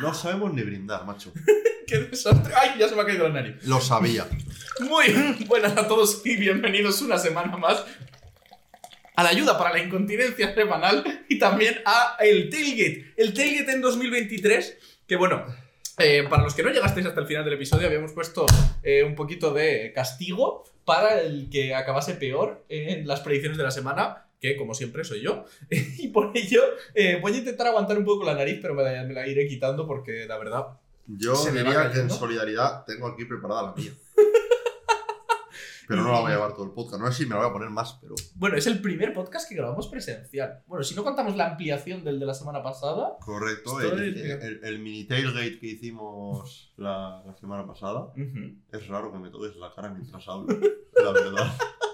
No sabemos ni brindar, macho. ¡Qué desastre! ¡Ay, ya se me ha caído la nariz! Lo sabía. Muy buenas a todos y bienvenidos una semana más a la ayuda para la incontinencia semanal y también a el Tailgate. El Tailgate en 2023, que bueno, eh, para los que no llegasteis hasta el final del episodio, habíamos puesto eh, un poquito de castigo para el que acabase peor en las predicciones de la semana. Que como siempre soy yo. y por ello eh, voy a intentar aguantar un poco la nariz, pero me la, me la iré quitando porque la verdad Yo Se me va diría que en solidaridad tengo aquí preparada la mía. Pero no la voy a llevar todo el podcast. No sé si me la voy a poner más, pero. Bueno, es el primer podcast que grabamos presencial. Bueno, si no contamos la ampliación del de la semana pasada. Correcto. El, es- el- el mini tailgate que hicimos la, la semana pasada. Es raro que me toques la cara mientras hablo. La verdad.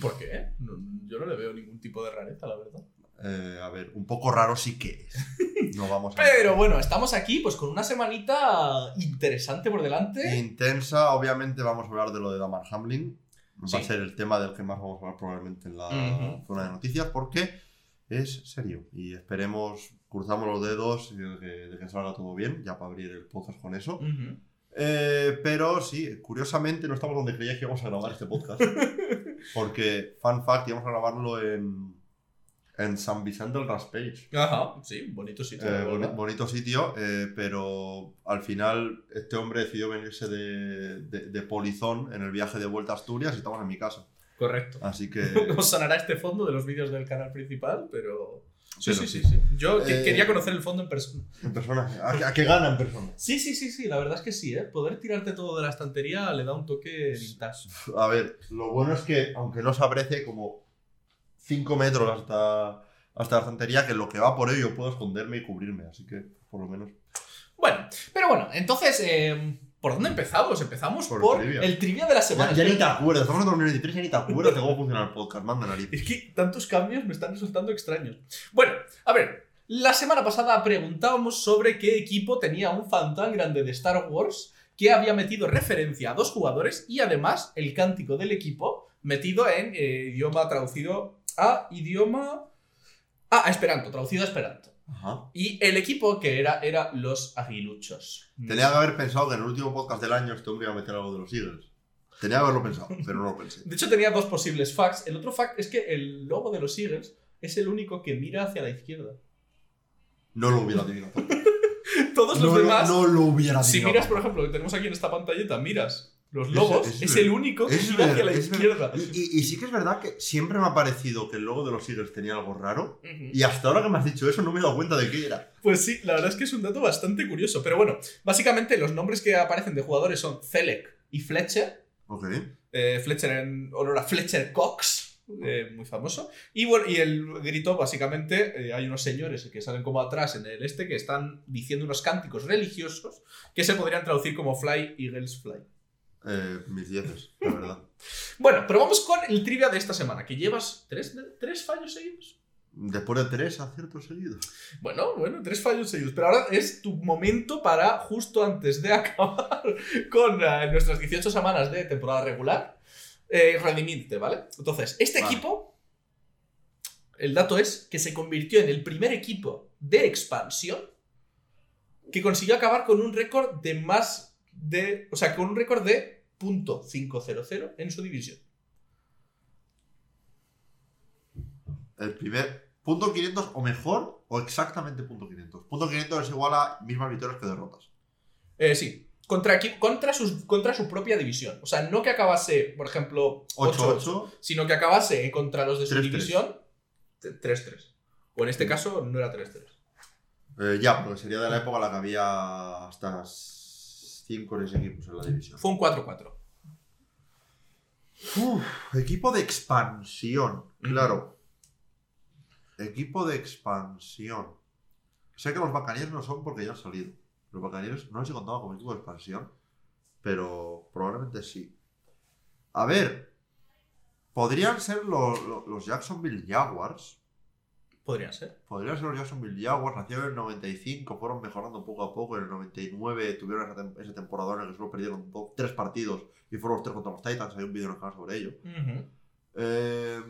¿Por qué? No, yo no le veo ningún tipo de rareza, la verdad. Eh, a ver, un poco raro sí que es. No vamos a. Pero bueno, estamos aquí pues con una semanita interesante por delante. Intensa, obviamente vamos a hablar de lo de Damar Hamlin. Va a ser el tema del que más vamos a hablar probablemente en la zona de noticias porque es serio y esperemos, cruzamos los dedos de que, de que salga todo bien, ya para abrir el podcast con eso. Eh, pero sí, curiosamente no estamos donde creía que íbamos a grabar este podcast. porque, fun fact, íbamos a grabarlo en, en San Vicente del Raspage. Ajá, sí, bonito sitio. Eh, boni- bonito sitio, eh, pero al final este hombre decidió venirse de, de- de Polizón en el viaje de vuelta a Asturias y estamos en mi casa. Correcto. Así que. Os sonará este fondo de los vídeos del canal principal, pero. Sí, Pero sí, sí. sí. Yo Eh, quería conocer el fondo en persona. En persona. ¿A, a qué gana en persona? Sí, sí, sí, sí, la verdad es que sí, ¿eh? Poder tirarte todo de la estantería le da un toque vintage. A ver, lo bueno es que, aunque no se aprecie, como 5 metros hasta, hasta la estantería, que lo que va por ello yo puedo esconderme y cubrirme. Así que, por lo menos. Bueno, pero bueno, entonces, eh, ¿por dónde empezamos? Empezamos por, Por el trivia. el trivia de la semana. Ya, ya ni te acuerdas, estamos en 2023 y ya ni te acuerdas de cómo funciona el podcast. Manda nariz. Es que tantos cambios me están resultando extraños. Bueno, a ver, la semana pasada preguntábamos sobre qué equipo tenía un fan tan grande de Star Wars que había metido referencia a dos jugadores y además el cántico del equipo metido en eh, idioma traducido a idioma... Ah, a Esperanto, traducido a Esperanto. Ajá. Y el equipo que era, era los aguiluchos. Tenía que haber pensado que en el último podcast del año este hombre iba a meter algo de los Eagles. Tenía que haberlo pensado, pero no lo pensé. De hecho, tenía dos posibles facts. El otro fact es que el logo de los Eagles es el único que mira hacia la izquierda. No lo hubiera tenido. Todos los No, demás, no lo hubiera si tenido. miras, por ejemplo, lo que tenemos aquí en esta pantalleta, miras los logos, Es- es, es el único que ver- hacia la izquierda. Y, sí que es verdad que siempre me ha parecido que el logo de los Eagles tenía algo raro. Y hasta ahora que me has dicho eso no me he dado cuenta de qué era. Pues sí, la verdad es que es un dato bastante curioso. Pero bueno, básicamente los nombres que aparecen de jugadores son Zelek y Fletcher. Ok. Eh, Fletcher en honor a Fletcher Cox, eh, muy famoso. Y bueno, y el grito, básicamente, eh, hay unos señores que salen como atrás en el este que están diciendo unos cánticos religiosos que se podrían traducir como Fly Eagles Fly. Eh, mis dieces, la verdad. Bueno, pero vamos con el trivia de esta semana, que llevas tres, tres fallos seguidos. Después de tres aciertos seguidos. Bueno, bueno, tres fallos seguidos. Pero ahora es tu momento para, justo antes de acabar con eh, nuestras 18 semanas de temporada regular, eh, redimirte, ¿vale? Entonces, este Vale. equipo, el dato es que se convirtió en el primer equipo de expansión que consiguió acabar con un récord de más de. O sea, con un récord de .500 en su división. El primer. Punto 500 o mejor o exactamente punto 500. Punto 500 es igual a mismas victorias que derrotas. Eh, sí. Contra, contra, sus, contra su propia división. O sea, no que acabase, por ejemplo, 8-8, 8-8. sino que acabase contra los de su 3-3. división 3-3. O en este caso no era 3-3. Eh, ya, porque sería de la época en la que había hasta 5 o 6 equipos en la división. Fue un 4-4. Uf, equipo de expansión, claro. Equipo de expansión. Sé que los Bacanieros no son porque ya han salido. Los Bacanieros no les he contado como equipo de expansión, pero probablemente sí. A ver, podrían ser los- los Jacksonville Jaguars. Podría ser. Podrían ser los Jacksonville Jaguars. Nacieron en el 95, fueron mejorando poco a poco. En el 99 tuvieron esa, tem- esa temporada en la que solo perdieron do- tres partidos y fueron los tres contra los Titans. Hay un vídeo en el canal sobre ello. Eh,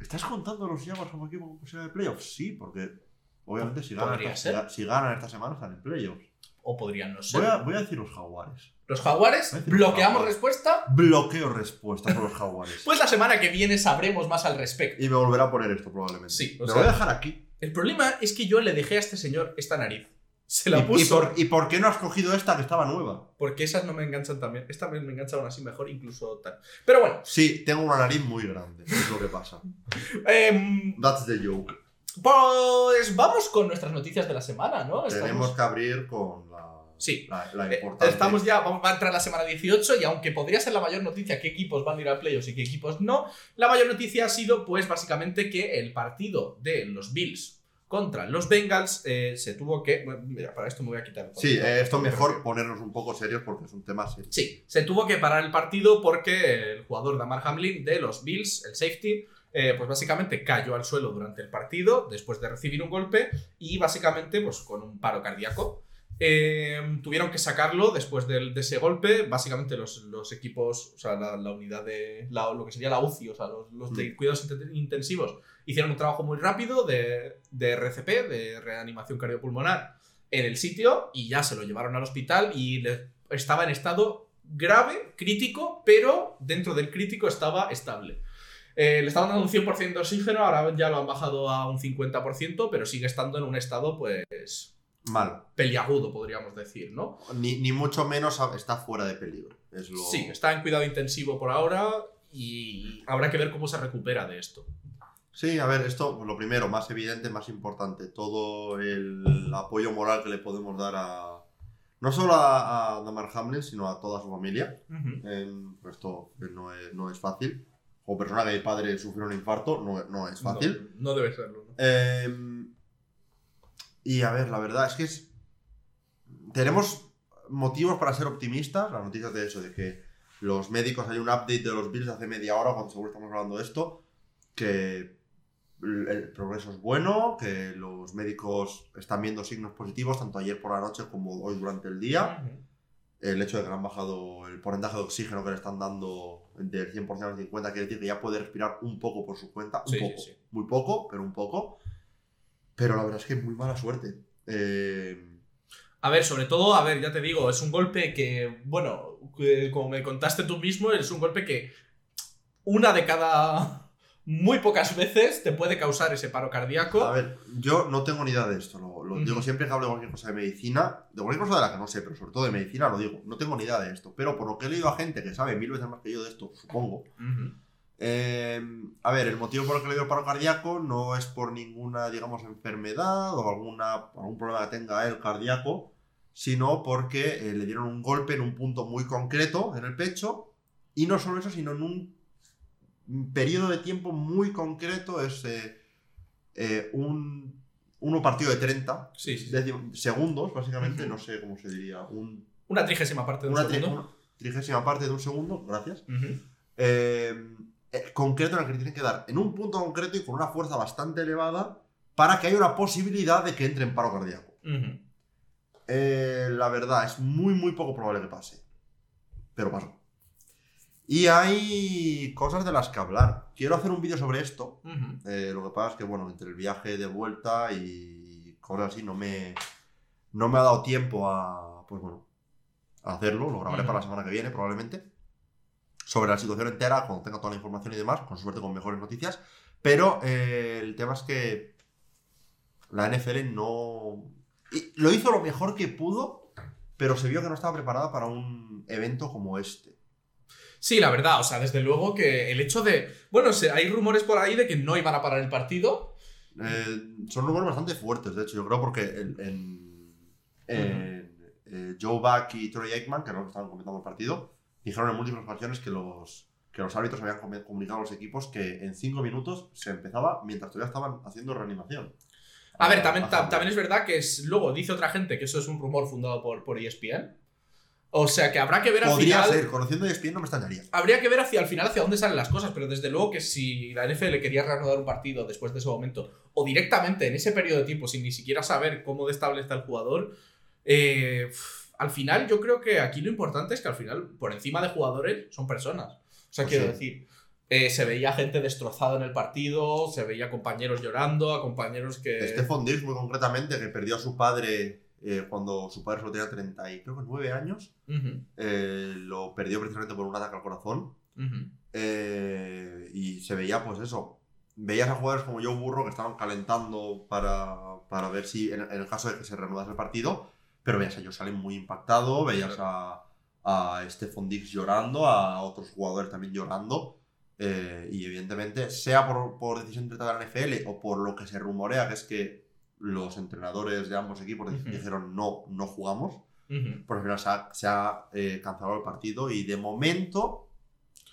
¿Estás contando a los Jaguars como equipo posible de playoffs? Sí, porque Obviamente, si ganan, Podría esta, si ganan esta semana, están en playoffs. O podrían no ser. Voy a, voy a decir los jaguares. Los jaguares, bloqueamos Jaguares. respuesta. Bloqueo respuesta por los jaguares. Pues la semana que viene sabremos más al respecto. y me volverá a poner esto probablemente. Sí, lo voy a dejar aquí. El problema es que yo le dejé a este señor esta nariz. Se la ¿Y, y puso. por, ¿Y por qué no has cogido esta que estaba nueva? Porque esas no me enganchan también. Esta me me engancha aún así mejor, incluso tal. Pero bueno, Sí, tengo una nariz muy grande. Es lo que pasa. em, That's the joke. Pues vamos con nuestras noticias de la semana, ¿no? Estamos- Tenemos que abrir con la, Sí. la, la Eh, importante. Estamos ya, vamos, va a entrar la semana 18 y aunque podría ser la mayor noticia qué equipos van a ir a playoffs y qué equipos no, la mayor noticia ha sido pues básicamente que el partido de los Bills contra los Bengals eh, se tuvo que... bueno, mira, para esto me voy a quitar. Sí, eh, esto mejor ponernos un poco serios porque es un tema serio. Sí, se tuvo que parar el partido porque el jugador Damar Hamlin de los Bills, el safety, eh, pues básicamente cayó al suelo durante el partido después de recibir un golpe y básicamente pues con un paro cardíaco. Eh, tuvieron que sacarlo después del- de, ese golpe. Básicamente los, los equipos, o sea, la, la unidad de. la- lo que sería la UCI, o sea, los, los de cuidados inten- intensivos, hicieron un trabajo muy rápido de, de RCP, de reanimación cardiopulmonar, en el sitio y ya se lo llevaron al hospital y le- estaba en estado grave, crítico, pero dentro del crítico estaba estable. Eh, le estaban dando un 100% de oxígeno, ahora ya lo han bajado a un 50%, pero sigue estando en un estado, pues, Mal. peliagudo, podríamos decir, ¿no? Ni, ni mucho menos está fuera de peligro. Es lo... Sí, está en cuidado intensivo por ahora y habrá que ver cómo se recupera de esto. Sí, a ver, esto, lo primero, más evidente, más importante, todo el apoyo moral que le podemos dar a. No solo a, a Damar Hamlin, sino a toda su familia. Pues esto no es, no es fácil. Como persona que mi padre sufrió un infarto, no, no es fácil. No, no debe serlo. ¿no? Eh, y a ver, la verdad es que es. Tenemos motivos para ser optimistas. Las noticias de eso, de que los médicos, hay un update de los Bills de hace media hora, cuando seguro estamos hablando de esto, que el progreso es bueno, que los médicos están viendo signos positivos, tanto ayer por la noche como hoy durante el día. El hecho de que han bajado el porcentaje de oxígeno que le están dando del 100% al 50% quiere decir que ya puede respirar un poco por su cuenta. Un Sí, poco. sí. Muy poco, pero un poco. Pero la verdad es que muy mala suerte. Eh, A ver, sobre todo, a ver, ya te digo, es un golpe que, bueno, que, como me contaste tú mismo, es un golpe que una de cada muy pocas veces te puede causar ese paro cardíaco. a ver, yo no tengo ni idea de esto. Lo, digo siempre que hablo de cualquier cosa de medicina. De cualquier cosa de la que no sé, pero sobre todo de medicina lo digo. No tengo ni idea de esto. Pero por lo que he leído a gente que sabe mil veces más que yo de esto, supongo. Eh, a ver, el motivo por el que le dio el paro cardíaco no es por ninguna, digamos, enfermedad o alguna, algún problema que tenga él cardíaco, sino porque eh, le dieron un golpe en un punto muy concreto en el pecho y no solo eso, sino en un periodo de tiempo muy concreto, es eh, eh, un uno partido de 30 Sí, sí. sí. décimo- segundos, básicamente, no sé cómo se diría, un, Una trigésima parte de un una, segundo. una trigésima parte de un segundo, gracias eh, eh, concreto en el que tienen que dar en un punto concreto y con una fuerza bastante elevada para que haya una posibilidad de que entre en paro cardíaco. Eh, la verdad, es muy, muy poco probable que pase. Pero pasó. Y hay cosas de las que hablar. Quiero hacer un vídeo sobre esto. Eh, lo que pasa es que, bueno, entre el viaje de vuelta y cosas así, no me, no me ha dado tiempo a, pues bueno, a hacerlo. Lo grabaré para la semana que viene, probablemente. Sobre la situación entera, cuando tenga toda la información y demás, con suerte con mejores noticias. Pero eh, el tema es que la NFL no... y lo hizo lo mejor que pudo, pero se vio que no estaba preparada para un evento como este. Sí, la verdad, o sea, desde luego que el hecho de. Bueno, hay rumores por ahí de que no iban a parar el partido. Eh, son rumores bastante fuertes, de hecho, yo creo, porque en, en- en, eh, Joe Buck y Troy Aikman, que que estaban comentando el partido, dijeron en múltiples ocasiones que los, que los árbitros habían com- comunicado a los equipos que en cinco minutos se empezaba mientras todavía estaban haciendo reanimación. A ver, también, también es verdad que es, luego dice otra gente que eso es un rumor fundado por, por ESPN. O sea que habrá que ver al Podría final. ser, conociendo a ESPN no me extrañaría. Habría que ver hacia al final hacia dónde salen las cosas, pero desde luego que si la NFL quería reanudar un partido después de ese momento, o directamente en ese periodo de tiempo, sin ni siquiera saber cómo de estable está el jugador, eh, al final yo creo que aquí lo importante es que al final, por encima de jugadores, son personas. O sea, Pues quiero sí. decir, eh, se veía gente destrozada en el partido, se veía compañeros llorando, a compañeros que... Stephon Diggs, muy concretamente, que perdió a su padre eh, cuando su padre solo tenía 30 y creo que 9 años, eh, lo perdió precisamente por un ataque al corazón. ujú. Eh, y se veía, pues eso. Veías a jugadores como Joe Burro que estaban calentando para, para ver si, en, en el caso de que se reanudase el partido, pero veías a Josh Allen muy impactado, veías a, a Stephon Diggs llorando, a otros jugadores también llorando. eh, y evidentemente, sea por, por decisión de la NFL o por lo que se rumorea, que es que los entrenadores de ambos equipos dijeron no, no jugamos, por al final se ha, se ha, eh, cancelado el partido y de momento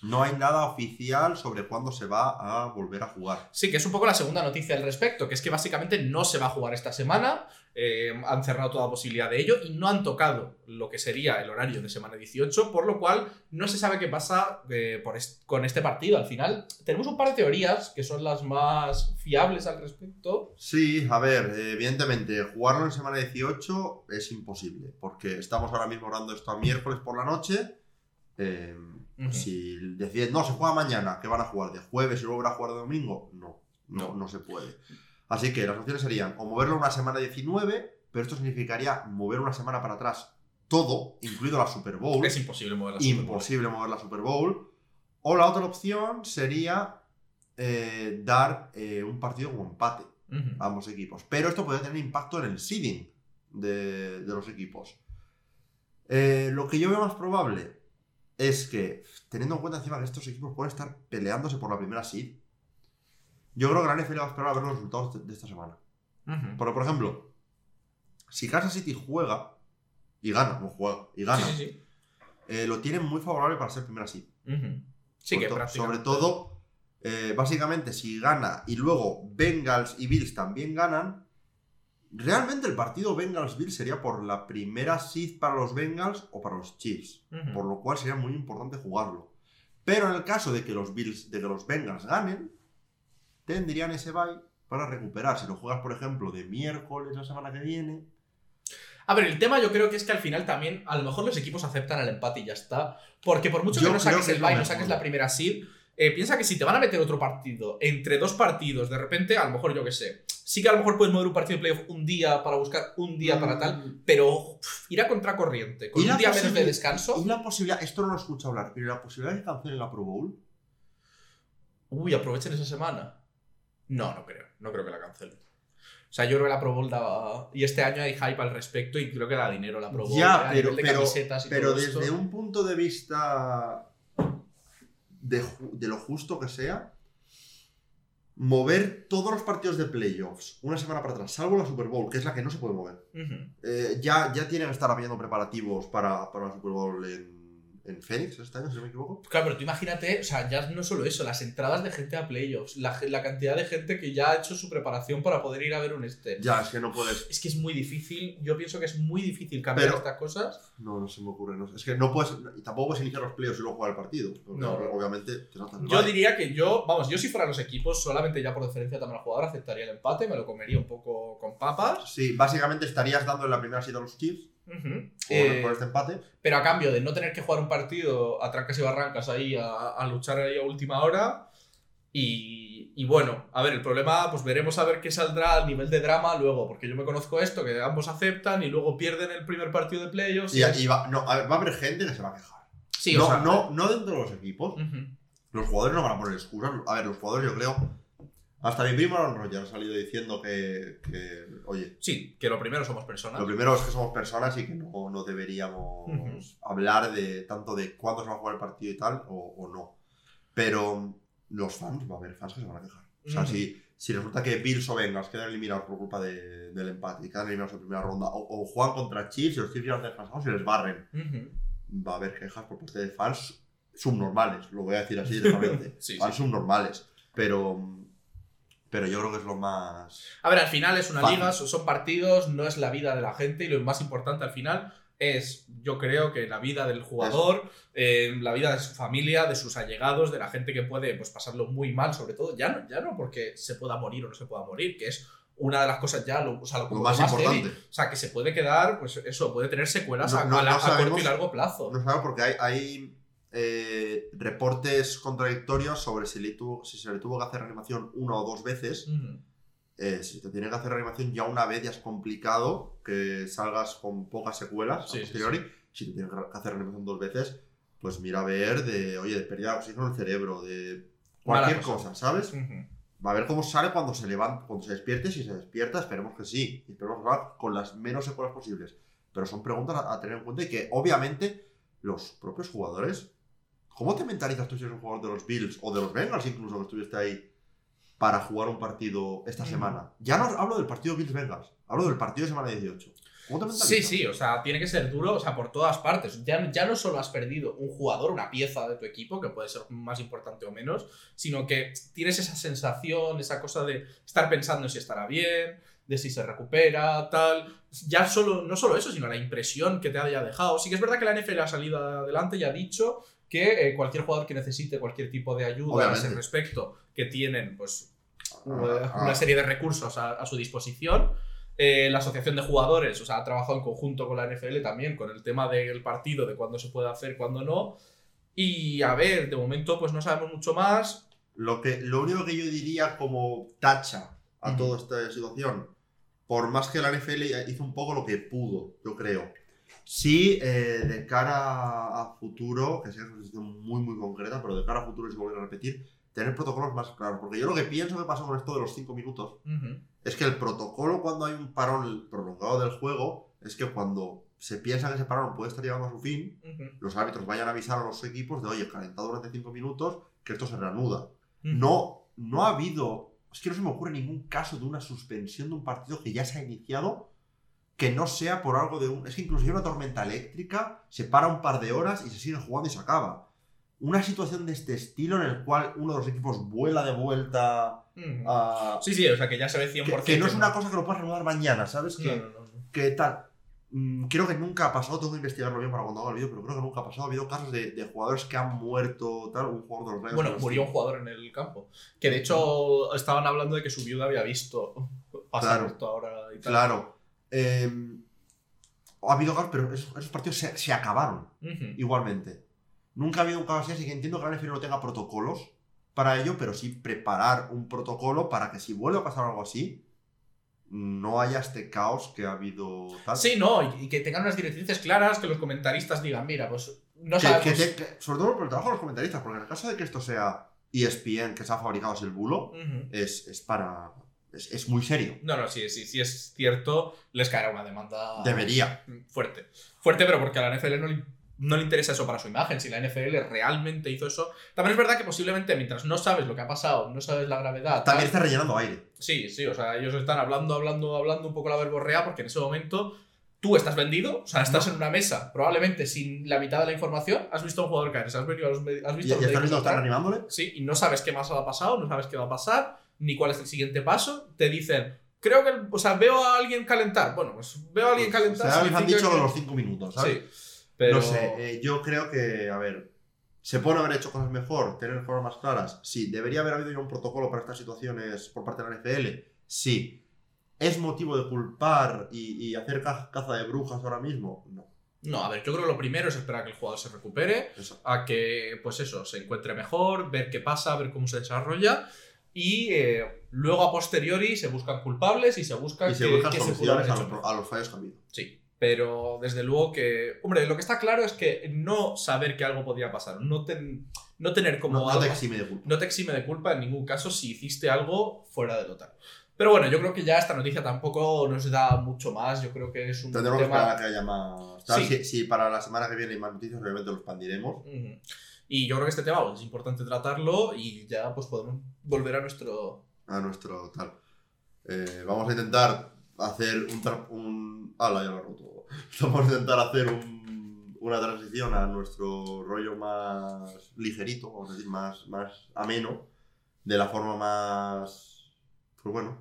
no hay nada oficial sobre cuándo se va a volver a jugar. Sí, que es un poco la segunda noticia al respecto, que es que básicamente no se va a jugar esta semana, eh, han cerrado toda posibilidad de ello y no han tocado lo que sería el horario de semana 18, por lo cual no se sabe qué pasa eh, por est- con este partido. Al final tenemos un par de teorías que son las más fiables al respecto. Sí, a ver, evidentemente jugarlo en semana 18 es imposible, porque estamos ahora mismo grabando esto a miércoles por la noche. eh, Si deciden, no, se juega mañana, ¿qué van a jugar? ¿De jueves y luego van a jugar de domingo? No, no, No. no se puede. Así que las opciones serían o moverlo una semana 19, pero esto significaría mover una semana para atrás todo, incluido la Super Bowl. Es imposible mover la Super Bowl. imposible mover la Super Bowl. O la otra opción sería eh, dar eh, un partido como empate a ambos equipos. Pero esto puede tener impacto en el seeding de, de los equipos. Eh, lo que yo veo más probable es que, teniendo en cuenta encima que estos equipos pueden estar peleándose por la primera seed, yo creo que la NFL va a esperar a ver los resultados de, esta semana. Porque, por ejemplo, si Kansas City juega y gana, no juega, y gana, Sí, sí, sí. eh, lo tienen muy favorable para ser primera seed. Ujú. Sí, que Sobre to- Sobre todo, eh, básicamente, si gana y luego Bengals y Bills también ganan, realmente el partido Bengals-Bills sería por la primera seed para los Bengals o para los Chiefs. Por lo cual sería muy importante jugarlo. Pero en el caso de que los Bills, de que los Bengals ganen, tendrían ese bye para recuperar. Si lo juegas, por ejemplo, de miércoles la semana que viene. A ver, el tema yo creo que es que al final también, a lo mejor los equipos aceptan el empate y ya está. Porque por mucho Yo que no saques que el bye, no saques la primera seed, eh, piensa que si te van a meter otro partido entre dos partidos, de repente, a lo mejor yo qué sé, sí que a lo mejor puedes mover un partido de playoff un día para buscar un día para tal, pero pff, ir a contracorriente, con Mm. Un día menos de descanso. Y la posibilidad, esto no lo escucho hablar, pero la posibilidad de que cancelen la Pro Bowl. Uy, aprovechen esa semana. No, no creo. No creo que la cancelen. O sea, yo creo que la Pro Bowl da... Y este año hay hype al respecto y creo que da dinero la Pro Bowl. Ya, a pero, de pero, y desde esto. un punto de vista de lo justo que sea, mover todos los partidos de playoffs una semana para atrás, salvo la Super Bowl, que es la que no se puede mover. Eh, ya, ya tienen que estar habiendo preparativos para, para la Super Bowl en, en Phoenix este año, si no me equivoco. Claro, pero tú imagínate, o sea, ya no solo eso, las entradas de gente a playoffs, la, la cantidad de gente que ya ha hecho su preparación para poder ir a ver un este. Ya, es que no puedes. Es que es muy difícil, yo pienso que es muy difícil cambiar Pero- estas cosas. No, no se me ocurre. no. Es que no puedes. Tampoco puedes iniciar los playoffs y luego jugar el partido. No. Obviamente te notas Yo diría que yo, vamos, yo si fuera los equipos, solamente ya por diferencia también al jugador, aceptaría el empate, me lo comería un poco con papas. Sí, básicamente estarías dando en la primera seed a los Chiefs Eh, con este empate. pero a cambio de no tener que jugar un partido a trancas y barrancas ahí, a, a luchar ahí a última hora. Y, y bueno, a ver, el problema, pues veremos a ver qué saldrá al nivel de drama luego, porque yo me conozco esto, que ambos aceptan y luego pierden el primer partido de playoffs. Y, va, no, a ver, va a haber gente que se va a quejar. sí, no, o sea, no, no dentro de los equipos. Los jugadores no van a poner excusas. A ver, los jugadores, yo creo. Hasta mi primo Aaron Rodgers ha salido diciendo que, que, oye, Sí, que lo primero somos personas. lo primero es que somos personas y que no, no deberíamos Ujú. hablar de tanto de cuándo se va a jugar el partido y tal, o, o no. Pero los fans, va a haber fans que se van a quejar. O sea, Ujú. si, si resulta que Bills o Bengals quedan eliminados por culpa de- del empate y quedan eliminados en primera ronda, o, o juegan contra Chiefs y los Chiefs llegan descansados y les barren, Ujú. va a haber quejas por parte de fans subnormales, lo voy a decir así directamente. Sí, fans sí. subnormales. Pero, pero yo creo que es lo más. A ver, al final es una Fácil. liga, son partidos, no es la vida de la gente y lo más importante al final es, yo creo que la vida del jugador, eh, la vida de su familia, de sus allegados, de la gente que puede pues, pasarlo muy mal, sobre todo, ya no, ya no porque se pueda morir o no se pueda morir, que es una de las cosas ya, lo, o sea, lo, Lo como más heavy. importante. O sea, que se puede quedar, pues eso, puede tener secuelas No- a, no- a la- no a corto y largo plazo. No sabemos porque hay, hay eh, reportes contradictorios sobre si, le tuvo- si se le tuvo que hacer reanimación una o dos veces. Eh, si te tiene que hacer reanimación ya una vez ya es complicado que salgas con pocas secuelas Sí, a sí, posteriori. Si te tienen que hacer reanimación dos veces, pues mira a ver de, oye, de pérdida de oxígeno en el cerebro, de cualquier cosa. cosa, ¿sabes? Va a ver cómo sale cuando se levanta, cuando se despierte. Si se despierta, esperemos que sí. Y esperemos que va con las menos secuelas posibles. Pero son preguntas a, a tener en cuenta y que, obviamente, los propios jugadores. ¿Cómo te mentalizas tú si eres un jugador de los Bills o de los Bengals, incluso que estuviste ahí, para jugar un partido esta semana? Ya no hablo del partido Bills-Bengals, hablo del partido de semana 18. ¿Cómo te mentalizas? Sí, sí, o sea, tiene que ser duro, o sea, por todas partes. Ya, ya no solo has perdido un jugador, una pieza de tu equipo, que puede ser más importante o menos, sino que tienes esa sensación, esa cosa de estar pensando en si estará bien, de si se recupera, tal. Ya solo, no solo eso, sino la impresión que te haya dejado. Sí que es verdad que la NFL ha salido adelante y ha dicho que eh, cualquier jugador que necesite cualquier tipo de ayuda a Obviamente. ese respecto, que tienen, pues, Ah, ah. una serie de recursos a, a su disposición. Eh, la asociación de jugadores, o sea, ha trabajado en conjunto con la NFL también, con el tema del partido, de cuándo se puede hacer, cuándo no. Y a ver, de momento, pues no sabemos mucho más. Lo, que, lo único que yo diría como tacha a toda esta situación, por más que la NFL hizo un poco lo que pudo, yo creo. Sí, eh, de cara a futuro, que sea una situación muy, muy concreta, pero de cara a futuro, si volver a repetir, tener protocolos más claros. Porque yo lo que pienso que pasó con esto de los 5 minutos es que el protocolo cuando hay un parón prolongado del juego es que cuando se piensa que ese parón puede estar llegando a su fin, los árbitros vayan a avisar a los equipos de, oye, calentado durante 5 minutos, que esto se reanuda. No, no ha habido. Es que no se me ocurre ningún caso de una suspensión de un partido que ya se ha iniciado que no sea por algo de un. Es que inclusive una tormenta eléctrica se para un par de horas y se sigue jugando y se acaba. Una situación de este estilo en el cual uno de los equipos vuela de vuelta a. Sí, sí, o sea, que ya se ve Que, 100%. que no es una cosa que lo puedas reanudar mañana, ¿sabes? Que, no, no, no. que tal. Mm, Creo que nunca ha pasado, tengo que investigarlo bien para cuando haga el vídeo, pero creo que nunca ha pasado. Ha habido casos de, de jugadores que han muerto, tal, un jugador de los Lions. Bueno, que murió un jugador en el campo. Que de hecho estaban hablando de que su viuda había visto pasar Claro. esto ahora y tal. Claro. Eh, ha habido casos, pero esos, esos partidos se, se acabaron Ujú. igualmente. Nunca ha habido un caso así, así que entiendo que la NFL no tenga protocolos para ello, pero sí preparar un protocolo para que si vuelve a pasar algo así, no haya este caos que ha habido tal. Sí, no, y, que tengan unas directrices claras, que los comentaristas digan, mira, pues no Que- sabemos. que te- que- sobre todo por el trabajo de los comentaristas, porque en el caso de que esto sea ESPN, que se ha fabricado así el bulo, Ujú. es, es para. Es, es muy serio. No, no, sí, sí, sí es cierto, les caerá una demanda Debería. fuerte. Fuerte, pero porque a la NFL no le, no le interesa eso para su imagen. Si la NFL realmente hizo eso. También es verdad que posiblemente mientras no sabes lo que ha pasado, no sabes la gravedad. También está rellenando aire. Sí, sí, o sea, ellos están hablando, hablando, hablando un poco la verborrea porque en ese momento tú estás vendido, o sea, estás No. en una mesa, probablemente sin la mitad de la información, has visto a un jugador caerse, has, venido a los has Y, visto y a los están tal, animándole. Sí, y no sabes qué más ha pasado, no sabes qué va a pasar, ni cuál es el siguiente paso. Te dicen, creo que, o sea, veo a alguien calentar. Bueno, pues veo a alguien calentar. O sea, les han dicho que- los 5 minutos, ¿sabes? Sí, pero. No sé, eh, yo creo que, a ver, ¿se pueden haber hecho cosas mejor? ¿Tener formas más claras? Sí. ¿Debería haber habido ya un protocolo para estas situaciones por parte de la NFL? Sí. ¿Es motivo de culpar y, y hacer ca- caza de brujas ahora mismo? No. No, a ver, yo creo que lo primero es esperar a que el jugador se recupere, Eso. a que, pues eso, se encuentre mejor, ver qué pasa, ver cómo se desarrolla. Y eh, luego a posteriori se buscan culpables y se busca Y se que, buscan que se soluciones a hecho los, a los fallos que ha habido. Sí, pero desde luego que. Hombre, lo que está claro es que no saber que algo podía pasar, no, ten- no tener como. No, no te algo- exime de culpa. no te exime de culpa en ningún caso si hiciste algo fuera de lo tal. Pero bueno, yo creo que ya esta noticia tampoco nos da mucho más. Yo creo que es un Tendremos que tema. esperar a que haya más. Sí. Si, si para la semana que viene hay más noticias, obviamente los expandiremos. Ujú. Y yo creo que este tema pues, es importante tratarlo y ya pues podemos volver a nuestro. A nuestro tal. Eh, vamos a intentar hacer un. un... ¡Hala, ya lo he roto! Vamos a intentar hacer un- una transición a nuestro rollo más ligerito, vamos a decir, más, más ameno, de la forma más. Pues bueno,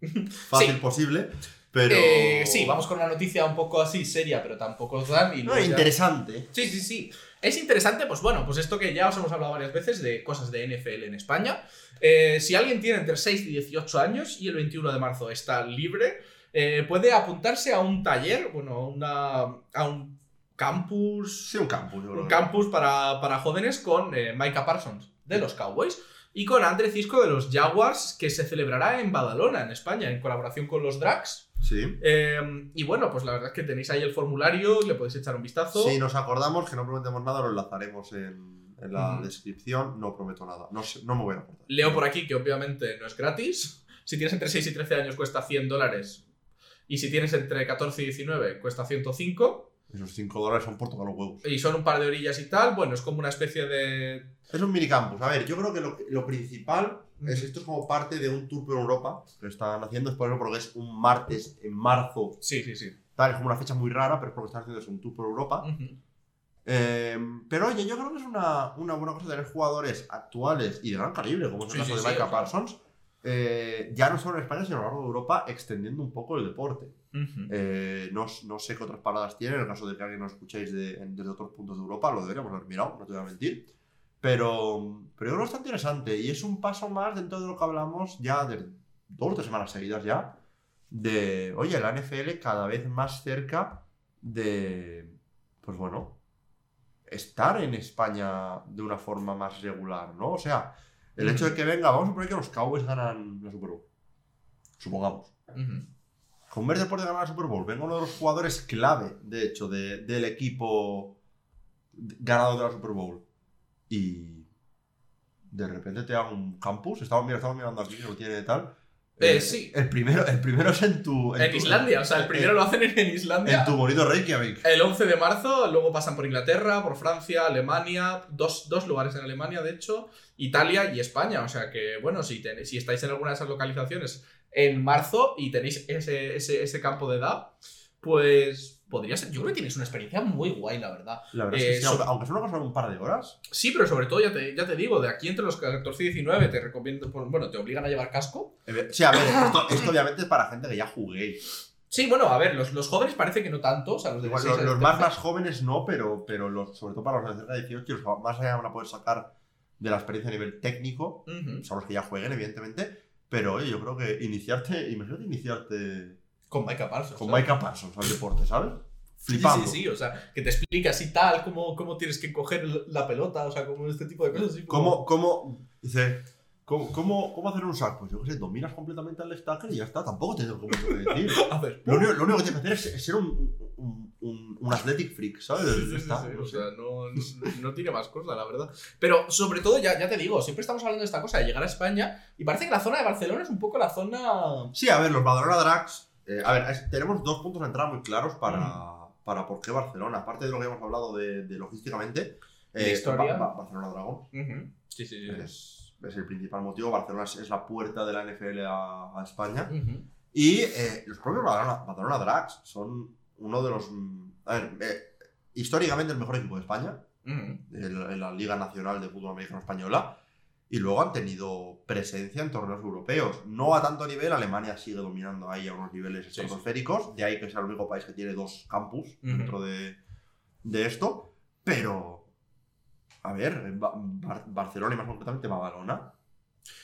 fácil Sí. posible. Pero. Eh, sí, vamos con una noticia un poco así seria, pero tampoco tan. Y No, luego ya- interesante. Sí, sí, sí. Es interesante, pues bueno, pues esto que ya os hemos hablado varias veces de cosas de NFL en España. Eh, si alguien tiene entre 6 y 18 años y el 21 de marzo está libre, eh, puede apuntarse a un taller, bueno, a una, a un campus. Sí, un campus. Un campus para, para jóvenes con eh, Micah Parsons de los Cowboys y con Andre Cisco de los Jaguars que se celebrará en Badalona, en España, en colaboración con los Drags. Sí. Eh, y bueno, pues la verdad es que tenéis ahí el formulario, le podéis echar un vistazo. Si nos acordamos que no prometemos nada, lo enlazaremos en, en la descripción. No prometo nada. No, no me voy a acordar. Leo por aquí que obviamente no es gratis. Si tienes entre 6 y 13 años cuesta 100 dólares. Y si tienes entre 14 y 19 cuesta 105. Esos 5 dólares son por tocar los huevos. Y son un par de orillas y tal. Bueno, es como una especie de... Es un minicampus. A ver, yo creo que lo, lo principal es esto es como parte de un tour por Europa que están haciendo. Es por eso porque es un martes en marzo. Sí, sí, sí. Tal, es como una fecha muy rara, pero es porque están haciendo es un tour por Europa. Ujú. Eh, pero oye, yo creo que es una, una buena cosa tener jugadores actuales y de gran calibre, como es el Sí, caso sí, de sí, Micah sea. Parsons, eh, ya no solo en España, sino a lo largo de Europa, extendiendo un poco el deporte. Ujú. Eh, no, no sé qué otras paradas tienen, en el caso de que alguien nos escuchéis de- desde otros puntos de Europa, lo deberíamos haber mirado, no te voy a mentir. Pero, pero que está interesante y es un paso más dentro de lo que hablamos ya de dos o tres semanas seguidas ya, de, oye, la NFL cada vez más cerca de, pues bueno, estar en España de una forma más regular, ¿no? O sea, el hecho de que venga, vamos a suponer que los Cowboys ganan la Super Bowl. Supongamos. Ujú. Con ver después de ganar la Super Bowl, venga uno de los jugadores clave, de hecho, de- del equipo ganador de la Super Bowl. Y de repente te haga un campus. Estamos, mira, estamos mirando aquí lo tiene tal. Eh, sí. El primero, el primero es en tu. En tu- Islandia, o sea, el primero en, lo hacen en, Islandia. en tu bonito Reykjavik. El 11 de marzo, luego pasan por Inglaterra, por Francia, Alemania, dos, dos lugares en Alemania, de hecho, Italia y España. O sea que, bueno, si, si estáis en alguna de esas localizaciones en marzo y tenéis ese, ese, ese campo de edad, pues podría ser. Yo creo que tienes una experiencia muy guay, la verdad. La verdad es que Eh, sí, aunque, cosa de un par de horas. Sí, pero sobre todo, ya te, ya te digo, de aquí entre los 14 y 19 te recomiendo, bueno, te obligan a llevar casco. eh, Sí, a ver, esto, esto obviamente es para gente que ya juguéis. Sí, bueno, a ver, los, los jóvenes parece que no tanto, o sea, los de 16 los, más, 13. más jóvenes no, pero, pero los, sobre todo para los de cerca de 18, los más allá van a poder sacar de la experiencia a nivel técnico, Ujú. son los que ya jueguen, evidentemente. Pero oye, yo creo que iniciarte, imagínate iniciarte Con Micah Parsons. con ¿sabes? Micah Parsons al deporte, ¿sabes? Sí, Flipando. sí, sí, o sea, que te explica así tal, cómo, cómo tienes que coger la pelota, o sea, como este tipo de cosas. Así ¿Cómo, como- cómo, dice, ¿cómo, cómo, cómo hacer un sack? Pues yo qué sé, dominas completamente al stacker y ya está. Tampoco te tengo mucho que decir. A ver, Lo único, lo único que tienes que hacer es, es ser un, un, un, un athletic freak, ¿sabes? Sí, sí, está, sí, no o sea, no, no- no tiene más cosas, la verdad. Pero sobre todo, ya, ya te digo, siempre estamos hablando de esta cosa de llegar a España y parece que la zona de Barcelona es un poco la zona. Sí, a ver, los Badalona Drags. eh, a ver, es- tenemos dos puntos de entrada muy claros para, Mm. para por qué Barcelona. Aparte de lo que hemos hablado de, de logísticamente. eh, De historia. Ba- Ba- Barcelona Dragons. Ujú. Sí, sí, sí. Es, es el principal motivo. Barcelona es, es la puerta de la NFL a, a España. Ujú. Y eh, los propios Badalona, Badalona Drags son uno de los. A ver, eh, históricamente el mejor equipo de España. Ujú. en, en la Liga Nacional de Fútbol Americano Española y luego han tenido presencia en torneos europeos. No a tanto nivel, Alemania sigue dominando ahí a unos niveles Sí, sí. estratosféricos, de ahí que sea el único país que tiene dos campus Ujú. dentro de, de esto, pero... A ver, Ba- Bar- Barcelona y más concretamente Badalona.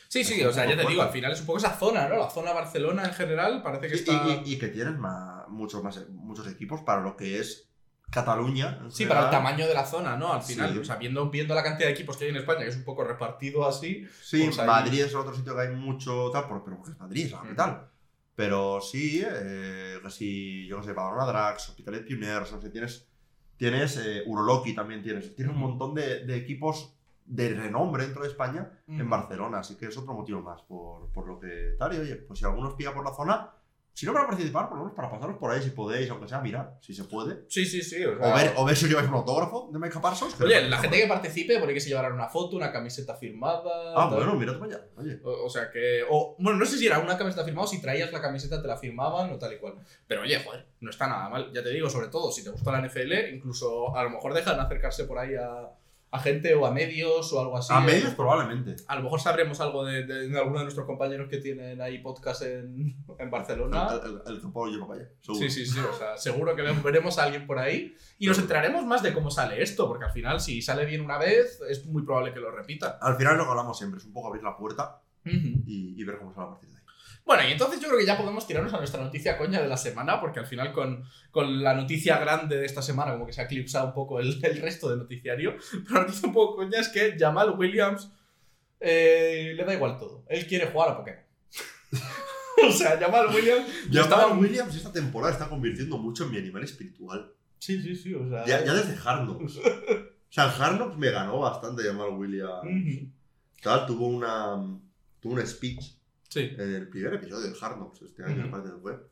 Sí, sí, o sea, ya te digo, al final es un poco esa zona, ¿no? La zona Barcelona en general parece que Y, está. y- y que tienen ma- muchos, más, muchos equipos para lo que es Cataluña. Sí, para el tamaño de la zona, ¿no? Al final, Sí. o sea, viendo, viendo la cantidad de equipos que hay en España, que es un poco repartido así. Sí, Pues Madrid es otro sitio que hay mucho tal, pero porque es Madrid, es la capital. Pero sí, eh, que si, yo qué sé, Badalona Drax, Hospitalet Pioners, no sé, tienes, tienes eh, Uroloki también tienes, tienes un montón de, de equipos de renombre dentro de España en. Barcelona, así que es otro motivo más por, por lo que tal, y oye, pues si alguno os pilla por la zona, si no para participar, por lo menos para pasaros por ahí si podéis, aunque sea mirar, si se puede. Sí, sí, sí. O, sea, O ver, o ver si os lleváis un autógrafo de Micah Parsons. Oye, la gente que participe, por ahí que se llevarán una foto, una camiseta firmada. Ah, tal. bueno, mira para allá, oye. O, o sea que. O, bueno, no sé si era una camiseta firmada o si traías la camiseta te la firmaban o tal y cual. Pero oye, joder, no está nada mal. Ya te digo, sobre todo, si te gusta la NFL, incluso a lo mejor dejan acercarse por ahí a, a gente o a medios o algo así. A eh. medios probablemente. A lo mejor sabremos algo de, de- de alguno de nuestros compañeros que tienen ahí podcast en, en Barcelona. El, para allá, seguro. Sí, sí, sí. O sea, seguro que ve- veremos a alguien por ahí y nos enteraremos más de cómo sale esto, porque al final, si sale bien una vez, es muy probable que lo repitan. Al final lo que hablamos siempre es un poco abrir la puerta y, y ver cómo sale a partir de. Bueno, y entonces yo creo que ya podemos tirarnos a nuestra noticia coña de la semana, porque al final con, con la noticia grande de esta semana como que se ha eclipsado un poco el, el resto del noticiario. Pero la noticia un poco coña es que Jamal Williams eh, le da igual todo. Él quiere jugar a Pokémon. o sea, Jamal Williams... Estaba- Williams esta temporada está convirtiendo mucho en mi animal espiritual. Sí, sí, sí, o sea... Ya, ya desde Hard Knocks. O sea, el Hard Knocks me ganó bastante llamar Williams. Ujú. Tal, tuvo una. Tuvo un speech Sí. en el primer episodio de Hard Knocks este año, parece que fue.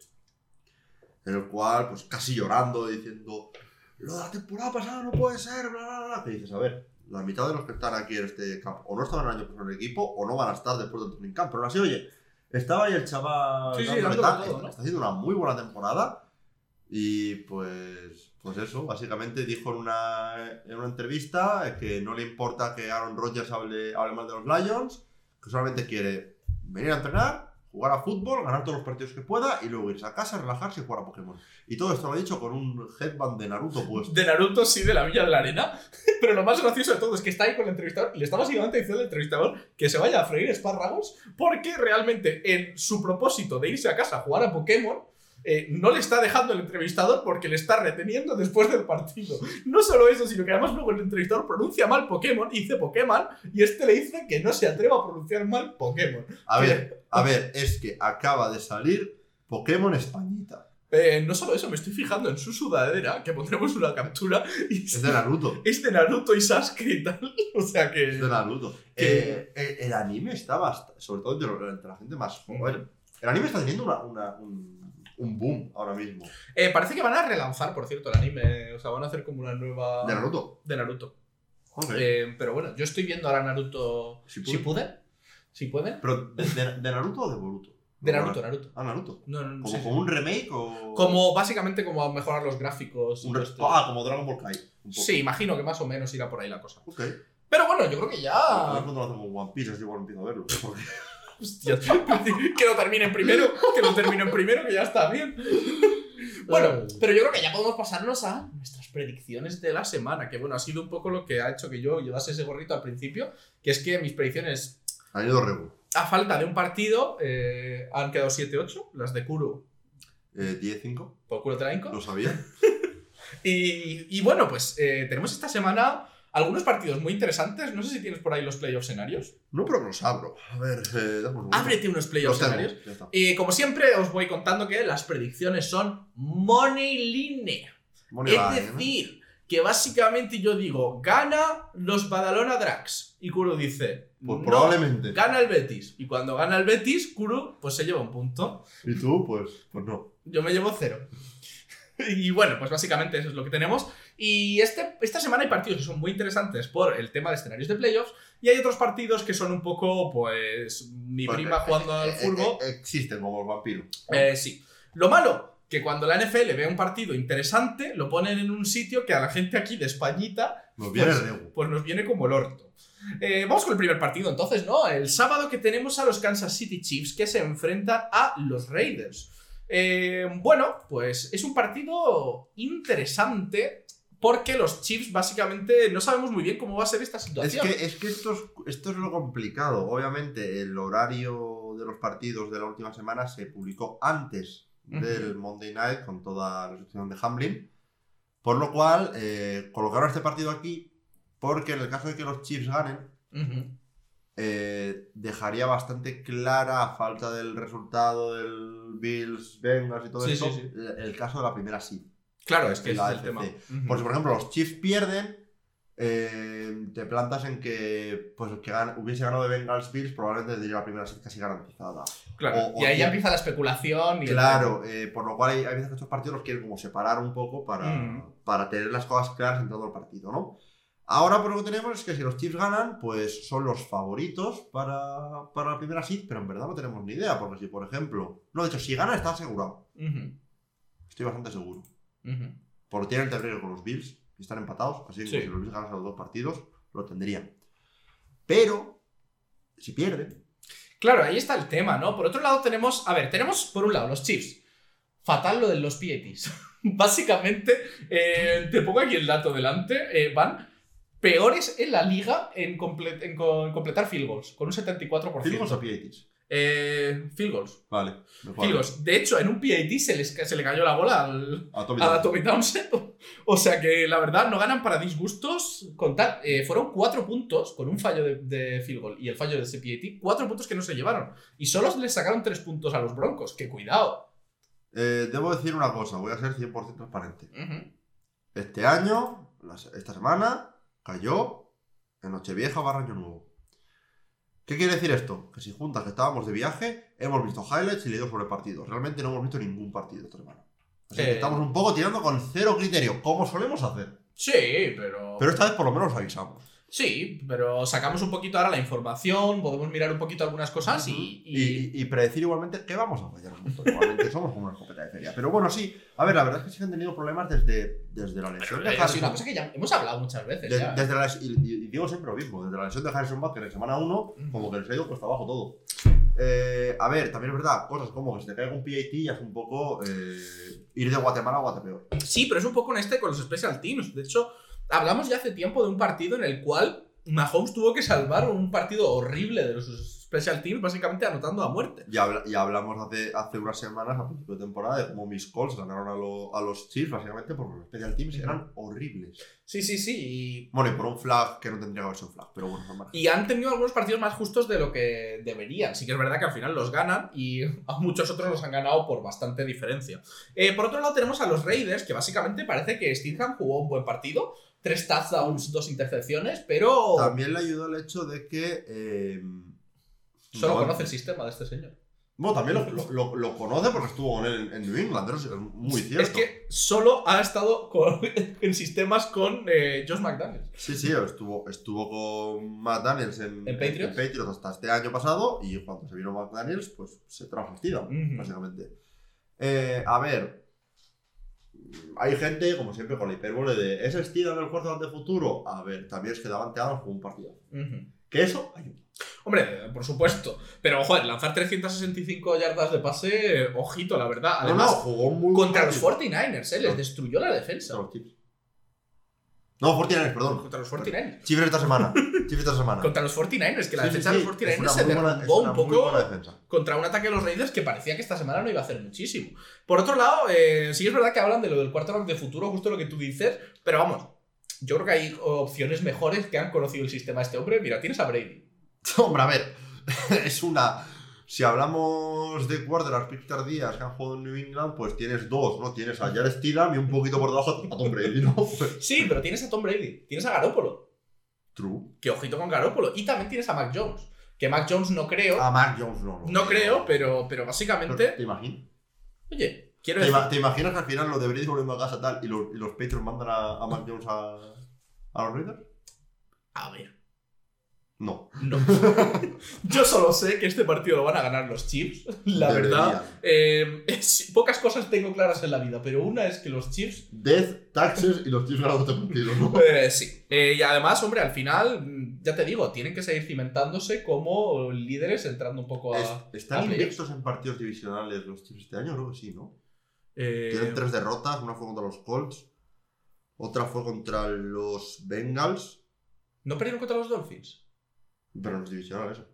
En el cual, pues casi llorando, diciendo: Lo de la temporada pasada no puede ser, bla, bla, bla. Que dices, a ver, la mitad de los que están aquí en este campo o no estaban el año pasado en el equipo o no van a estar después del training camp. Pero así, oye, estaba ahí el chaval. Sí, sí, todo, está, ¿no? está haciendo una muy buena temporada. Y pues, pues eso, básicamente dijo en una, en una entrevista que no le importa que Aaron Rodgers hable, hable mal de los Lions, que solamente quiere venir a entrenar, jugar a fútbol, ganar todos los partidos que pueda y luego irse a casa, relajarse y jugar a Pokémon. Y todo esto lo ha dicho con un headband de Naruto puesto. De Naruto, sí, de la Villa de la Arena. Pero lo más gracioso de todo es que está ahí con el entrevistador le está básicamente diciendo al entrevistador que se vaya a freír espárragos porque realmente en su propósito de irse a casa a jugar a Pokémon eh, no le está dejando el entrevistador porque le está reteniendo después del partido. No solo eso, sino que además luego el entrevistador pronuncia mal Pokémon dice Pokémon y este le dice que no se atreva a pronunciar mal Pokémon. A ver, a ver, es que acaba de salir Pokémon Españita. Eh, no solo eso, me estoy fijando en su sudadera, que pondremos una captura, y Es de Naruto. es de Naruto y Sasuke y tal. O sea que. Es de Naruto. Que- Eh, el, anime está bastante, sobre todo entre, la gente más joven. El anime está teniendo una, una- un, un boom ahora mismo. Eh, parece que van a relanzar, por cierto, el anime. O sea, van a hacer como una nueva. De Naruto. de Naruto. Ok. Eh, pero bueno, yo estoy viendo ahora Naruto. Si Si pude. pude. Si puede. Pero, ¿de, de- de Naruto o de Boruto? De Naruto, Naruto. Ah, Naruto. No, no, no. ¿Como, sí, como sí. un remake o...? Como básicamente como a mejorar los gráficos. un esto. Ah, como Dragon Ball Kai. Sí, imagino que más o menos irá por ahí la cosa. Ok. Pero bueno, yo creo que A ver ya. cuando lo hacemos One Piece, así igual empiezo a verlo. Porque... Que lo terminen primero, que lo terminen primero, que ya está bien. Bueno, pero yo creo que ya podemos pasarnos a nuestras predicciones de la semana, que bueno, ha sido un poco lo que ha hecho que yo llevase ese gorrito al principio, que es que mis predicciones, Han ido rebo. a falta de un partido, eh, han quedado 7-8, las de Kuro Eh, 10-5. por la hinco. Lo sabía. Y, y bueno, pues eh, tenemos esta semana algunos partidos muy interesantes, no sé si tienes por ahí los playoff escenarios. No, pero los abro. A ver, eh, un. Ábrete unos playoff escenarios. Y como siempre os voy contando que las predicciones son money line. Money line, Es decir, que básicamente yo digo, gana los Badalona Drax. Y Kuro dice, Pues "No, probablemente. gana el Betis. Y cuando gana el Betis, Kuro pues se lleva un punto. Y tú, pues, pues no. Yo me llevo cero. Y bueno, pues básicamente eso es lo que tenemos. Y este, esta semana hay partidos que son muy interesantes por el tema de escenarios de playoffs. Y hay otros partidos que son un poco, pues, mi Pues, prima eh, jugando al Eh, fútbol. eh, existen como el vampiro. Eh, sí. Lo malo, que cuando la NFL ve un partido interesante, lo ponen en un sitio que a la gente aquí de Españita, Nos viene pues, ego. pues nos viene como el orto. Eh, vamos con el primer partido, entonces, ¿no? El sábado que tenemos a los Kansas City Chiefs que se enfrentan a los Raiders. Eh, bueno, pues es un partido interesante porque los Chiefs básicamente no sabemos muy bien cómo va a ser esta Es situación. que, es que esto, es, esto es lo complicado. Obviamente, el horario de los partidos de la última semana se publicó antes del Monday Night con toda la sección de Hamlin. Por lo cual, eh, colocaron este partido aquí porque en el caso de que los Chiefs ganen, eh, dejaría bastante clara, a falta del resultado del Bills, Bengals y todo Sí, esto, sí, sí. El, el caso de la primera seed. Claro, es que ese La es el tema. Ujú. Por ejemplo, los Chiefs pierden, eh, te plantas en que pues, el que gan- hubiese ganado de Bengals Bills probablemente tendría la primera casi garantizada. Claro, o- y ahí ya empieza la especulación. Y el- Claro, eh, por lo cual hay, hay veces que estos partidos los quieren como separar un poco para, Mm. para tener las cosas claras en todo el partido, ¿no? Ahora por lo que tenemos es que si los Chiefs ganan, pues son los favoritos para, para la primera seed, pero en verdad no tenemos ni idea, porque si, por ejemplo, no, de hecho, si gana está asegurado, estoy bastante seguro, ujú. porque tienen el terreno con los Bills, y están empatados, así que Sí. si los Bills ganan los dos partidos, lo tendrían. Pero, si pierden, Claro, ahí está el tema, ¿no? Por otro lado tenemos, a ver, tenemos por un lado los Chiefs. Fatal lo de los PATs. Básicamente, eh, te pongo aquí el dato delante, eh, van peores en la liga en, comple- en co- en completar field goals, con un 74%. ¿Field goals o PATs? Eh, field goals. Vale. Field goals. De hecho, en un PAT se, les se le cayó la bola al, A Tommy a. Tommy Townsend. O sea que la verdad no ganan para disgustos. Con tal, eh, fueron cuatro puntos con un fallo de, de field goal y el fallo de ese PAT. Cuatro puntos que no se llevaron. Y solo les sacaron tres puntos a los Broncos. Que cuidado. Eh, debo decir una cosa, voy a ser 100% transparente. Ujú. Este año, esta semana, cayó en Nochevieja barra Año Nuevo. ¿Qué quiere decir esto? Que si juntas que estábamos de viaje, hemos visto highlights y leído sobre partidos. Realmente no hemos visto ningún partido esta semana. Así que Eh. estamos un poco tirando con cero criterio, como solemos hacer. Sí, pero. Pero esta vez por lo menos avisamos. Sí, pero sacamos un poquito ahora la información, podemos mirar un poquito algunas cosas y. Y, y- y predecir igualmente que vamos a fallar un montón. Igualmente somos como una escopeta de feria. Pero bueno, sí. A ver, la verdad es que sí que han tenido problemas desde, desde la lesión Pero de es una Harrison. cosa que ya hemos hablado muchas veces. De- ya. desde la y, digo siempre lo mismo, desde la lesión de Harrison Butker en semana 1, Ujú. como que les ha ido cuesta abajo todo. Eh, a ver, también es verdad, cosas como que se te caiga un PAT ya es un poco eh, ir de Guatemala a Guatepeor. Sí, pero es un poco en este con los Special Teams. De hecho, hablamos ya hace tiempo de un partido en el cual Mahomes tuvo que salvar un partido horrible de los Special Teams, básicamente anotando a muerte. Y, y hablamos hace, hace unas semanas, a principio de temporada, de cómo mis Colts ganaron a, lo- a los Chiefs, básicamente porque los Special Teams eran horribles. Sí, sí, sí. Y, Bueno, y por un flag que no tendría que haber sido un flag, pero bueno, normal. y han tenido algunos partidos más justos de lo que deberían. Sí que es verdad que al final los ganan y a muchos otros los han ganado por bastante diferencia. Eh, por otro lado tenemos a los Raiders, que básicamente parece que Steedham jugó un buen partido. Tres touchdowns, dos intercepciones, pero También le ayudó el hecho de que. eh, solo no- conoce el sistema de este señor. Bueno, también lo, lo- conoce porque estuvo con él en, en New England, es muy cierto. Es que solo ha estado con- en sistemas con eh, Josh McDaniels. Sí, sí, estuvo, estuvo con Matt Daniels en, ¿En Patriots? hasta este año pasado y cuando se vino Matt Daniels, pues se trajo básicamente. Eh, a ver, hay gente, como siempre, con la hipérbole de ¿es Steedham el cuarto de futuro? A ver, también es que Davante Adams jugó un partido. Que eso ayuda. Hombre, por supuesto. Pero, joder, lanzar 365 yardas de pase, eh, ojito, la verdad. Además, no, no, jugó muy contra los partido. 49ers, ¿eh? Les destruyó la defensa. Los Chiefs. No, 49ers, perdón. Contra los 49ers. Chiefs esta semana. Chiefs esta semana. Contra los 49ers, que la Sí, defensa sí, de los es 49ers una se derrumbó un poco contra un ataque de los Raiders que parecía que esta semana no iba a hacer muchísimo. Por otro lado, eh, sí es verdad que hablan de lo del cuarto rank de futuro, justo lo que tú dices, pero vamos, yo creo que hay opciones mejores que han conocido el sistema de este hombre. Mira, tienes a Brady. Hombre, a ver, es una. Si hablamos de quarterbacks pick tardías que han jugado en New England, pues tienes dos, ¿no? Tienes a Jared Steedham y un poquito por debajo a Tom Brady, ¿no? Sí, pero tienes a Tom Brady, tienes a Garoppolo, true. que ojito con Garoppolo, y también tienes a Mac Jones, que Mac Jones no creo, A Mark Jones no. no creo, pero, pero Pero, básicamente, ¿Te imaginas? oye, quiero ¿Te, decir, ima- te imaginas que al final lo de Brady volviendo a casa tal y los, y los Patriots mandan a, a Mark Jones a, a los Raiders? a ver, No. no. Yo solo sé que este partido lo van a ganar los Chiefs, la verdad. Eh, es- pocas cosas tengo claras en la vida, pero una es que los Chiefs Death, taxes y los Chiefs ganando este partido, ¿no? Eh, sí. Eh, y además, hombre, al final, mm, ya te digo, tienen que seguir cimentándose como líderes, entrando un poco a. Es- ¿Están a invictos en partidos divisionales los Chiefs este año? Creo que sí, ¿no? Tienen tres derrotas, una fue contra los Colts, otra fue contra los Bengals, ¿No perdieron contra los Dolphins? Pero no es divisional eso.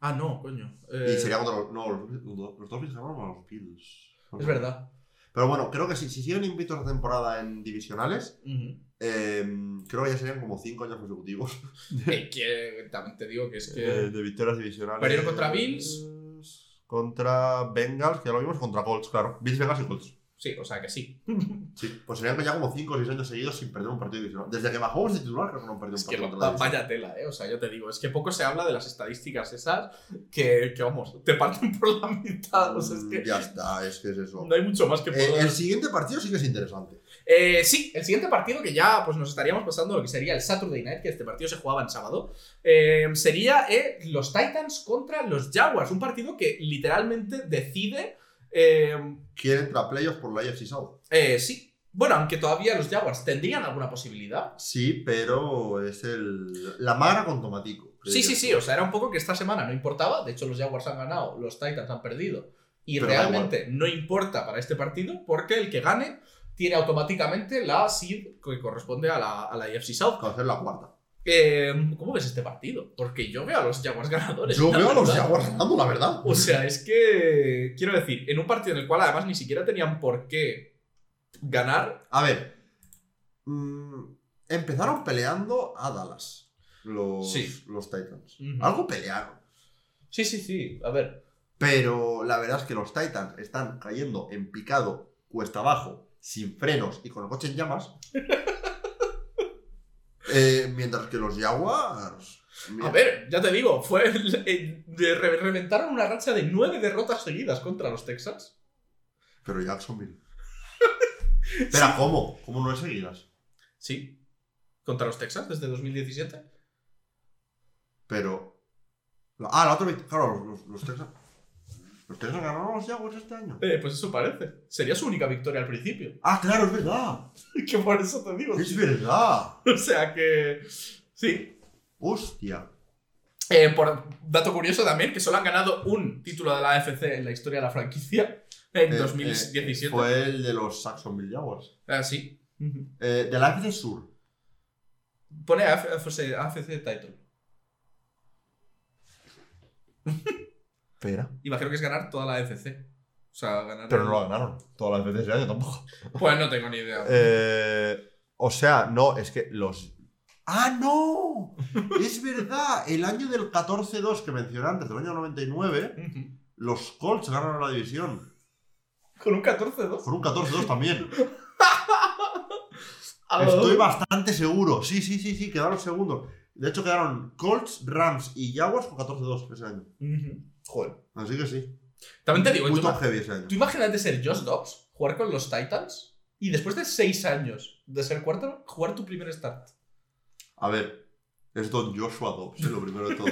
Ah, no, coño. Y Eh, sería contra los, no, los, los, los Dolphins ganaron a los Bills. Es verdad. Pero bueno, creo que si, si siguen invictos la temporada en divisionales, eh, creo que ya serían como cinco años consecutivos que también te digo que es que. eh, de victorias divisionales. ¿Perdieron contra Bills? Contra Bengals, que ya lo vimos, contra Colts, claro. Bills, Bengals y Colts. Sí, o sea que sí. Sí, pues serían ya como 5 o 6 años seguidos sin perder un partido divisional. Desde que Mahomes de titular creo que no han perdido Es un que partido vaya tela, ¿eh? O sea, yo te digo, es que poco se habla de las estadísticas esas que, que vamos, te parten por la mitad. O sea, es que Ya está, es que es eso. no hay mucho más que Eh, poder. el siguiente partido sí que es interesante. Eh, sí, el siguiente partido que ya pues, nos estaríamos pasando lo que sería el Saturday Night, que este partido se jugaba en sábado, eh, sería eh, los Titans contra los Jaguars, un partido que literalmente decide... eh, ¿Quién entra a playoffs por la AFC South? eh, sí, bueno, aunque todavía los Jaguars tendrían alguna posibilidad. Sí, pero es el la mara con tomatico. Sí, sí, sí, o sea, era un poco que esta semana no importaba, de hecho los Jaguars han ganado, los Titans han perdido, y Pero realmente no importa para este partido porque el que gane tiene automáticamente la seed que corresponde a la, a la AFC South. Va a ser la cuarta. Eh, ¿Cómo ves este partido? Porque yo veo a los Jaguars ganadores. Yo veo a los. Jaguars ganando, la verdad. O sea, es que. Quiero decir, en un partido en el cual además ni siquiera tenían por qué ganar. A ver. mm, empezaron peleando a Dallas. Los, Sí. los Titans. Algo pelearon. Sí, sí, sí. A ver. Pero la verdad es que los Titans están cayendo en picado, cuesta abajo, sin frenos y con el coche en llamas. Eh, mientras que los Jaguars. mira, A ver, ya te digo, fue. de- re- reventaron una racha de nueve derrotas seguidas contra los Texans. Pero Jacksonville. Espera, ¿cómo? ¿Cómo no es seguidas? Sí. Contra los Texans desde 2017. Pero. Ah, la otra vez. Claro, los, los, los Texans. ¿Los Texans ganaron a los Jaguars este año? Eh, pues eso parece. Sería su única victoria al principio. Ah, claro, es verdad. que por eso te digo. Es verdad. O sea que. Sí. Hostia. Eh, por dato curioso también, que solo han ganado un título de la AFC en la historia de la franquicia en Eh, 2017. eh, fue el de los Saxonville Jaguars. Ah, sí. Eh, de la AFC Sur. Pone AFC, AFC title. Espera. Imagino que es ganar toda la AFC. O sea, ganar. Pero el- no la ganaron. Todas las veces ese año tampoco. Pues no tengo ni idea. Eh, o sea, no, es que los. ¡Ah, no! Es verdad. El año del 14-2 que mencioné antes, del año 99, Ujú. los Colts ganaron la división. Con un 14-2. Con un 14-2 también. Estoy bastante seguro. Sí, sí, sí, sí, quedaron segundos. De hecho, quedaron Colts, Rams y Jaguars con 14-2 ese año. Ujú. Joder. Así que sí. También te digo, Muy tú, top heavy ese año. tú imagínate ser Josh Dobbs, jugar con los Titans y después de seis años de ser cuarto, jugar tu primer start. A ver, es Don Joshua Dobbs, eh, lo primero de todo.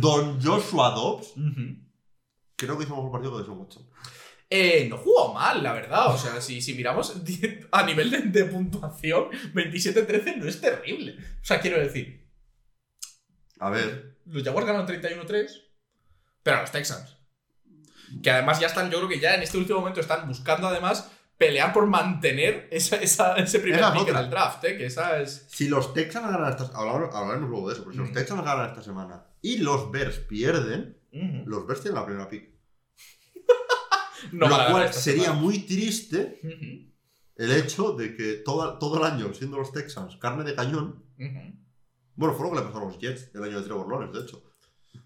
Don Joshua Dobbs, creo que hizo mejor partido que Deshaun Watson. Eh, no jugó mal, la verdad. O sea, si, si miramos a nivel de, de puntuación, 27-13 no es terrible. O sea, quiero decir, A ver, los Jaguars ganaron 31-3, pero a los Texans. Que además ya están, yo creo que ya en este último momento están buscando además pelear por mantener esa, esa- ese primer pick en otra. el draft, ¿eh? Que esa es... si los Texans ganan esta hablaremos, hablaremos luego de eso, pero si los Mm. Texans ganan esta semana y los Bears pierden, los Bears tienen la primera pick. No lo cual sería semana. muy triste el hecho de que todo, todo el año, siendo los Texans carne de cañón, bueno, fue lo que le pasó a los Jets el año de Trevor Lawrence, de hecho.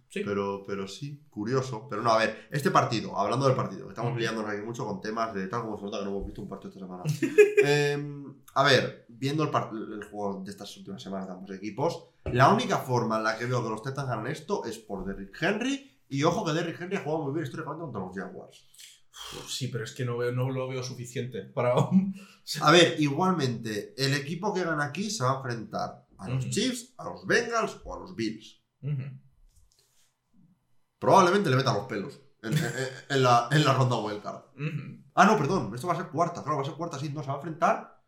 Sí. Pero, pero sí, curioso. Pero no, a ver, este partido, hablando del partido, estamos liándonos aquí mucho con temas de tal como se nota que no hemos visto un partido esta semana. Em, a ver, viendo el, juego de estas últimas semanas de ambos equipos, la única forma en la que veo que los Titans ganan esto es por Derrick Henry. Y ojo que Derrick Henry ha jugado muy bien históricamente contra los Jaguars. Sí, pero es que no, veo, no lo veo suficiente para... A ver, igualmente, el equipo que gana aquí se va a enfrentar a los. Chiefs, a los Bengals o a los Bills. Probablemente le meta los pelos en, en- en la, en la ronda wildcard. Ujú. Ah, no, perdón, esto va a ser cuarta, claro, va a ser cuarta, sí, no, se va a enfrentar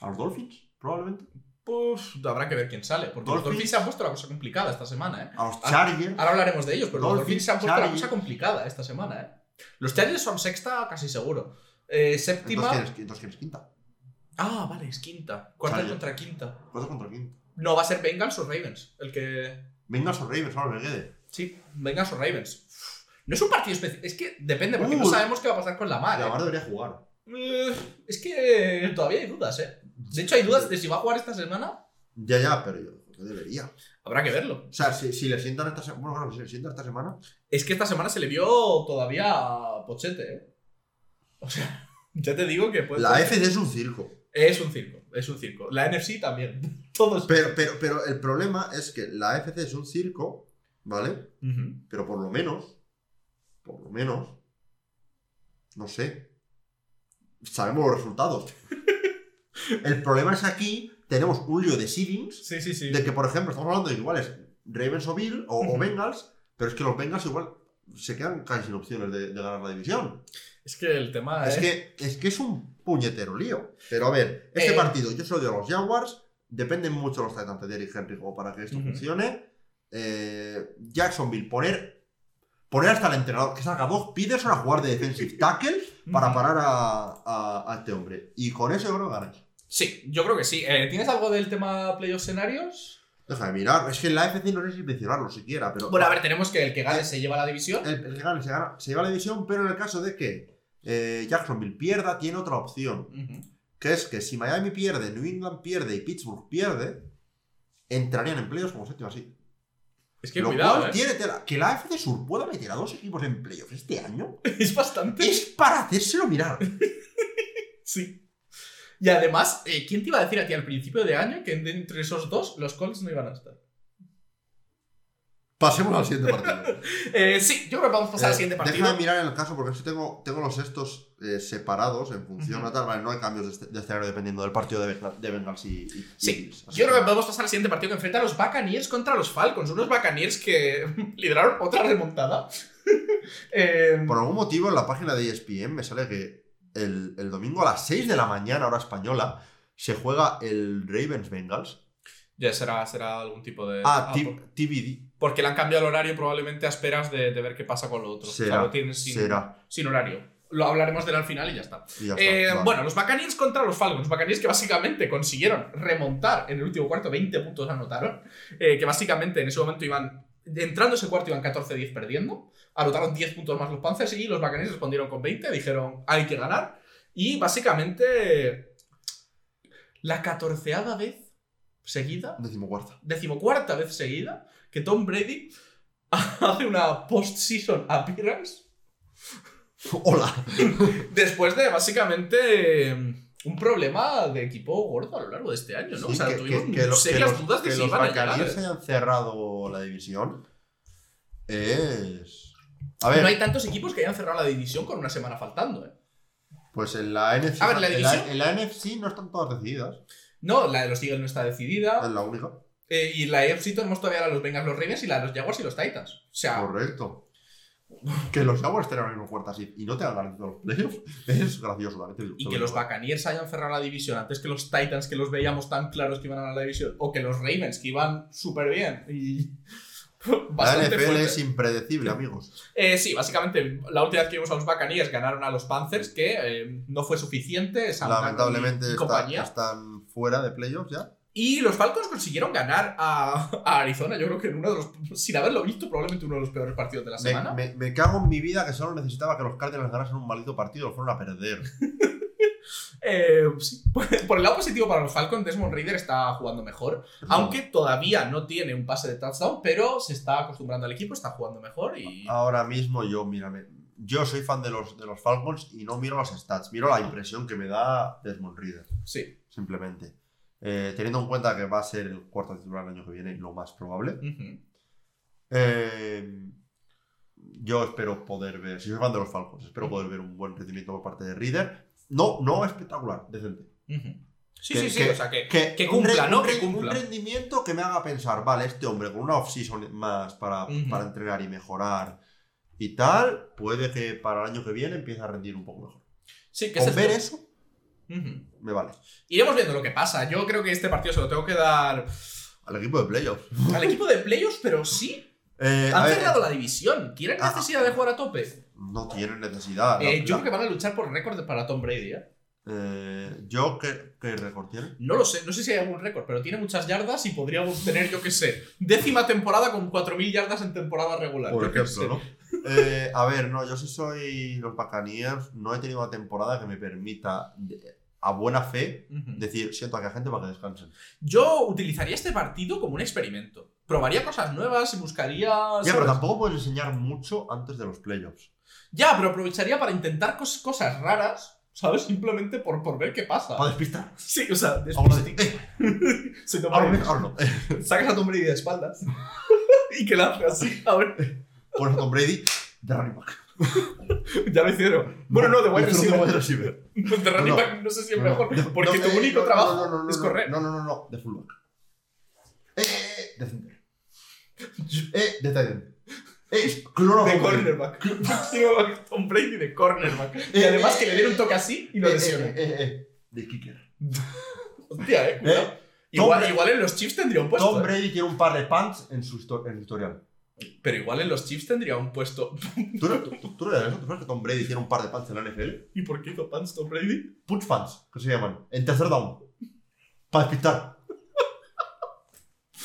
a los Dolphins, probablemente. Pues habrá que ver quién sale, porque los Dolphins. Dolphins se han puesto la cosa complicada esta semana, ¿eh? A los Ah, Chargers. Ahora hablaremos de ellos, pero los Dolphins, Dolphins se han puesto la cosa complicada esta semana, ¿eh? Los Chargers son sexta casi seguro. Eh, séptima... Entonces tienes quinta. Ah, vale, es quinta. Cuarta Chargers. contra quinta. Cuatro contra quinta. No, va a ser Bengals o Ravens. El que... Bengals o Ravens, ahora me quede. Sí, Bengals o Ravens. No es un partido especial. Es que depende, porque Uh. no sabemos qué va a pasar con la mar. La ¿eh? Mar debería jugar. Eh, es que todavía hay dudas, ¿eh? De hecho, hay dudas de si va a jugar esta semana. Ya, ya, pero yo debería. Habrá que verlo. O sea, si, si le sientan esta semana. Bueno, claro, si le sientan esta semana. Es que esta semana se le vio todavía Pochete, ¿eh? O sea, ya te digo que puede La FC es un circo. Es un circo, es un circo. La NFC también. Todos. Pero, pero, pero el problema es que la AFC es un circo, ¿vale? Pero por lo menos, por lo menos, no sé, sabemos los resultados. El problema es aquí tenemos un lío de seedings, Sí, sí, sí. de que, por ejemplo, estamos hablando de que igual es Ravens o Bill o. Bengals, pero es que los Bengals igual se quedan casi sin opciones de, de ganar la división. Es que el tema Es que, es que es un puñetero lío. Pero a ver, este Eh. partido yo se lo digo a los Jaguars. Dependen mucho los Titans de Derrick Henry como para que esto funcione. Eh, Jacksonville, poner, poner hasta el entrenador que salga Doug Peterson a jugar de defensive tackle para parar a, a- a este hombre. Y con eso yo creo que ganáis. Sí, yo creo que sí. Eh, ¿Tienes algo del tema playoff escenarios? Deja de mirar. Es que en la AFC no sé si mencionarlo siquiera, pero. Bueno, a ver, tenemos que el que gane se lleva la división. El, el que gane se, gana- se lleva la división, pero en el caso de que eh, Jacksonville pierda, tiene otra opción. Que es que si Miami pierde, New England pierde y Pittsburgh pierde, entrarían en playoffs como séptimo así. Es que Lo cuidado, cual ¿eh? tiene tela. Que la AFC Sur pueda meter a dos equipos en playoffs este año Es bastante. es para hacérselo mirar. Sí. Y además, eh, ¿quién te iba a decir a ti al principio de año que entre esos dos los Colts no iban a estar? Pasemos al siguiente partido. Eh, sí, yo creo que vamos a pasar al Eh, siguiente partido. Déjame mirar en el caso, porque que tengo, tengo los estos eh, separados en función Ujú. a tal. Vale, no hay cambios de, este- de escenario dependiendo del partido de, de Bengals y, y- Sí, y. Así yo creo que podemos pasar al siguiente partido que enfrenta a los Buccaneers contra los Falcons. Unos Buccaneers que lideraron otra remontada. Eh, Por algún motivo en la página de ESPN me sale que el, el domingo a las 6 de la mañana, hora española, se juega el Ravens Bengals. ya será, será algún tipo de. Ah, ah, TBD. Porque le han cambiado el horario probablemente a esperas de, de ver qué pasa con lo otro. O sea, Será. lo tienen sin, Será. sin horario. Lo hablaremos de él al final y ya está. Y ya está, Eh, vale. Bueno, los Buccaneers contra los Falcons. Buccaneers que básicamente consiguieron remontar en el último cuarto, 20 puntos anotaron. eh, que básicamente en ese momento iban, entrando ese cuarto iban 14-10 perdiendo. Anotaron 10 puntos más los Panthers y los Buccaneers respondieron con 20. Dijeron, hay que ganar. Y básicamente, la catorceava vez seguida, Decimocuarta. decimocuarta vez seguida, que Tom Brady hace una post-season appearance Hola. Después de básicamente un problema de equipo gordo a lo largo de este año, ¿no? Sí, o sea, que, tuvimos que- serias los- dudas de que si los iban a llegar. Buccaneers hayan cerrado la división es. A ver, No hay tantos equipos que hayan cerrado la división con una semana faltando, ¿eh? pues en la NFC. A ver, la en, división- en la NFC no están todas decididas. No, la de los Eagles no está decidida. Es la única. Eh, y la AFC tenemos todavía la de los Bengals, los Ravens y la de los Jaguars y los Titans. O sea, Correcto. Que los Jaguars tengan una puerta así y no te hagan los playoffs es gracioso, ¿vale? Te y que lo los. Buccaneers hayan cerrado la división antes que los Titans, que los veíamos tan claros que iban a ganar la división, o que los Ravens, que iban súper bien. Y. La NFL fuerte. es impredecible, amigos. Eh, sí, básicamente, la última vez que vimos a los Buccaneers ganaron a los Panthers, que eh, no fue suficiente. Lamentablemente y está- compañía. están fuera de playoffs ya. Y los Falcons consiguieron ganar a, a Arizona, yo creo que en uno de los, sin haberlo visto, probablemente uno de los peores partidos de la semana. me- me cago en mi vida que solo necesitaba que los Cardinals ganasen un maldito partido lo fueron a perder. Eh, sí. Por el lado positivo para los Falcons, Desmond Raider está jugando mejor, aunque todavía no tiene un pase de touchdown, pero se está acostumbrando al equipo, está jugando mejor y... Ahora mismo yo, mírame. Yo soy fan de los, de los Falcons y no miro los stats, miro la impresión que me da Desmond Reader, Sí. simplemente. Eh, teniendo en cuenta que va a ser el cuarto titular el año que viene, lo más probable. Eh, yo espero poder ver, si soy fan de los Falcons, espero poder ver un buen rendimiento por parte de Reader. No, no espectacular, decente. Ujú. Sí, Que- sí, sí, que- o sea que... Que, cumpla, ¿no? un Que cumpla. Un rendimiento que me haga pensar, vale, este hombre con una off-season más para, para entrenar y mejorar y tal, puede que para el año que viene empiece a rendir un poco mejor. Sí, que Con es ver esto. Me vale. Iremos viendo lo que pasa. Yo creo que este partido se lo tengo que dar Al equipo de playoffs. al equipo de playoffs, pero sí. Eh, Han cerrado la división. ¿Tienen Ah, necesidad de jugar a tope? No tienen necesidad. Eh, La- yo creo que van a luchar por récord de- para Tom Brady, ¿eh? eh, yo, ¿qué, qué récord tiene? No lo sé, no sé si hay algún récord, pero tiene muchas yardas y podríamos tener, yo qué sé, décima temporada con 4.000 yardas en temporada regular. Por ejemplo. ¿no? Eh, a ver, no, yo sí soy los Buccaneers, no he tenido una temporada que me permita, de- a buena fe, Ujú. decir, siento a que gente para que descansen. Yo utilizaría este partido como un experimento. Probaría cosas nuevas y buscaría. Ya, pero tampoco puedes enseñar mucho antes de los playoffs. Ya, pero aprovecharía para intentar cos- cosas raras, ¿sabes? Simplemente por, por ver qué pasa. Para despistar. Sí, o sea, Ahora después de- eh, soy Tom Brady. Sacas a Tom Brady de espaldas y que lance así. A ver, Pones Tom Brady de running back. ya lo hicieron. Bueno, no, de wide receiver. wide receiver. De running back no sé si es mejor, porque tu eh, único trabajo es correr. No, no, no, no, de fullback. Eh, eh, eh, de center. Eh, de tight end. Eh, cloro De cornerback. Tom Brady de cornerback. Y Eh, además eh, que le den un toque así y lo Eh, eh, eh, eh, eh, de kicker. Hostia, eh, cuidado. Eh, Igual, igual en los Chiefs tendría un puesto. Tom eh. Brady tiene un par de punts en su, en su historial. Pero igual en los Chiefs tendría un puesto. ¿Tú, no- tú, no eres eso? ¿Tú sabes que Tom Brady tiene un par de punts en la NFL? ¿Y por qué hizo pants Tom Brady? Punch fans, que se llaman. En tercer down. Para despistar.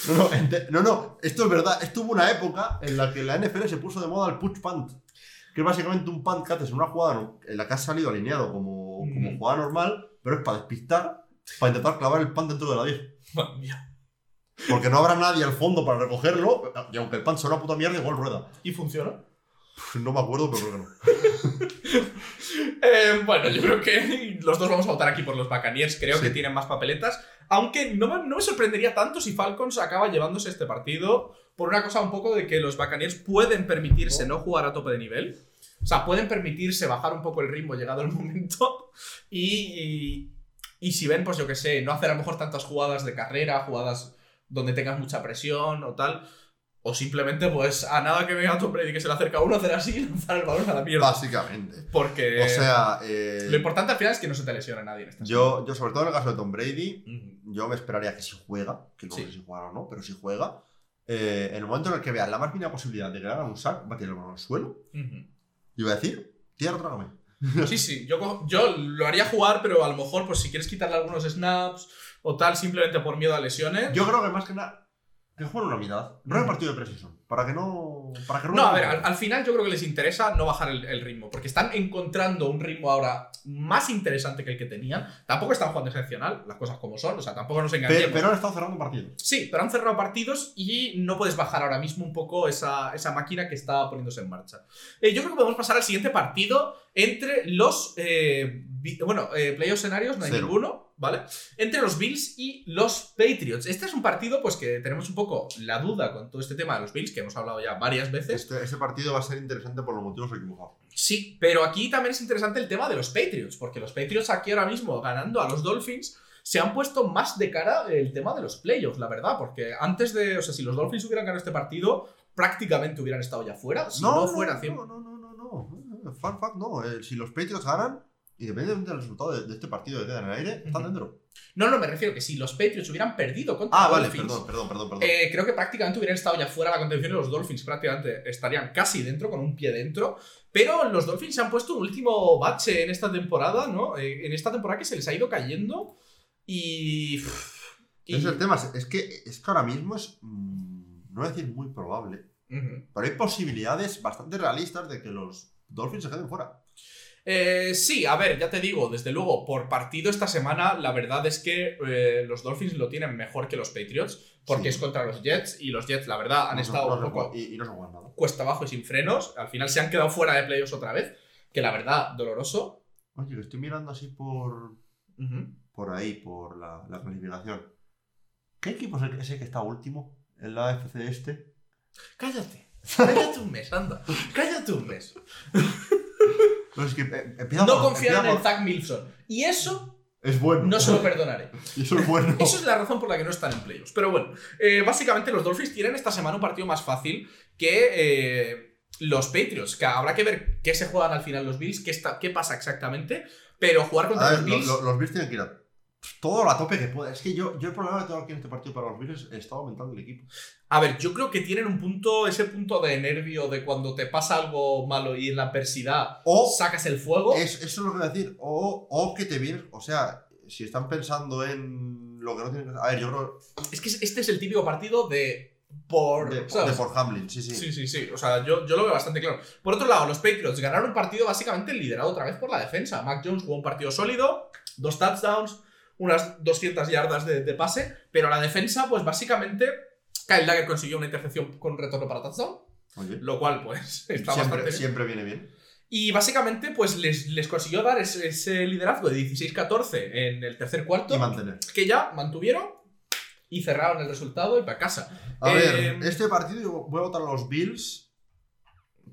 No, no, ente- no, no, esto es verdad. Esto hubo una época en la que la NFL se puso de moda el push punt. Que es básicamente un punt que haces en una jugada en la que has salido alineado como, como Mm. jugada normal, pero es para despistar, para intentar clavar el punt dentro de la 10. Madre mía. Porque no habrá nadie al fondo para recogerlo, y aunque el punt sea una puta mierda, igual rueda. ¿Y funciona? No me acuerdo, pero creo que no. Eh, bueno, yo creo que los dos vamos a votar aquí por los Buccaneers. Creo Sí. que tienen más papeletas. Aunque no me, no me sorprendería tanto si Falcons acaba llevándose este partido por una cosa un poco de que los Buccaneers pueden permitirse no jugar a tope de nivel. O sea, pueden permitirse bajar un poco el ritmo llegado el momento. Y, y, y si ven, pues yo que sé, no hacer a lo mejor tantas jugadas de carrera, jugadas donde tengas mucha presión o tal. O simplemente, pues a nada que venga Tom Brady que se le acerca a uno, hacer así y lanzar el balón a la mierda. Básicamente. Porque O sea, eh, lo importante al final es que no se te lesione nadie en esta yo, yo, sobre todo en el caso de Tom Brady, yo me esperaría que si juega, que no Sí. sé si juega o no, pero si juega, eh, en el momento en el que vea la más mínima posibilidad de que le hagan un sack, va a tirar el balón al suelo Ujú. y va a decir, tierra, trágame. Sí, sí, yo, yo lo haría jugar, pero a lo mejor, pues si quieres quitarle algunos snaps o tal, simplemente por miedo a lesiones. Yo creo que más que nada, que jueguen una mitad. No Ujú. partido de precision, para que no. Para que No, a ver, al, al final yo creo que les interesa no bajar el, el ritmo, porque están encontrando un ritmo ahora más interesante que el que tenían. Tampoco están jugando excepcional, las cosas como son, o sea, tampoco nos engañemos. Pero, pero han estado cerrando partidos. Sí, pero han cerrado partidos y no puedes bajar ahora mismo un poco esa, esa máquina que está poniéndose en marcha. Eh, yo creo que podemos pasar al siguiente partido entre los. eh, bueno, eh, playoff escenarios, no hay Cero. ninguno, ¿vale? Entre los Bills y los Patriots. Este es un partido, pues que tenemos un poco la duda con todo este tema de los Bills, que hemos hablado ya varias veces. Este, este partido va a ser interesante por los motivos que hemos hablado. Sí, pero aquí también es interesante el tema de los Patriots, porque los Patriots aquí ahora mismo ganando a los Dolphins se han puesto más de cara el tema de los playoffs, la verdad, porque antes de, o sea, si los Dolphins hubieran ganado este partido, prácticamente hubieran estado ya fuera, si no, fuera 100. no, no, no, no, no. Fun fact, no. Eh, si los Patriots ganan, independientemente del resultado de, de este partido que queda en el aire, están dentro. No, no, me refiero que si los Patriots hubieran perdido contra Ah, los vale, Dolphins, perdón, perdón, perdón, perdón. eh, creo que prácticamente hubieran estado ya fuera de la contención y los Dolphins prácticamente estarían casi dentro, con un pie dentro. Pero los Dolphins se han puesto un último bache en esta temporada, ¿no? Eh, en esta temporada que se les ha ido cayendo y... y- es el tema. Es que, es que ahora mismo es. mm, no voy a decir muy probable. Pero hay posibilidades bastante realistas de que los Dolphins se queden fuera. Eh, sí, a ver, ya te digo, desde luego, por partido esta semana, la verdad es que eh, los Dolphins lo tienen mejor que los Patriots, porque Sí. es contra los Jets, y los Jets, la verdad, han No estado no un poco y, nada. cuesta abajo y sin frenos. Al final se han quedado fuera de playoffs otra vez, que la verdad, doloroso. Oye, que estoy mirando así por. Por ahí, por la, la clasificación. ¿Qué equipo es el, es el que está último en la AFC este? Cállate, cállate un mes, anda, cállate un mes. No, es que eh, empieza No por- confiar empieza en Zach Milson. Y eso Es bueno. no se lo perdonaré. Eso es bueno. Eso es la razón por la que no están en playoffs. Pero bueno, eh, básicamente los Dolphins tienen esta semana un partido más fácil que eh, los Patriots. Que habrá que ver qué se juegan al final los Bills, qué, está, qué pasa exactamente. Pero jugar contra ver, los lo- Bills. lo- los Bills tienen que ir a todo a tope que pueda. Es que yo, yo el problema que tengo aquí en este partido para los Bills es estaba aumentando el equipo. A ver, yo creo que tienen un punto, ese punto de nervio de cuando te pasa algo malo y en la adversidad O sacas el fuego. es, eso es lo que voy a decir. O, o que te vienes. O sea, si están pensando en lo que no tienen que hacer. A ver, yo creo. Es que este es el típico partido de. Por. De, de por Hamlin, sí, sí. Sí, sí, sí. O sea, yo, yo lo veo bastante claro. Por otro lado, los Patriots ganaron un partido básicamente liderado otra vez por la defensa. Mac Jones jugó un partido sólido, dos touchdowns, unas 200 yardas de, de pase, pero la defensa, pues básicamente, Kyle Dagger consiguió una intercepción con retorno para touchdown, Oye, lo cual, pues, está bastante siempre, bien. siempre viene bien. Y básicamente, pues les, les consiguió dar ese, ese liderazgo de 16-14 en el tercer cuarto, Y mantener. que ya mantuvieron y cerraron el resultado y para casa. A Eh, ver, este partido yo voy a votar a los Bills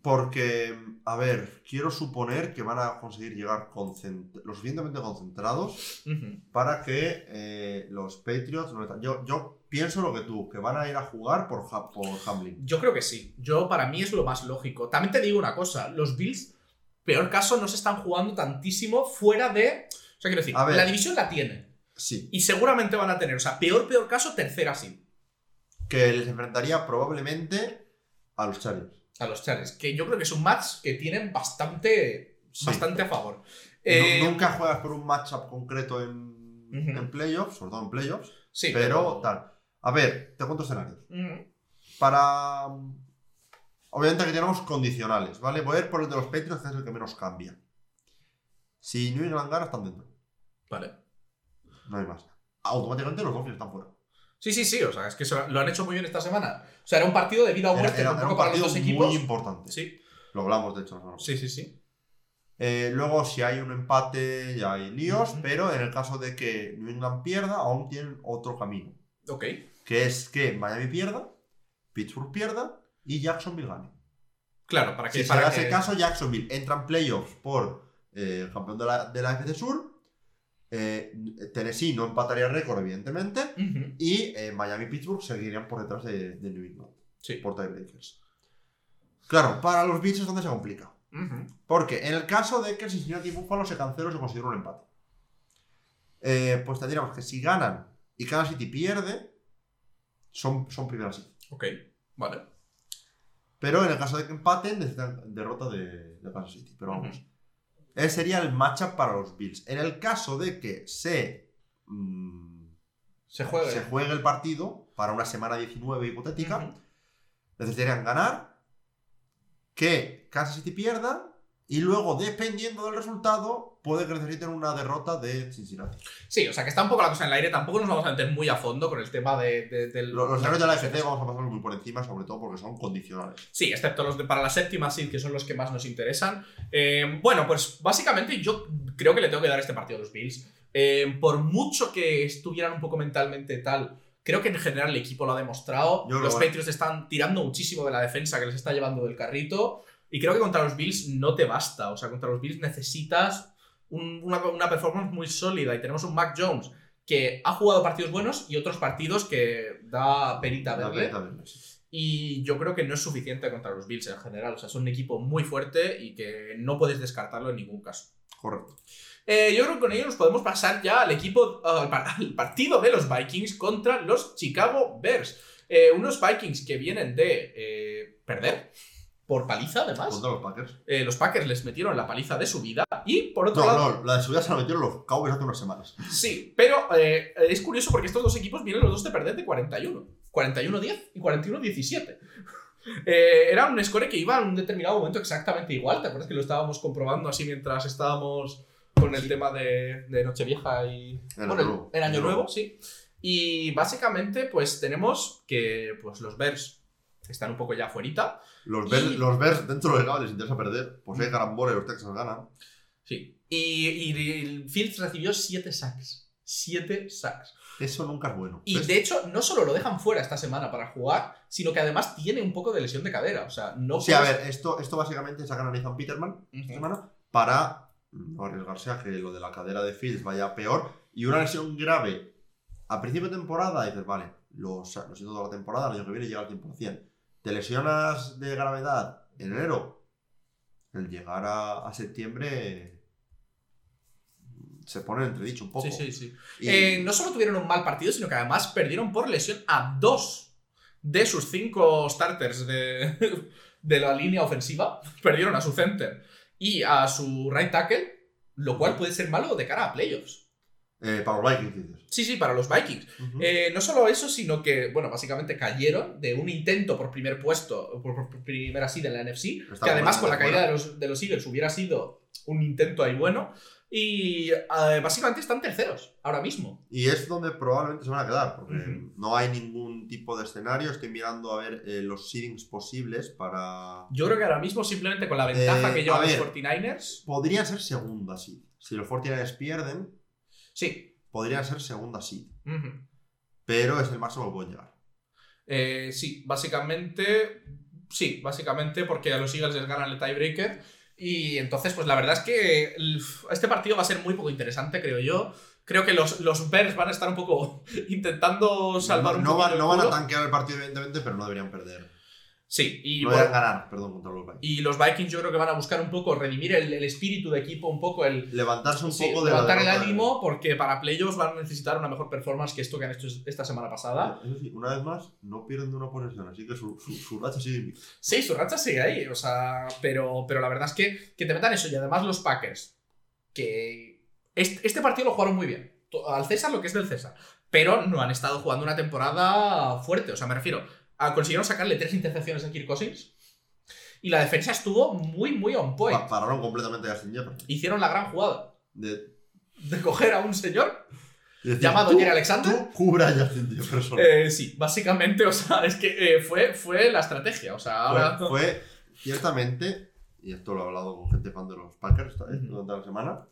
porque, a ver, quiero suponer que van a conseguir llegar lo suficientemente concentrados para que eh, los Patriots... Yo, yo pienso lo que tú, que van a ir a jugar por, Ha- por Hamlin. Yo creo que sí. Yo, para mí, es lo más lógico. También te digo una cosa: los Bills, peor caso, no se están jugando tantísimo fuera de. O sea, quiero decir, ver. la división la tienen. Sí. Y seguramente van a tener, o sea, peor, peor caso, tercera sí. Que les enfrentaría probablemente a los Chargers. A los Chargers. Que yo creo que es un match que tienen bastante. Sí. Bastante a favor. Eh, Nunca juegas por un matchup concreto en, en playoffs, sobre todo en playoffs, sí, pero tal. A ver, te cuento escenarios. Para. Obviamente aquí tenemos condicionales, ¿vale? Voy a ir por el de los Patriots, que es el que menos cambia. Si New England gana, están dentro. Vale. No hay más. Automáticamente los Dolphins están fuera. Sí, sí, sí, o sea, es que lo han hecho muy bien esta semana. O sea, era un partido de vida o muerte era- era para los dos equipos. muy importante. Sí, Lo hablamos, de hecho. pasada. sí, sí, sí. Eh, luego, si hay un empate, ya hay líos, pero en el caso de que New England pierda, aún tienen otro camino. Ok. Que es que Miami pierda, Pittsburgh pierda y Jacksonville gane. Claro, para que. Si se para que- ese caso, Jacksonville entra en playoffs por eh, el campeón de la, de la FC Sur. Eh, Tennessee no empataría récord, evidentemente. Y eh, Miami y Pittsburgh seguirían por detrás de, de New England, Sí. por tiebreakers. Claro, para los Bills es donde se complica. Porque en el caso de que el Cincinnati Buffalo se cancele o se considere un empate, eh, pues tendríamos que si ganan y Kansas City pierde, son, son primeras seed. Ok, vale. Pero en el caso de que empaten, necesitan derrota de, de Kansas City. Pero vamos. Ese sería el matchup para los Bills. En el caso de que se, mm, Se juega. se juegue el partido para una semana 19 hipotética, necesitarían ganar, que Kansas City pierda y luego, dependiendo del resultado, puede que necesiten una derrota de Cincinnati. Sí, o sea que está un poco la cosa en el aire. Tampoco nos vamos a meter muy a fondo con el tema de, de- del. Los, los de la FC vamos a pasarlos muy por encima, sobre todo porque son condicionales. Sí, excepto los de para la séptima seed, que son los que más nos interesan. Eh, bueno, pues básicamente yo creo que le tengo que dar este partido a los Bills. Eh, por mucho que estuvieran un poco mentalmente tal, creo que en general el equipo lo ha demostrado. Yo los Patriots están tirando muchísimo de la defensa que les está llevando del carrito. Y creo que contra los Bills no te basta. O sea, contra los Bills necesitas un- una, una performance muy sólida. Y tenemos un Mac Jones que ha jugado partidos buenos y otros partidos que da perita verle. Y yo creo que no es suficiente contra los Bills en general. O sea, son un equipo muy fuerte y que no puedes descartarlo en ningún caso. Correcto. Eh, yo creo que con ello nos podemos pasar ya al equipo, al partido de los Vikings contra los Chicago Bears. Eh, unos Vikings que vienen de eh, perder por paliza, además. Contra los Packers. Eh, los Packers les metieron la paliza de su vida. Y por otro No, lado, no, la de subida se la metieron los Cowboys hace unas semanas. Sí, pero eh, es curioso porque estos dos equipos vienen los dos de perder de 41. 41-10 y 41-17. Eh, era un score que iba en un determinado momento exactamente igual. ¿Te acuerdas que lo estábamos comprobando así mientras estábamos con el tema de, de Nochevieja y. El bueno, Año Nuevo. el Año Nuevo. sí. Y básicamente, pues tenemos que pues, los Bears están un poco ya afuerita. Los Y- Bears, los Bears dentro del les interesa perder. Pues hay carambola y los Texans ganan. Sí. Y, y el Fields recibió 7 sacks. 7 sacks. Eso nunca es bueno. Y ¿Ves? de hecho, no solo lo dejan fuera esta semana para jugar, sino que además tiene un poco de lesión de cadera. O sea, no Sí, a ver, esto, esto básicamente sacan a Nathan Peterman esta semana para no arriesgarse a que lo de la cadera de Fields vaya peor. Y una lesión grave a principio de temporada, dices, vale, lo, lo siento toda la temporada, el año que viene llega al 100%. Te lesionas de gravedad en enero, el llegar a, a septiembre se pone en entredicho un poco. Sí, sí, sí. Y- Eh, no solo tuvieron un mal partido, sino que además perdieron por lesión a dos de sus cinco starters de, de la línea ofensiva. Perdieron a su center y a su right tackle, lo cual puede ser malo de cara a playoffs. Eh, para los Vikings, dices. Sí, sí, para los Vikings. Eh, no solo eso, sino que, bueno, básicamente cayeron de un intento por primer puesto, por, por primera seed en la NFC, que además con la caída de los, de los Eagles hubiera sido un intento ahí bueno. Y eh, básicamente están terceros ahora mismo. Y es donde probablemente se van a quedar, porque no hay ningún tipo de escenario. Estoy mirando a ver eh, los seedings posibles para. Yo creo que ahora mismo, simplemente con la ventaja que llevan los ver. 49ers, Podrían ser segunda seed. Si los 49ers pierden, sí. podrían ser segunda seed. Pero es el máximo que pueden llegar. Eh, sí, básicamente. Sí, básicamente porque a los Eagles les ganan el tiebreaker. Y entonces, pues la verdad es que el- este partido va a ser muy poco interesante, creo yo. Creo que los, los Bears van a estar un poco intentando salvar no, un no poquito van, no van a tanquear el partido, evidentemente, pero no deberían perder. Sí, y, no bueno, ganar, perdón, contra los Vikings. y los Vikings yo creo que van a buscar un poco redimir el, el espíritu de equipo, un poco el, Levantarse un sí, poco de levantar el ánimo, porque para playoffs van a necesitar una mejor performance que esto que han hecho esta semana pasada. Eso sí, una vez más, no pierden de una posesión, así que su, su, su racha sigue invicta. Sí, su racha sigue ahí, o sea, pero, pero la verdad es que, que te metan eso y además los Packers, que este, este partido lo jugaron muy bien. al César lo que es del César. Pero no han estado jugando una temporada fuerte. O sea, me refiero, consiguieron sacarle tres intercepciones a Kirk Cousins. Y la defensa estuvo muy, muy on point. Pa- pararon completamente a Justin Jefferson. Hicieron la gran jugada De, de coger a un señor decir, llamado Jerry Alexander. Tú cubra a Justin Jefferson. Eh, sí, básicamente, o sea, es que eh, fue, fue la estrategia. O sea, ahora. Fue, fue, ciertamente, y esto lo he hablado con gente fan de los Packers esta vez, Ujú. durante la semana,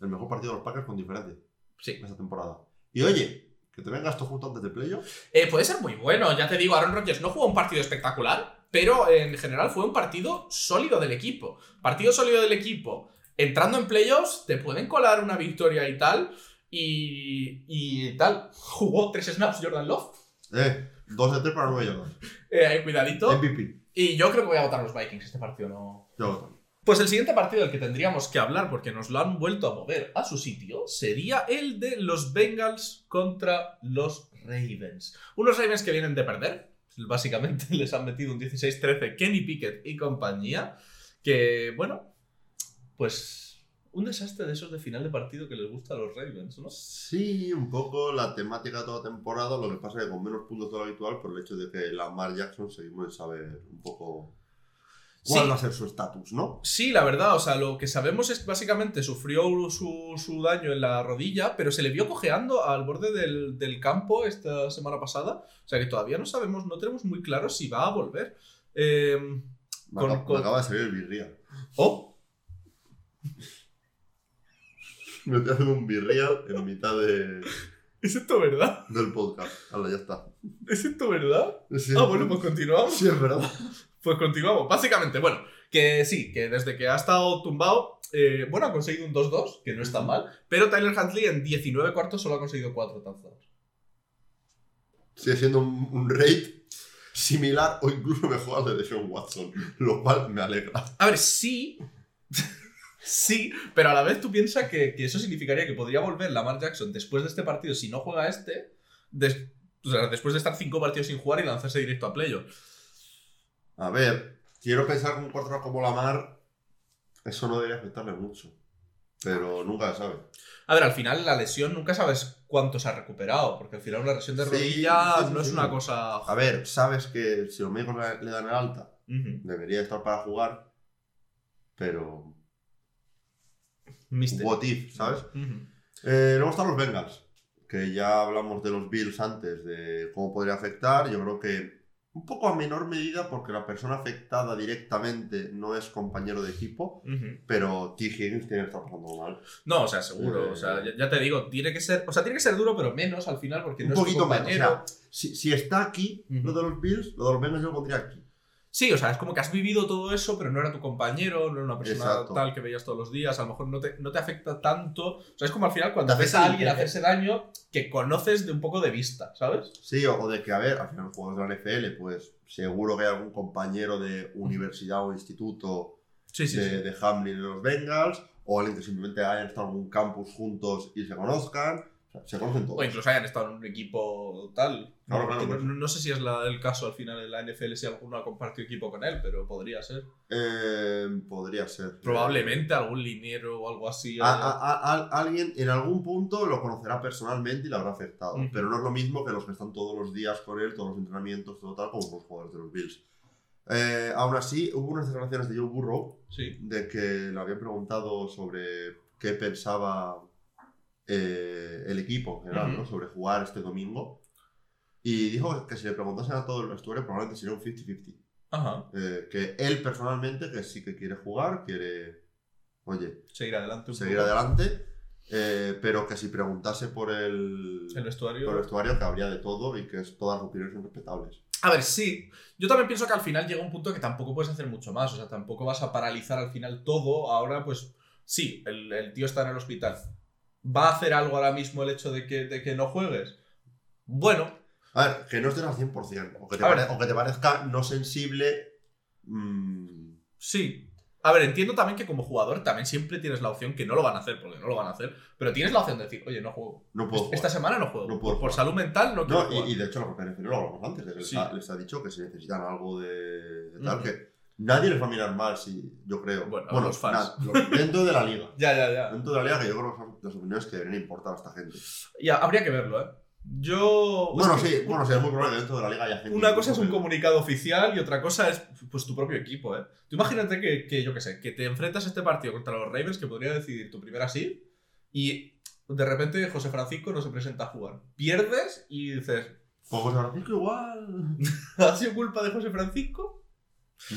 el mejor partido de los Packers con diferencia Sí. esta temporada. Y oye, que te venga esto justo antes de playoff. Eh, puede ser muy bueno, ya te digo, Aaron Rodgers no jugó un partido espectacular, pero en general fue un partido sólido del equipo. Partido sólido del equipo. Entrando en playoffs, te pueden colar una victoria y tal. Y, y tal. Jugó tres snaps Jordan Love. Eh, 2 de 3 para 9 yardas. Eh, cuidadito. MVP. Y yo creo que voy a votar a los Vikings este partido, no. Yo también. Pues el siguiente partido del que tendríamos que hablar, porque nos lo han vuelto a mover a su sitio, sería el de los Bengals contra los Ravens. Unos Ravens que vienen de perder. Básicamente les han metido un 16-13 Kenny Pickett y compañía. Que, bueno, pues un desastre de esos de final de partido que les gusta a los Ravens, ¿no? Sí, un poco la temática toda temporada, lo que pasa es que con menos puntos de lo habitual por el hecho de que Lamar Jackson seguimos en saber un poco cuál Sí. va a ser su estatus, ¿no? Sí, la verdad, o sea, lo que sabemos es que básicamente sufrió su, su daño en la rodilla, pero se le vio cojeando al borde del, del campo esta semana pasada. O sea que todavía no sabemos, no tenemos muy claro si va a volver. Eh, Me, Con- acaba, me con- acaba de salir el birria. oh, Me estoy haciendo un birria en mitad de, ¿es esto verdad? del podcast. Ahora ya está. ¿Es esto verdad? Sí, Ah, bueno, pues continuamos. Sí, es verdad. Pues continuamos. Básicamente, bueno, que sí, que desde que ha estado tumbado, eh, bueno, ha conseguido un 2-2, que no está mal, pero Tyler Huntley en 19 cuartos solo ha conseguido 4 touchdowns. Sigue siendo un, un rate similar o incluso mejor al de Deshaun Watson, lo cual me alegra. A ver, sí. sí, pero a la vez tú piensas que, que eso significaría que podría volver Lamar Jackson después de este partido, si no juega este, des- o sea, después de estar cinco partidos sin jugar y lanzarse directo a playoff. A ver, quiero pensar que un quarterback como Lamar, eso no debería afectarle mucho. Pero nunca se sabe. A ver, al final la lesión nunca sabes cuánto se ha recuperado, porque al final una lesión de Sí, rodilla sí, sí, no es una cosa. A ver, sabes que si los médicos le, dan el alta, debería estar para jugar, pero. Mister. What if, ¿sabes? Eh, luego están los Bengals, que ya hablamos de los Bills antes, de cómo podría afectar. Yo creo que un poco a menor medida, porque la persona afectada directamente no es compañero de equipo, pero T. Higgins tiene que estar pasando mal. No, o sea, seguro. Eh, O sea, ya, ya te digo, tiene que ser. O sea, tiene que ser duro, pero menos al final, porque un no es tu poquito menos. O compañero. sea, si, si está aquí lo de los Bills, lo de los Bengals yo lo pondría aquí. Sí, o sea, es como que has vivido todo eso, pero no era tu compañero, no era una persona Exacto. tal que veías todos los días, a lo mejor no te, no te afecta tanto. O sea, es como al final cuando ves a alguien hacerse daño que conoces de un poco de vista, ¿sabes? Sí, o, o de que, a ver, al final juegos de la NFL, pues seguro que hay algún compañero de universidad o instituto Sí, sí, de, sí. de Hamlin en los Bengals, o alguien que simplemente hayan estado en algún campus juntos y se conozcan. O sea, se conocen todos. O incluso hayan estado en un equipo tal. No, no- pues. no- no sé si es la- el caso al final en la NFL si alguno ha compartido equipo con él, pero podría ser. Eh, podría ser. Probablemente algún liniero o algo así. A- a- a- a- alguien en algún punto lo conocerá personalmente y le habrá afectado. Pero no es lo mismo que los que están todos los días con él, todos los entrenamientos, todo tal, como los jugadores de los Bills. Eh, aún así, hubo unas declaraciones de Joe Burrow Sí. de que le habían preguntado sobre qué pensaba eh, el equipo en general. ¿no? sobre jugar este domingo. Y dijo que si le preguntasen a todo el vestuario, probablemente sería un 50-50. Ajá. Eh, que él personalmente, que sí que quiere jugar, quiere, oye, Seguir adelante un seguir poco. adelante, eh, pero que si preguntase por el, El vestuario. por el vestuario, que habría de todo y que es- todas las opiniones son respetables. A ver, sí. Yo también pienso que al final llega un punto que tampoco puedes hacer mucho más. O sea, tampoco vas a paralizar al final todo. Ahora, pues, sí, el, el tío está en el hospital. ¿Va a hacer algo ahora mismo el hecho de que, de que no juegues? Bueno, A ver, que no estés al 100%, o que te, pare- o que te parezca no sensible. mm, sí. A ver, entiendo también que como jugador también siempre tienes la opción que no lo van a hacer, porque no lo van a hacer. Pero tienes la opción de decir, oye, no juego. no puedo Esta jugar. semana no juego. No puedo por, por salud mental no quiero No, jugar. y, y de hecho la propia NFL lo hablamos antes, les, Sí. ha, les ha dicho que si necesitan algo de, de tal, Ujú. que, nadie les va a mirar mal, si, yo creo. Bueno, a los fans. na- dentro de la liga. Ya, ya, ya. Dentro de la liga, que yo creo que son las opiniones que deberían importar a esta gente. Ya, habría que verlo, ¿eh? Yo. Bueno, es que sí, bueno, sí, es muy probable dentro de la liga haya gente. Una cosa es un que- comunicado oficial y otra cosa es pues tu propio equipo, ¿eh? Tú imagínate que, que, yo qué sé, que te enfrentas a este partido contra los Ravens que podría decidir tu primera seed y de repente José Francisco no se presenta a jugar. Pierdes y dices, Pues José Francisco igual. ¿ha sido culpa de José Francisco?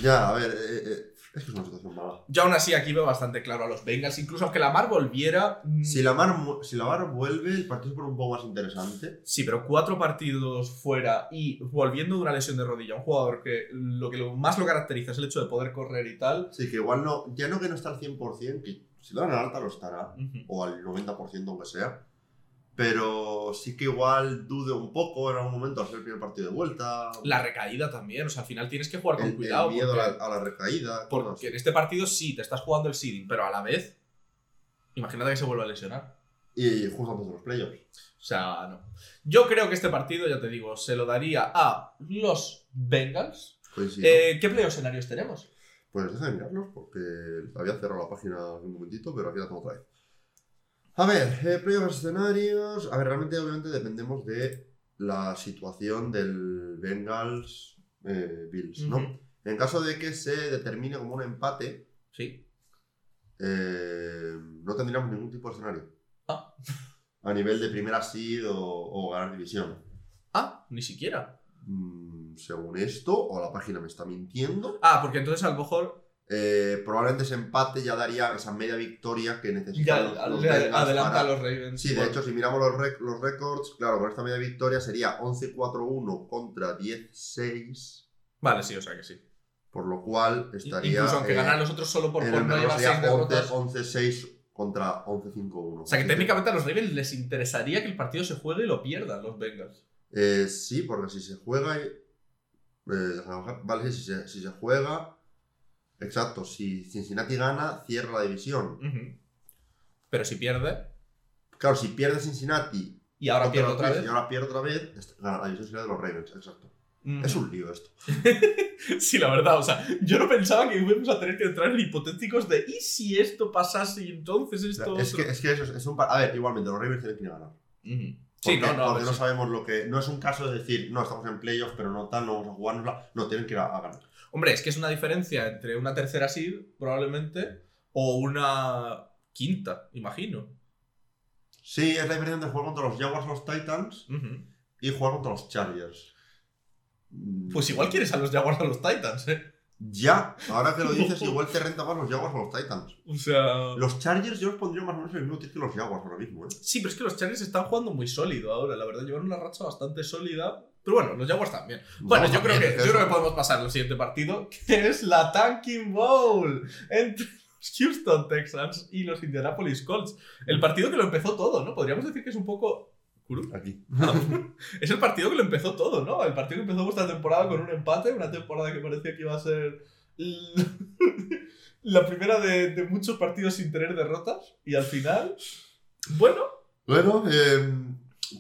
Ya, a ver, eh, eh, es que es una situación mala. Yo aún así aquí veo bastante claro a los Bengals, incluso aunque Lamar volviera... mm, Si la mar, mu- si la mar vuelve, el partido se pone un poco más interesante. Sí, pero cuatro partidos fuera y volviendo de una lesión de rodilla, un jugador que lo que más lo caracteriza es el hecho de poder correr y tal. Sí, que igual no, ya no que no está al 100%, que si lo dan al alta lo estará, o al 90% aunque sea. Pero sí que igual dude un poco en algún momento al ser el primer partido de vuelta. La recaída también, o sea, al final tienes que jugar con el, el cuidado. miedo a, la, a la recaída. porque en este partido sí, te estás jugando el seeding, pero a la vez, imagínate que se vuelva a lesionar. Y justo antes de los playoffs. O sea, no. Yo creo que este partido, ya te digo, se lo daría a los Bengals. Coincido. Eh, ¿Qué playoff escenarios tenemos? Pues deja de mirarlos porque había cerrado la página hace un momentito, pero aquí la tengo otra vez. A ver, eh, playoffs escenarios. A ver, realmente obviamente dependemos de la situación del Bengals eh, Bills, ¿no? En caso de que se determine como un empate, Sí. eh, no tendríamos ningún tipo de escenario. Ah. A nivel de primera seed o, o ganar división. Ah, ni siquiera. Mm, según esto, o la página me está mintiendo, Ah, porque entonces a lo mejor eh, probablemente ese empate ya daría esa media victoria que ya necesitan los, los Bengals adelanta para- a los Ravens. Sí, de Bueno, hecho, si miramos los, rec- los récords, claro, con esta media victoria sería 11-4-1 contra 10-6, Vale, sí, o sea que sí. por lo cual estaría. Incluso aunque eh, ganan los otros solo por por no llevar sería seis derrotas. 11 11-6 contra 11-5-1. O sea que técnicamente a los Ravens les interesaría que el partido se juegue y lo pierdan los Bengals. Eh, sí, porque si se juega. y- eh, vale, si se, si se juega. Exacto, si Cincinnati gana, cierra la división. Pero si pierde Claro, si pierde Cincinnati y ahora pierde otra vez. y ahora pierde otra vez, la división sería de los Ravens, exacto. Es un lío esto. Sí, la verdad, o sea, yo no pensaba que íbamos a tener que entrar en hipotéticos de ¿y si esto pasase y entonces esto es, que, otro?". es que eso es, es un. A ver, igualmente, los Ravens tienen que ganar. Ujú. Porque, Sí, no, no, porque sí. no sabemos lo que. No es un caso de decir, no, estamos en playoffs, pero no tal, no vamos a jugárnosla. No, tienen que ir a, a ganar. Hombre, es que es una diferencia entre una tercera seed, probablemente, o una quinta, imagino. Sí, es la diferencia entre jugar contra los Jaguars o los Titans y jugar contra los Chargers. Pues igual quieres a los Jaguars a los Titans, ¿eh? Ya, ahora que lo dices, igual te renta más los Jaguars o los Titans. O sea... Los Chargers yo los pondría más o menos en el mismo tier que los Jaguars ahora mismo, ¿eh? Sí, pero es que los Chargers están jugando muy sólido ahora, la verdad, llevan una racha bastante sólida. Pero bueno, los Jaguars también. Bueno, No, yo, creo que, yo creo que podemos pasar al siguiente partido, que es la Tanking Bowl entre los Houston Texans y los Indianapolis Colts. El partido que lo empezó todo, ¿no? Podríamos decir que es un poco... Aquí. Es el partido que lo empezó todo, ¿no? El partido que empezó vuestra temporada con un empate, una temporada que parecía que iba a ser la primera de, de muchos partidos sin tener derrotas. Y al final, bueno, Bueno, eh,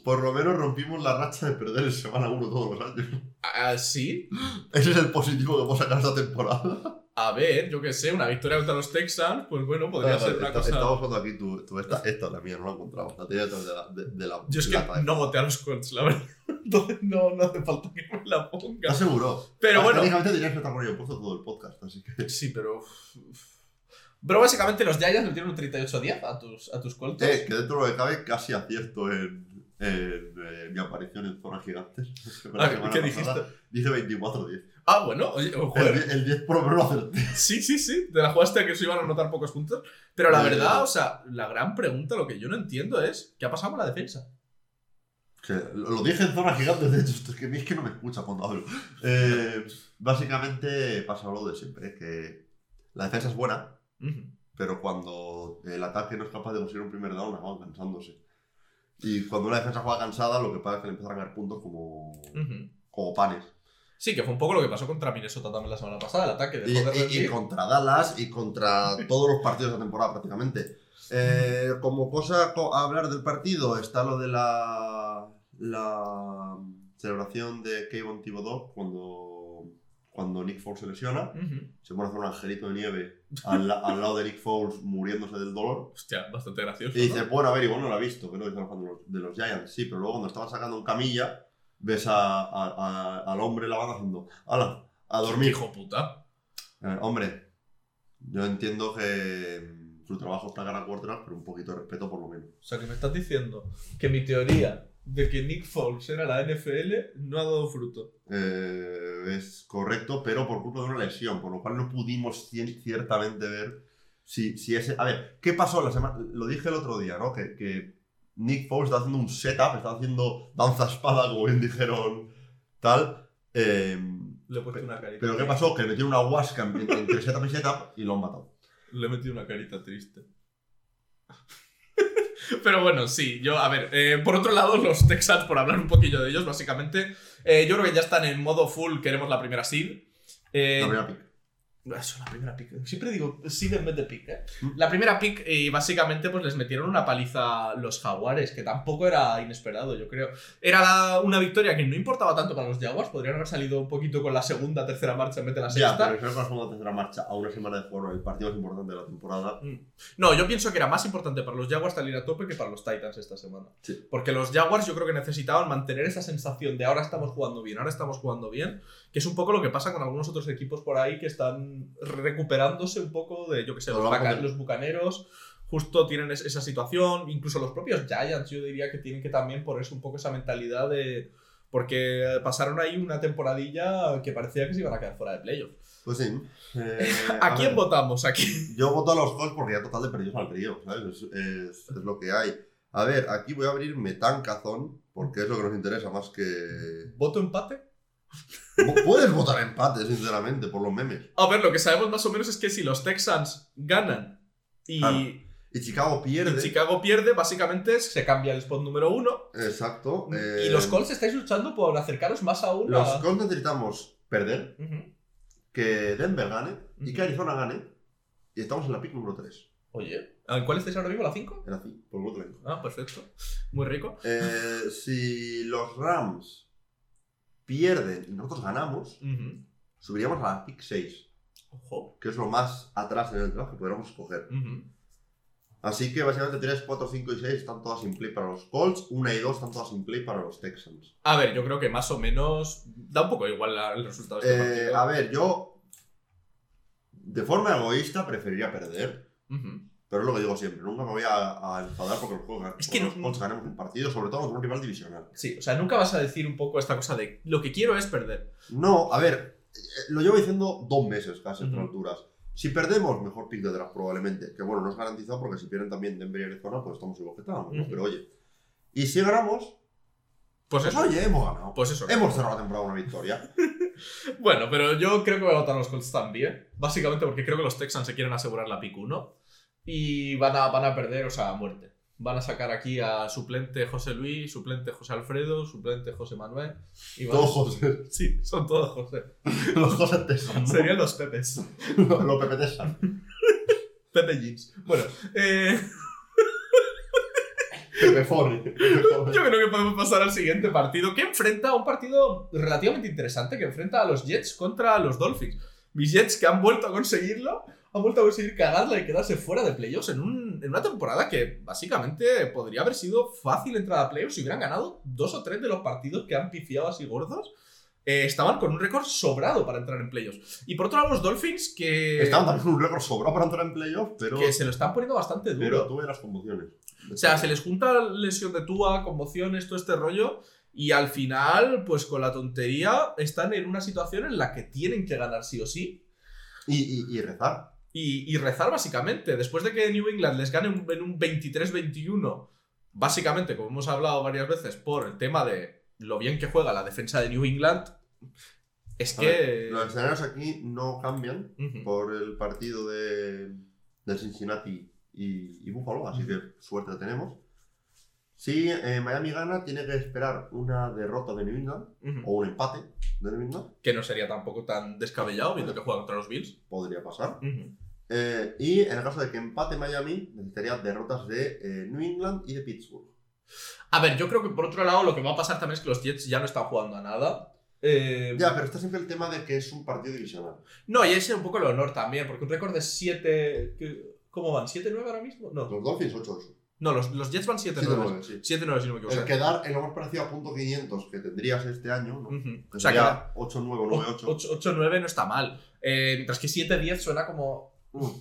por lo menos rompimos la racha de perder en semana 1 todos los años. así, Ese es el positivo que puedo sacar esta temporada. A ver, yo qué sé, una victoria contra los Texans, pues bueno, podría ser una está- cosa... Estaba usando aquí tu, tu esta, esta la mía, no la encontraba. La tenía detrás de la, de, de la Yo es que no voté a los Colts, la verdad. Entonces no, no hace falta que me la ponga. ¿Estás seguro? Pero Ah, bueno. Técnicamente tenías que estar con ello puesto todo el podcast, así que... Sí, pero... Pero básicamente los Giants le tienen un 38-10 a tus, a tus Colts. Eh, que dentro de lo que cabe casi acierto en, en, eh, mi aparición en Zona Gigantes. La Ah, ¿Qué pasada dijiste? Dije 24-10. Ah, bueno, oye, El, joder. die- el 10 por lo acerté. Sí, sí, sí. Te la jugaste a que se iban a anotar pocos puntos. Pero la Eh. verdad, o sea, la gran pregunta, lo que yo no entiendo es: ¿qué ha pasado con la defensa? Que lo, dije en Zona Gigantes, de hecho, es que es que no me escucha cuando hablo. Eh, básicamente pasa lo de siempre, que la defensa es buena, pero cuando el ataque no es capaz de conseguir un primer down, acaban cansándose. Y cuando una defensa juega cansada, lo que pasa es que le empiezan a ganar puntos como, como panes. Sí, que fue un poco lo que pasó contra Minnesota también la semana pasada, el ataque de Y, y- y contra Dallas y contra todos los partidos de la temporada prácticamente. Eh, como cosa co- a hablar del partido está lo de la, la celebración de Kevin Thibodeau cuando, cuando Nick Foles se lesiona, se pone a hacer un angelito de nieve al, la- al lado de Nick Foles muriéndose del dolor. Hostia, bastante gracioso. Y ¿no? dice, bueno, a ver, igual no lo ha visto, que es lo que están haciendo los- de los Giants. Sí, pero luego cuando estaban sacando en camilla, ves a- a- a- al hombre la banda haciendo, ¡hala! A dormir. Hijo puta. Eh, hombre, yo entiendo que mm, su trabajo es plagar a quarterback, pero un poquito de respeto por lo menos. O sea, que me estás diciendo que mi teoría de que Nick Foles era la NFL no ha dado fruto. Eh, es correcto, pero por culpa de una lesión, por lo cual no pudimos ciertamente ver si, si ese... A ver, ¿qué pasó la semana? Lo dije el otro día, ¿no? Que, que Nick Foles está haciendo un setup, está haciendo danza espada, como bien dijeron, tal. eh, Le he puesto una carita. pero ¿qué pasó? Que le metieron una huasca en- en- entre setup y setup y lo han matado. Le he metido una carita triste. Pero bueno, sí, yo, a ver, eh, por otro lado, los Texans, por hablar un poquillo de ellos, básicamente, eh, yo creo que ya están en modo full, queremos la primera seed. Eh, La primera. Eso, la primera pick. Siempre digo seed en vez de pick, ¿eh? Mm. La primera pick, y básicamente, pues les metieron una paliza los Jaguares, que tampoco era inesperado, yo creo. Era la- una victoria que no importaba tanto para los Jaguars, podrían haber salido un poquito con la segunda, tercera marcha en vez de la Ya, sexta. pero creo que la segunda tercera marcha a una semana de juego, el partido más importante de la temporada. No, yo pienso que era más importante para los Jaguars salir a tope que para los Titans esta semana. Sí. Porque los Jaguars yo creo que necesitaban mantener esa sensación de ahora estamos jugando bien, ahora estamos jugando bien, que es un poco lo que pasa con algunos otros equipos por ahí que están recuperándose un poco de, yo que sé, los, Hablamos Baca- de- los Bucaneros. Justo tienen es- esa situación, incluso los propios Giants, yo diría que tienen que también ponerse un poco esa mentalidad de. Porque pasaron ahí una temporadilla que parecía que se iban a quedar fuera de playoff. Pues sí. eh, ¿A quién ver. votamos aquí? Yo voto a los Colts porque ya total de perdidos al perdido, ¿sabes? Es, es- es lo que hay. A ver, aquí voy a abrir Metancazón porque es lo que nos interesa más que... ¿Voto empate? Pu- Puedes votar empate, sinceramente, por los memes. A ver, lo que sabemos más o menos es que si los Texans ganan y, Claro. Y Chicago pierde. y Chicago pierde, básicamente se cambia el spot número uno. Exacto. y eh, los Colts estáis luchando por acercaros más aún Los a... Colts necesitamos perder, que Denver gane y que Arizona gane. Y estamos en la pick número 3. Oye, ¿en cuál estáis ahora mismo? ¿La 5? Era así, por lo que. Ah, perfecto. Muy rico. Eh, si los Rams pierden y nosotros ganamos, Ujú. subiríamos a la pick 6. Ojo. que es lo más atrás en el draft que podríamos coger. Ujú. Así que básicamente 3, 4, 5 y 6 están todas in play para los Colts, 1 y 2 están todas in play para los Texans. A ver, yo creo que más o menos da un poco igual la- el resultado de este Eh, partido. a ver, yo de forma egoísta preferiría perder, Ujú. Pero es lo que digo siempre, nunca me voy a, a enfadar porque los, Colts, Es que los no- ganemos un partido, sobre todo con un rival divisional. Sí, o sea, nunca vas a decir un poco esta cosa de lo que quiero es perder. No, a ver, eh, lo llevo diciendo dos meses casi a estas alturas. Si perdemos, mejor pick de draft probablemente. Que bueno, no es garantizado porque si pierden también Denver y Arizona, pues estamos igual. Ujú. Pero oye. Y si ganamos, Pues pues eso. oye, hemos ganado. Pues eso. Hemos cerrado la temporada una victoria. Bueno, pero yo creo que voy a votar a los Colts también. Básicamente porque creo que los Texans se quieren asegurar la pick 1. Y van a, van a perder, o sea, a muerte. Van a sacar aquí a suplente José Luis, suplente José Alfredo, suplente José Manuel. Y van a- Todos José. Sí, son todos José. Los José Tesan. ¿no? Serían los Pepes. Los Pepe Tesan. Pepe Jeans. Bueno, eh, Pepe yo creo que podemos pasar al siguiente partido, que enfrenta un partido relativamente interesante, que enfrenta a los Jets contra los Dolphins. Mis Jets que han vuelto a conseguirlo, han vuelto a conseguir cagarla y quedarse fuera de playoffs en, un- en una temporada que básicamente podría haber sido fácil entrar a playoffs si hubieran ganado dos o tres de los partidos que han pifiado así gordos. eh, estaban con un récord sobrado para entrar en playoffs. Y por otro lado, los Dolphins que, Estaban también con un récord sobrado para entrar en playoff, pero, que se lo están poniendo bastante duro. pero tuve las conmociones. O sea, se les junta lesión de Tua, conmociones, todo este rollo. Y al final, pues con la tontería, están en una situación en la que tienen que ganar sí o sí. Y, y, y rezar. Y, y rezar básicamente. Después de que New England les gane un- en un 23-21, básicamente, como hemos hablado varias veces, por el tema de lo bien que juega la defensa de New England, es A que... ver, los escenarios aquí no cambian por el partido de, de Cincinnati y, y Buffalo, así que suerte tenemos. Si eh, Miami gana, tiene que esperar una derrota de New England o un empate de New England, Que no sería tampoco tan descabellado viendo que juega contra los Bills. podría pasar. Eh, y en el caso de que empate Miami, necesitaría derrotas de eh, New England y de Pittsburgh. A ver, yo creo que por otro lado lo que va a pasar también es que los Jets ya no están jugando a nada. Eh, Ya, pero está siempre el tema de que es un partido divisional. No, y ese es un poco el honor también, porque un récord de 7. ¿Cómo van? ¿7-9 ahora mismo? No, Los Dolphins 8 8. no los, los Jets van 7-9. 7-9, sí. 7-9 si no me equivoco. El quedar en lo más parecido a punto 500 que tendrías este año, ¿no? Ujú. Que O sea, sería 8-9 o 9-8. 8-9 no está mal. Eh, mientras que 7-10 suena como.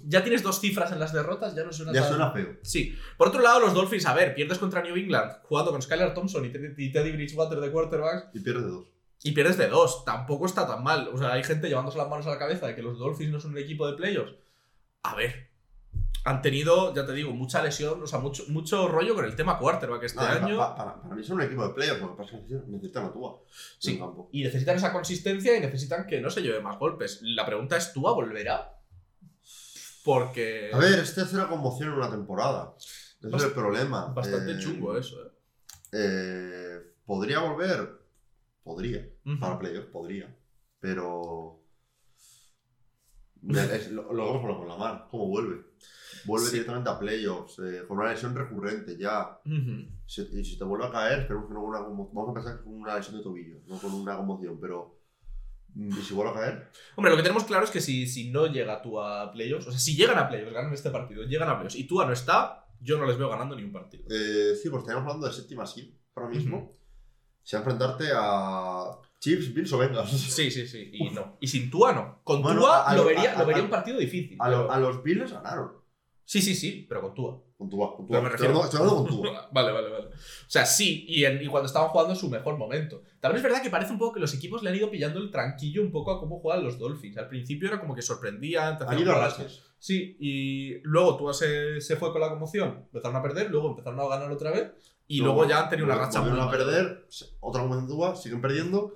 Ya tienes dos cifras en las derrotas, ya no suena Ya tan- suena feo. Sí. Por otro lado, los Dolphins, a ver, pierdes contra New England jugando con Skylar Thompson y Teddy, Bridgewater de quarterbacks Y pierdes de 2. y pierdes de dos. Tampoco está tan mal. O sea, hay gente llevándose las manos a la cabeza de que los Dolphins no son un equipo de playoffs. A ver. Han tenido, ya te digo, mucha lesión, o sea, mucho, mucho rollo con el tema quarterback este Ah, año. pa- para, para mí son un equipo de playoffs, lo que pasa que necesitan a Tua. Sí. en el campo. Y necesitan esa consistencia y necesitan que no se lleve más golpes. La pregunta es, ¿Tua volverá? Porque... A ver, es tercera conmoción en una temporada. Ese es el problema. Bastante Eh, chungo eso, ¿eh? eh, ¿Podría volver? Podría. Para playoffs, podría. Pero. es- lo, lo vemos con la mar. ¿Cómo vuelve? Vuelve Sí. directamente a playoffs, eh, con una lesión recurrente ya. Si- y si te vuelve a caer, esperemos que no con una conmo- Vamos a pensar que con una lesión de tobillo, no con una conmoción, pero. Mm, ¿Y si vuelve a caer? Hombre, lo que tenemos claro es que si, si no llega tú a playoffs, o sea, si llegan a playoffs, ganan este partido, llegan a playoffs y Tua no está, yo no les veo ganando ni un partido. Eh, sí, pues estaríamos hablando de séptima seed ahora mismo. Si va a enfrentarte a Chiefs, Bills o Bengals. Sí, sí, sí. Y no. Y sin Tua no. Con Bueno, Tua lo lo- vería, a- lo vería a- un partido difícil. A, lo- pero- a los Bills ganaron. Sí, sí, sí, pero con Tua. Con Tua, con Pero Tua. me Estoy refiero- hablando- estoy hablando con Tua. Vale, vale, vale. O sea, sí, y, en- y cuando estaban jugando en su mejor momento. También es verdad que parece un poco que los equipos le han ido pillando el tranquillo un poco a cómo juegan los Dolphins. Al principio era como que sorprendían. Han ido a. Sí, y luego Tua se, se fue con la conmoción, empezaron a perder, luego empezaron a ganar otra vez, y luego ya han tenido una racha Volvieron a perder, otra conmoción de Tua, siguen perdiendo.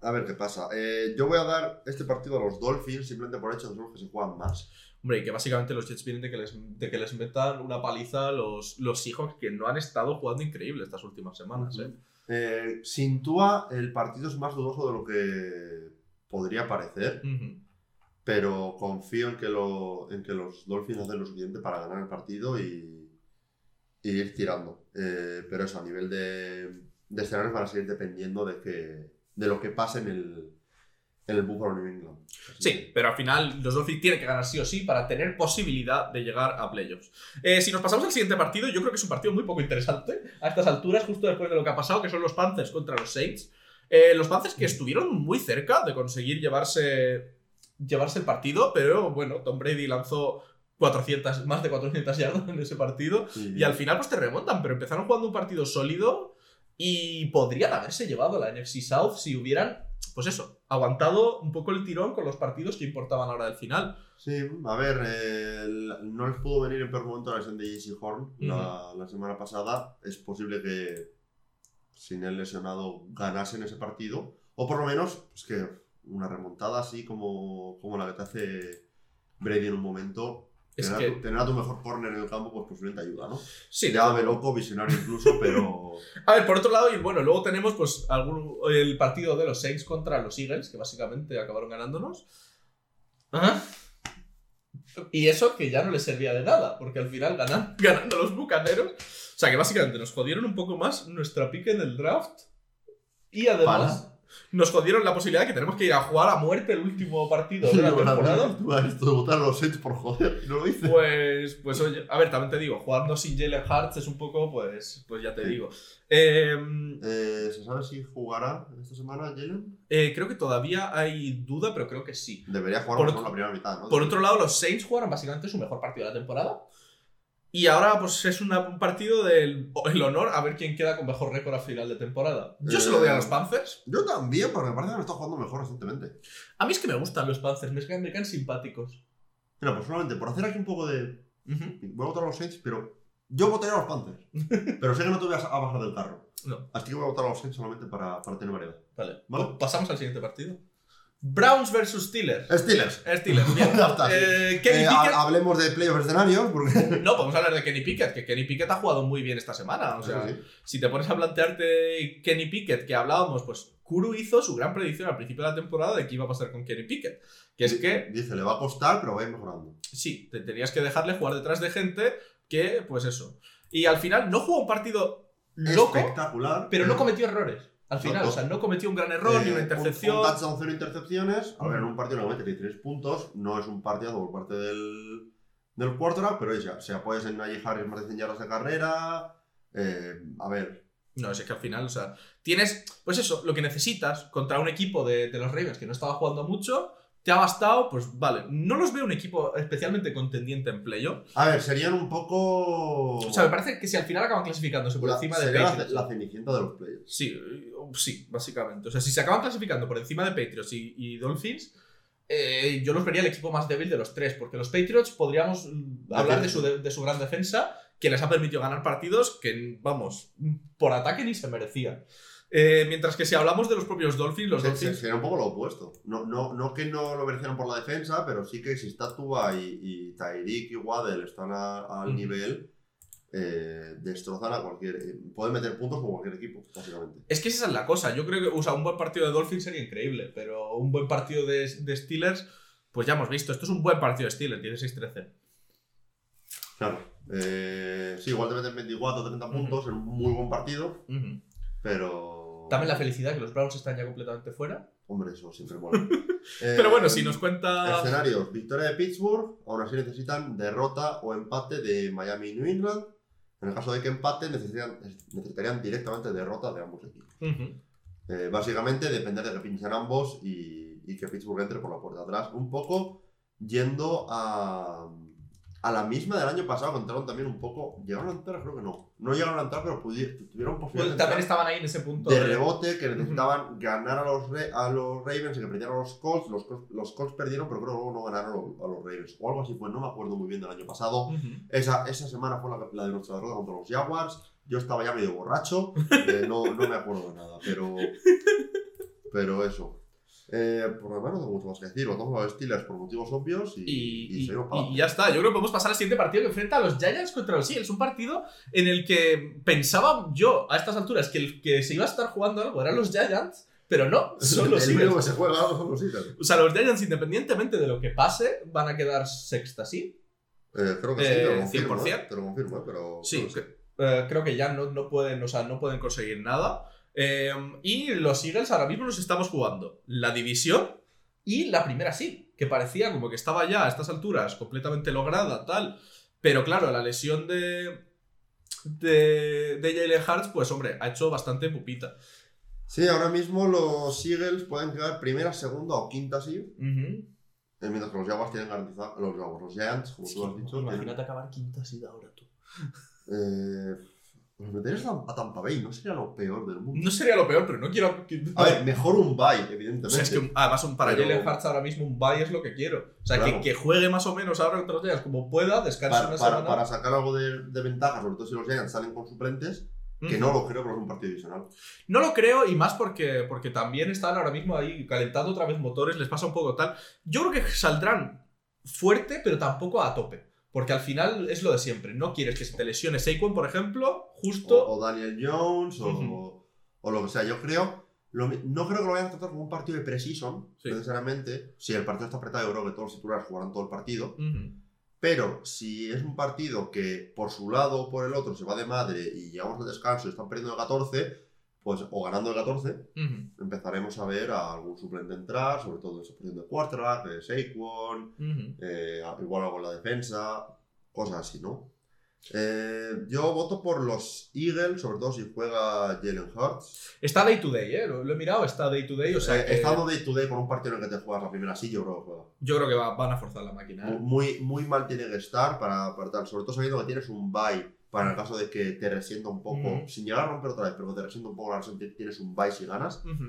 A ver qué pasa. Eh, yo voy a dar este partido a los Dolphins simplemente por el hecho de que se juegan más. Hombre, y que básicamente los Jets vienen de que les, de que les metan una paliza a los, los Seahawks que no han estado jugando increíble estas últimas semanas. ¿eh? Eh, sin Tua, el partido es más dudoso de lo que podría parecer. Pero confío en que, lo, en que los Dolphins hacen lo suficiente para ganar el partido y, y ir tirando. Eh, pero eso, a nivel de, de escenarios van a seguir dependiendo de, que, de lo que pase en el, el Buffalo New England. Sí, pero al final los Dolphins tienen que ganar sí o sí para tener posibilidad de llegar a playoffs. Eh, si nos pasamos al siguiente partido, yo creo que es un partido muy poco interesante a estas alturas, justo después de lo que ha pasado, que son los Panthers contra los Saints. Eh, los Panthers que estuvieron muy cerca de conseguir llevarse, llevarse el partido, pero bueno, Tom Brady lanzó 400, más de 400 yardas en ese partido Sí. y al final pues te remontan, pero empezaron jugando un partido sólido y podrían haberse llevado la NFC South si hubieran, pues eso, aguantado un poco el tirón con los partidos que importaban ahora del final. Sí, a ver, eh, no les pudo venir en peor momento la lesión de JC Horn la, la semana pasada. Es posible que sin él lesionado ganasen ese partido. O por lo menos, pues que una remontada así como, como la que te hace Brady en un momento. Es tener, que- a tu, tener a tu mejor corner en el campo, pues posiblemente ayuda, ¿no? Sí, Llámame loco, visionario incluso, pero. A ver, por otro lado, y bueno, luego tenemos pues algún, el partido de los Saints contra los Eagles, que básicamente acabaron ganándonos. Ajá. Y eso que ya no les servía de nada, porque al final ganan, ganando los bucaneros. O sea que básicamente nos jodieron un poco más nuestra pick en el draft. Y además nos jodieron la posibilidad de que tenemos que ir a jugar a muerte el último partido de la temporada. Esto de votar a los Saints por joder, y no lo hice. Pues, pues oye, a ver, también te digo, jugando sin Jalen Hurts es un poco, pues, pues ya te Sí. digo. Eh, Eh, ¿Se sabe si jugará esta semana Jalen? eh, creo que todavía hay duda, pero creo que sí. Debería jugar por otro- la primera mitad, ¿no? Por otro lado, los Saints jugaron básicamente su mejor partido de la temporada. Y ahora, pues es una- un partido del el honor a ver quién queda con mejor récord a final de temporada. Yo se lo doy a los Eh, Panthers. Yo también, porque me parece que lo está jugando mejor recientemente. A mí es que me gustan los Panthers, me caen, me caen simpáticos. Mira, pues solamente por hacer aquí un poco de. Voy a votar a los Saints, pero. Yo votaría a los Panthers. pero sé que no te voy a a bajar del carro. No, Así que voy a votar a los Saints solamente para, para tener variedad. vale. Vale. Pues pasamos al siguiente partido. Browns versus Steelers. Steelers. Steelers, bien. Ya está, sí. Eh, Kenny Eh, Pickett- ha- hablemos de playoff escenarios, porque. No, podemos hablar de Kenny Pickett, que Kenny Pickett ha jugado muy bien esta semana. O sea, Sí, sí. si te pones a plantearte Kenny Pickett, que hablábamos, pues Kuru hizo su gran predicción al principio de la temporada de qué iba a pasar con Kenny Pickett. Que es que, Dice, le va a costar, pero va a ir mejorando. sí, te tenías que dejarle jugar detrás de gente que, pues eso. Y al final no jugó un partido loco, Espectacular. pero no cometió errores. Al final, Exacto. o sea, no cometió un gran error ni Eh, una un- intercepción. Un, touchdown, cero intercepciones. A ver, en un partido no mete 3 puntos. No es un partidazo por parte del, del quarterback, pero ya, se apoyas en Najee Harris más de 100 yardas de carrera. eh, a ver, No, es que al final, o sea, tienes, pues eso, lo que necesitas contra un equipo de, de los Ravens que no estaba jugando mucho, te ha bastado, pues vale. No los veo un equipo especialmente contendiente en playoff. a ver, serían un poco. O sea, me parece que si al final acaban clasificándose por la, encima de la, Patriots. la cenicienta de los playoffs. Sí, eh, sí, básicamente. O sea, si se acaban clasificando por encima de Patriots y, y Dolphins, eh, yo los vería el equipo más débil de los tres, porque los Patriots podríamos hablar de su, de, de su gran defensa, que les ha permitido ganar partidos que, vamos, por ataque ni se merecían. Eh, mientras que si hablamos de los propios Dolphins, los Dolphins... Sería un poco lo opuesto. No, no, no que no lo merecieran por la defensa, pero sí que si está Tua y, y Tyreek y Waddle están a- al nivel, eh, destrozan a cualquier. eh, pueden meter puntos con cualquier equipo, básicamente. Es que esa es la cosa. Yo creo que o sea, un buen partido de Dolphins sería increíble, pero un buen partido de, de Steelers, pues ya hemos visto. Esto es un buen partido de Steelers, tiene 6-13. Claro. Eh, sí, igual te meten 24 o 30 Ujú. puntos en un muy buen partido, pero. También la felicidad que los Browns están ya completamente fuera. Hombre, eso siempre mola. Eh, Pero bueno, si nos cuenta. Escenarios: victoria de Pittsburgh, aún así necesitan derrota o empate de Miami y New England. En el caso de que empate, necesitarían, necesitarían directamente derrota de ambos equipos. Eh, básicamente depender de que pinchen ambos y, y que Pittsburgh entre por la puerta de atrás. Un poco yendo a, a la misma del año pasado, que entraron también un poco. ¿Llegaron a entrar? Creo que no. No llegaron a entrar, pero pudi- tuvieron Pues posibilidad de también estaban ahí en ese punto. de de- rebote, que necesitaban ganar a los, a los Ravens y que perdieran a los Colts. Los, Colts. los Colts perdieron, pero creo que luego no ganaron a los, Ravens. O algo así fue, no me acuerdo muy bien del año pasado. Esa, esa semana fue la, la de nuestra derrota contra los Jaguars. Yo estaba ya medio borracho, eh, no, no me acuerdo de nada, pero, pero eso. Eh, por lo demás no tengo mucho más que decir. Votamos a los Steelers por motivos obvios y, Y, y- y ya está. Yo creo que podemos pasar al siguiente partido que enfrenta a los Giants contra los Eagles. Un partido en el que pensaba yo a estas alturas que el que se iba a estar jugando algo eran los Giants, pero no, son los El único que Eagles. se juega son los Eagles. O sea, los Giants, independientemente de lo que pase, van a quedar sexta, ¿sí? Eh, creo que sí, Eh, te lo confirmo. 100%. eh, Te lo confirmo, eh, pero. Sí, lo eh, creo que ya no, no pueden, o sea, no pueden conseguir nada. Eh, y los Eagles ahora mismo nos estamos jugando la división y la primera sí, que parecía como que estaba ya a estas alturas completamente lograda, tal. Pero claro, la lesión de, de, de Jalen Hurts, pues hombre, ha hecho bastante pupita. Sí, ahora mismo los Eagles pueden quedar primera, segunda o quinta sí. Eh, Mientras que los Jaguars tienen garantizado. Los Jaguars, los Giants, como tú has dicho. tienen- Imagínate acabar quinta sí ahora tú. Eh, los meterías a Tampa Bay, no sería lo peor del mundo. No sería lo peor, pero no quiero. A ver, mejor un bye, evidentemente. O sea, es que un- además un, para Jalen Hurts ahora mismo un bye es lo que quiero. O sea, Claro. que, que juegue más o menos ahora contra los Giants como pueda, descanse para, una para- semana. para sacar algo de, de ventaja, sobre todo si los Giants salen con suplentes, que no lo creo, pero es un partido divisional. No lo creo y más porque, porque también están ahora mismo ahí calentando otra vez motores, les pasa un poco tal. Yo creo que saldrán fuerte, pero tampoco a tope. Porque al final es lo de siempre. No quieres que se te lesione Saquon, por ejemplo, justo. O, o Daniel Jones, o, o lo que sea. Yo creo. lo no creo que lo vayan a tratar como un partido de precision, Sí. necesariamente. Si el partido está apretado, yo creo que todos los titulares jugarán todo el partido. Pero si es un partido que por su lado o por el otro se va de madre y llegamos al descanso y están perdiendo de 14, pues o ganando de 14, Ujú. empezaremos a ver a algún suplente entrar, sobre todo esa posición de quarterback, de Saquon, Ujú. eh, igual algo en la defensa, cosas así, ¿no? Eh, yo voto por los Eagles, sobre todo si juega Jalen Hurts. Está day to day, ¿eh? Lo, lo he mirado, está day to day. O sea, Eh, que Estando day to day con un partido en el que te juegas la primera, sí, yo creo que juega. yo creo que va- van a forzar la máquina. ¿eh? Muy, muy mal tiene que estar para, para tal, sobre todo sabiendo que tienes un bye para el caso de que te resienta un poco, Mm. sin llegar a romper otra vez, pero que te resienta un poco la ti- tienes un bye si ganas. Ujú.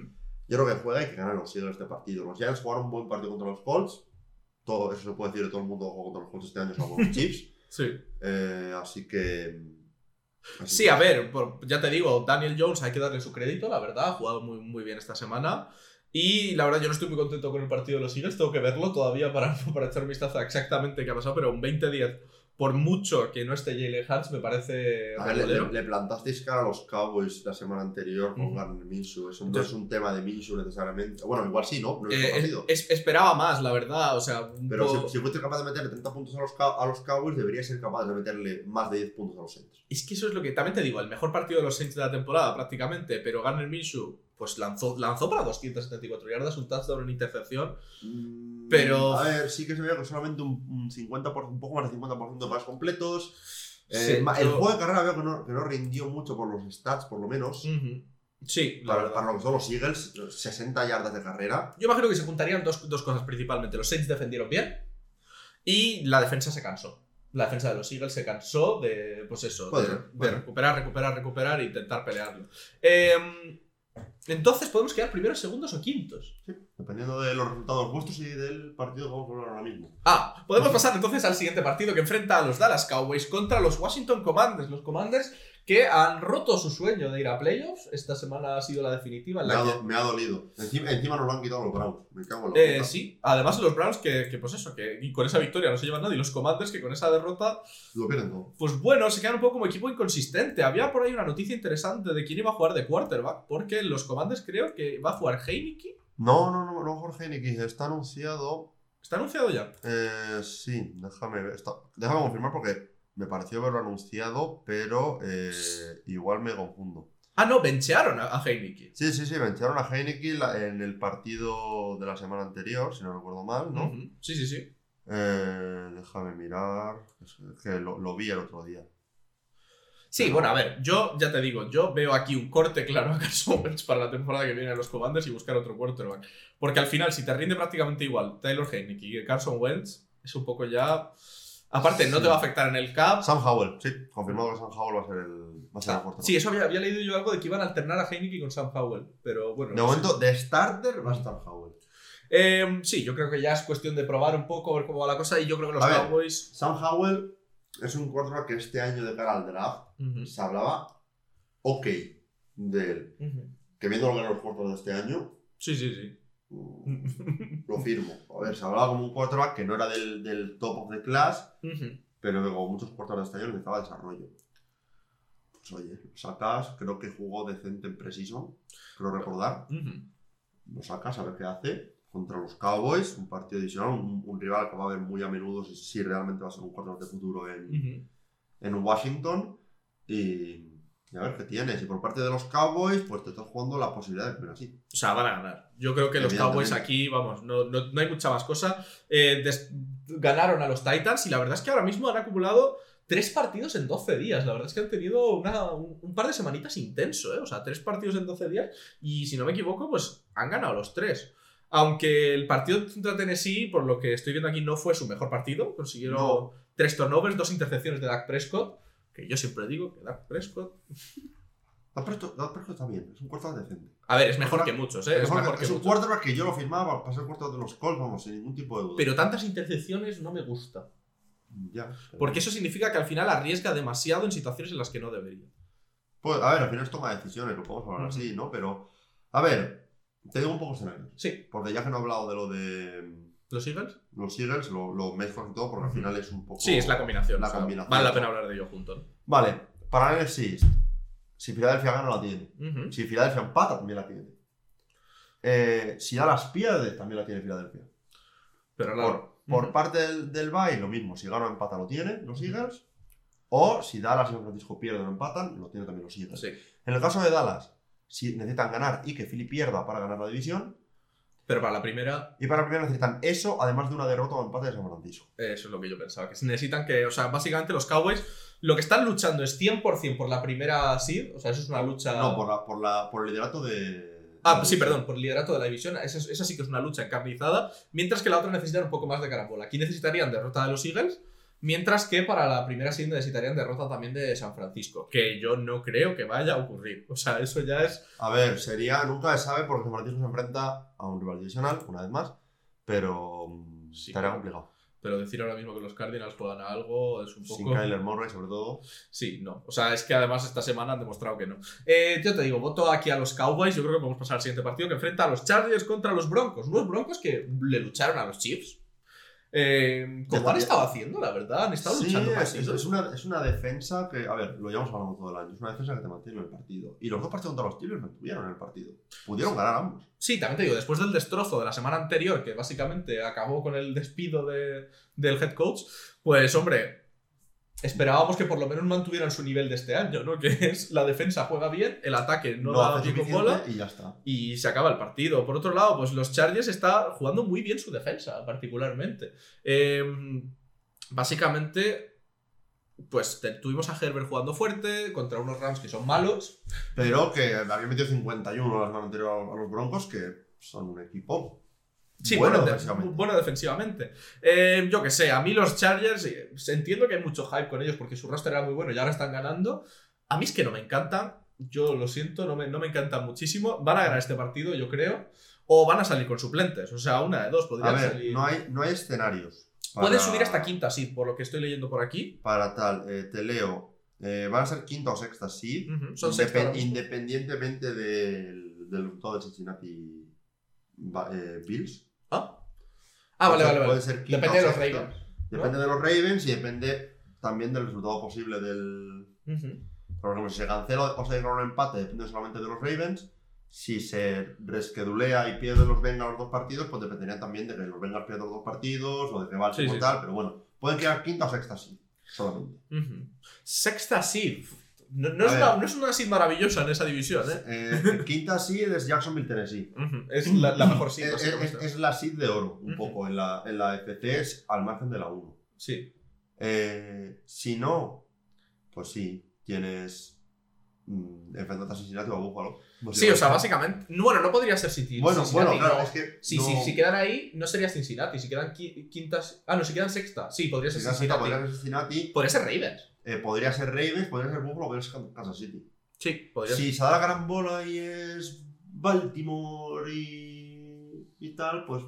Yo creo que juega y que ganan los Eagles este partido. Los Giants jugaron un buen partido contra los Colts. Todo eso se puede decir de todo el mundo jugó contra los Colts este año, salvo los Chiefs. Sí. Eh, así que. así Sí, que- a ver, ya te digo, Daniel Jones hay que darle su crédito, la verdad, ha jugado muy, muy bien esta semana. Y la verdad, yo no estoy muy contento con el partido de los Eagles, tengo que verlo todavía para, para echar un vistazo a exactamente qué ha pasado, pero un 20-10, por mucho que no esté Jalen Hurts, me parece A ver, le, le- plantasteis cara a los Cowboys la semana anterior con. Garner Minshew. Eso no Entonces- es un tema de Minshew necesariamente. Bueno, igual sí, ¿no? No Eh, es- esperaba más, la verdad, o sea, Pero poco- si, si fuiste capaz de meterle 30 puntos a los, a los Cowboys, deberías ser capaz de meterle más de 10 puntos a los Saints. Es que eso es lo que también te digo, el mejor partido de los Saints de la temporada prácticamente, pero Garner Minshew pues lanzó, lanzó para 274 yardas, un touchdown en intercepción. Mm, Pero- A ver, sí que se veía que solamente un, un 50%, un poco más de 50% de pases completos. Eh, el juego de carrera veo que no, que no rindió mucho por los stats, por lo menos. Sí, la Para, para lo que son los Eagles, 60 yardas de carrera. Yo imagino que se juntarían dos, dos cosas principalmente. Los Saints defendieron bien y la defensa se cansó. La defensa de los Eagles se cansó de, pues eso, de, ser, recuperar, recuperar, recuperar e intentar pelearlo. Em, entonces podemos quedar primeros, segundos o quintos. Sí, dependiendo de los resultados vuestros y del partido que vamos a hablar ahora mismo. Ah, podemos pasar entonces al siguiente partido que enfrenta a los Dallas Cowboys contra los Washington Commanders. Los Commanders que han roto su sueño de ir a playoffs. Esta semana ha sido la definitiva en Me la ha, que do- me ha dolido. Encima, encima nos lo han quitado los Browns. Me cago en la Eh, sí, además los Browns que, que, pues eso, que con esa victoria no se llevan nadie, y los Commanders que con esa derrota, Lo pierden todo. pues bueno, se quedan un poco como equipo inconsistente. Había por ahí una noticia interesante de quién iba a jugar de quarterback, porque los Commanders creo que va a jugar Heineke. No, no, no, no, Jorge Niki. Está anunciado. ¿Está anunciado ya? Eh, sí, déjame ver. está- déjame confirmar porque me pareció verlo anunciado, pero eh, igual me confundo. Ah, no, benchearon a, a Heineke. Sí, sí, sí, vencharon a Heineken en el partido de la semana anterior, si no recuerdo mal, ¿no? Sí, sí, sí. Eh, déjame mirar. Es que lo, lo vi el otro día. Sí, bueno, a ver, yo ya te digo, yo veo aquí un corte claro a Carson Wentz para la temporada que viene de los Commanders y buscar otro quarterback. Porque al final, si te rinde prácticamente igual Taylor Heineke y Carson Wentz, es un poco ya... Aparte, no te va a afectar en el cap. Sam Howell, sí, confirmado que Sam Howell va a ser el, va a ser el quarterback. Sí, eso había, había leído yo algo de que iban a alternar a Heineke con Sam Howell, pero bueno. De no sé. momento, de starter va a estar Howell. Eh, sí, yo creo que ya es cuestión de probar un poco, ver cómo va la cosa, y yo creo que los A ver. Cowboys... Sam Howell es un quarterback que este año de cara al draft se hablaba ok de él. Que viendo lo que los quarterbacks de este año, Sí, sí, sí. Mm, lo firmo. A ver, se hablaba como un quarterback que no era del, del top of the class, Ujú. pero luego muchos quarterbacks de este año necesitaba desarrollo. Pues oye, lo sacas, creo que jugó decente en Precision, creo recordar. Ujú. Lo sacas a ver qué hace contra los Cowboys, un partido adicional, un, un rival que va a ver muy a menudo si, si realmente va a ser un quarterback de futuro en, Ujú. en Washington. Y, y a ver qué tienes. Y por parte de los Cowboys, pues te estás jugando la posibilidad de primero así. O sea, van a ganar. Yo creo que los. Cowboys aquí, vamos, no, no- no hay mucha más cosa. Eh, ganaron a los Titans y la verdad es que ahora mismo han acumulado tres partidos en 12 días. La verdad es que han tenido una- un, un par de semanitas intenso, ¿eh? O sea, tres partidos en 12 días y si no me equivoco, pues han ganado los tres. Aunque el partido contra Tennessee, por lo que estoy viendo aquí, no fue su mejor partido. Consiguieron No. tres turnovers, dos intercepciones de Dak Prescott. Que yo siempre digo que Dak Prescott. Dak Prescott Dak Prescott está bien, es un quarterback decente. A ver, es mejor que muchos, ¿eh? Es Mejor- que es un muchos. quarterback que yo lo firmaba para ser quarterback de los Colts, vamos, sin ningún tipo de duda. Pero tantas intercepciones no me gusta. Ya. pero- Porque eso significa que al final arriesga demasiado en situaciones en las que no debería. Pues, a ver, al final es toma de decisiones, lo podemos hablar así, ¿no? Pero, a ver, te digo un poco escenarios. Sí, Porque ya que no he hablado de lo de los Eagles. los Eagles, lo, lo mezclo y todo, porque al final es un poco. Sí, es la combinación. La o sea, combinación. Vale la pena hablar de ello juntos. Vale, para el NFC si Filadelfia gana, la tiene. Si Filadelfia empata, también la tiene. Eh, si Dallas pierde, también la tiene Filadelfia. Pero. Por, por parte del, del bye, lo mismo. Si gana o empata, lo tienen los Eagles. O si Dallas y San Francisco pierden o empatan, lo tienen también los Eagles. Sí. En el caso de Dallas, si necesitan ganar y que Philly pierda para ganar la división. Pero para la primera, Y para la primera necesitan eso, además de una derrota o empate de San Francisco. eso es lo que yo pensaba. Que necesitan que, o sea, básicamente los Cowboys lo que están luchando es 100% por la primera seed. O sea, eso es una lucha. No, por, la, por, la, por el liderato de. Ah, sí, perdón, por el liderato de la división. Esa, esa sí que es una lucha encarnizada. Mientras que la otra necesitan un poco más de carambola. Aquí necesitarían derrota de los Eagles. Mientras que para la primera sí necesitarían derrota también de San Francisco. Que yo no creo que vaya a ocurrir. O sea, eso ya es. A ver, sería. Nunca se sabe porque San Francisco se enfrenta a un rival divisional, una vez más. Pero. mm, Sí. estaría complicado. Pero decir ahora mismo que los Cardinals juegan a algo es un Sin poco. Kyler Murray, sobre todo. Sí, no. O sea, es que además esta semana han demostrado que no. Eh, yo te digo, voto aquí a los Cowboys. Yo creo que podemos pasar al siguiente partido que enfrenta a los Chargers contra los Broncos. Unos Broncos que le lucharon a los Chiefs. Eh, como han estado haciendo, la verdad. Han estado Sí, luchando es, es una, es una defensa que, a ver, lo llevamos hablando todo el año. Es una defensa que te mantiene en el partido. Y los dos partidos contra los Steelers no estuvieron en el partido. Pudieron ganar ambos. Sí, también te digo, después del destrozo de la semana anterior, que básicamente acabó con el despido de- del head coach, pues hombre, esperábamos que por lo menos mantuvieran su nivel de este año, ¿no? Que es la defensa juega bien, el ataque no, No da suficiente bola y ya está. y se acaba el partido. Por otro lado, pues los Chargers está jugando muy bien su defensa, particularmente. Eh, básicamente, pues tuvimos a Herbert jugando fuerte contra unos Rams que son malos. Pero que había metido 51 la semana anterior a los Broncos, que son un equipo Sí, bueno bueno, de- defensivamente. bueno defensivamente. Eh, yo que sé, a mí los Chargers, eh, entiendo que hay mucho hype con ellos porque su roster era muy bueno y ahora están ganando. A mí es que no me encantan. Yo lo siento, no me, no me encantan muchísimo. Van a ganar este partido, yo creo. O van a salir con suplentes. O sea, una de dos A podrían ver, salir. no hay, no hay escenarios. Pueden para- subir hasta quinta seed, por lo que estoy leyendo por aquí. Para tal, eh, te leo. eh, van a ser quinta o sexta, sí. Ujú, son sexta independientemente del, del resultado de Cincinnati eh, Bills. Ah, ah vale, vale, vale. puede ser quinta Depende de o los sexta. Ravens. Depende de los Ravens y depende también del resultado posible del. Por ejemplo, si se cancela o se logra un empate, depende solamente de los Ravens. Si se resquedulea y pierden los Bengals los dos partidos, pues dependería también de que los Bengals pierdan los dos partidos o de que Baltimore Sí, sí, tal. Pero bueno, pueden quedar quinta o sexta, sí. Solamente. Sexta seed. No, es una, no es una seed maravillosa en esa división, ¿eh? Eh, quinta seed es Jacksonville, Tennessee. Es la, la mejor seed. Es, es- es la seed de oro, un poco. En la, en la FC es al margen de la 1. Sí. Eh, si no, pues sí, tienes. mm, enfrentarte a Cincinnati o a Buffalo. Sí, o sea, básicamente. no, Bueno, no podría ser City. Bueno, Cincinnati, bueno, claro, no. es que. Si, no- si, si quedan ahí, no sería Cincinnati. Si quedan qui- quintas. Ah, no, si quedan sexta. Sí, podría ser Cincinnati Cincinnati. podría ser Cincinnati, Podría ser Ravens. Eh, podría ser Ravens, podría ser Buffalo, podría ser Kansas City. Sí, podría. Si se da la gran bola y es Baltimore y, y tal, pues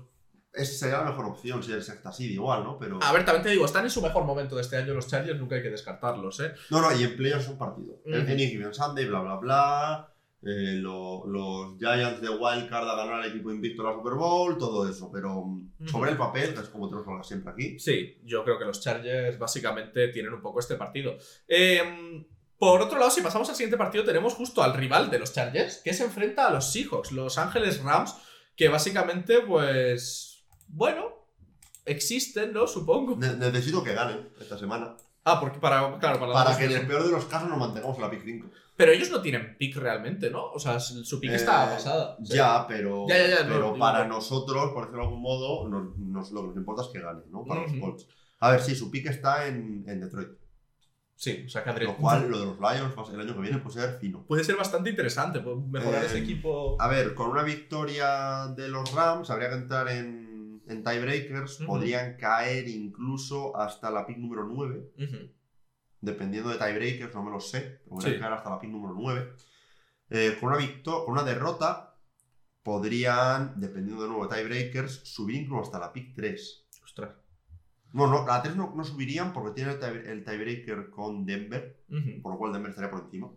es, sería la mejor opción si es sexta seed igual, ¿no? Pero... A ver, también te digo, están en su mejor momento de este año los Chargers, nunca hay que descartarlos, ¿eh? No, no, y en playoffs es un partido. Ujú. En Any Given Sunday, bla, bla, bla. Eh, lo- los Giants de Wildcard a ganar al equipo invicto en la Super Bowl, todo eso. Pero mm, sobre el papel, que es como tenemos que hablar siempre aquí. Sí, yo creo que los Chargers básicamente tienen un poco este partido. Eh, por otro lado, si pasamos al siguiente partido, tenemos justo al rival de los Chargers, que se enfrenta a los Seahawks, los Ángeles Rams, que básicamente, pues, bueno, existen, ¿no? Supongo. Ne- necesito que ganen esta semana. Ah, porque para, claro, para, Para que en el peor de los casos nos mantengamos en la pick 5. Pero ellos no tienen pick realmente, ¿no? O sea, su pick está Eh, pasada. Ya, pero, Ya, ya, ya, pero para nosotros, por decirlo de algún modo, nos, nos- lo que nos importa es que gane, ¿no? Para los Colts. A ver, sí, su pick está en, en Detroit. Sí, o sea, que Lo cual, lo de los Lions el año que viene puede ser fino. puede ser bastante interesante, mejorar Eh, ese equipo. A ver, con una victoria de los Rams habría que entrar en, en tiebreakers. Podrían caer incluso hasta la pick número 9. Ujú. Dependiendo de tiebreakers, no me lo sé. Pero podrían Sí. caer hasta la pick número 9. Eh, con, una con una derrota, podrían, dependiendo de nuevo de tiebreakers, subir incluso hasta la pick 3. Ostras. No, no, la 3 no, no subirían porque tienen el, tie- el tiebreaker con Denver, por lo cual Denver estaría por encima.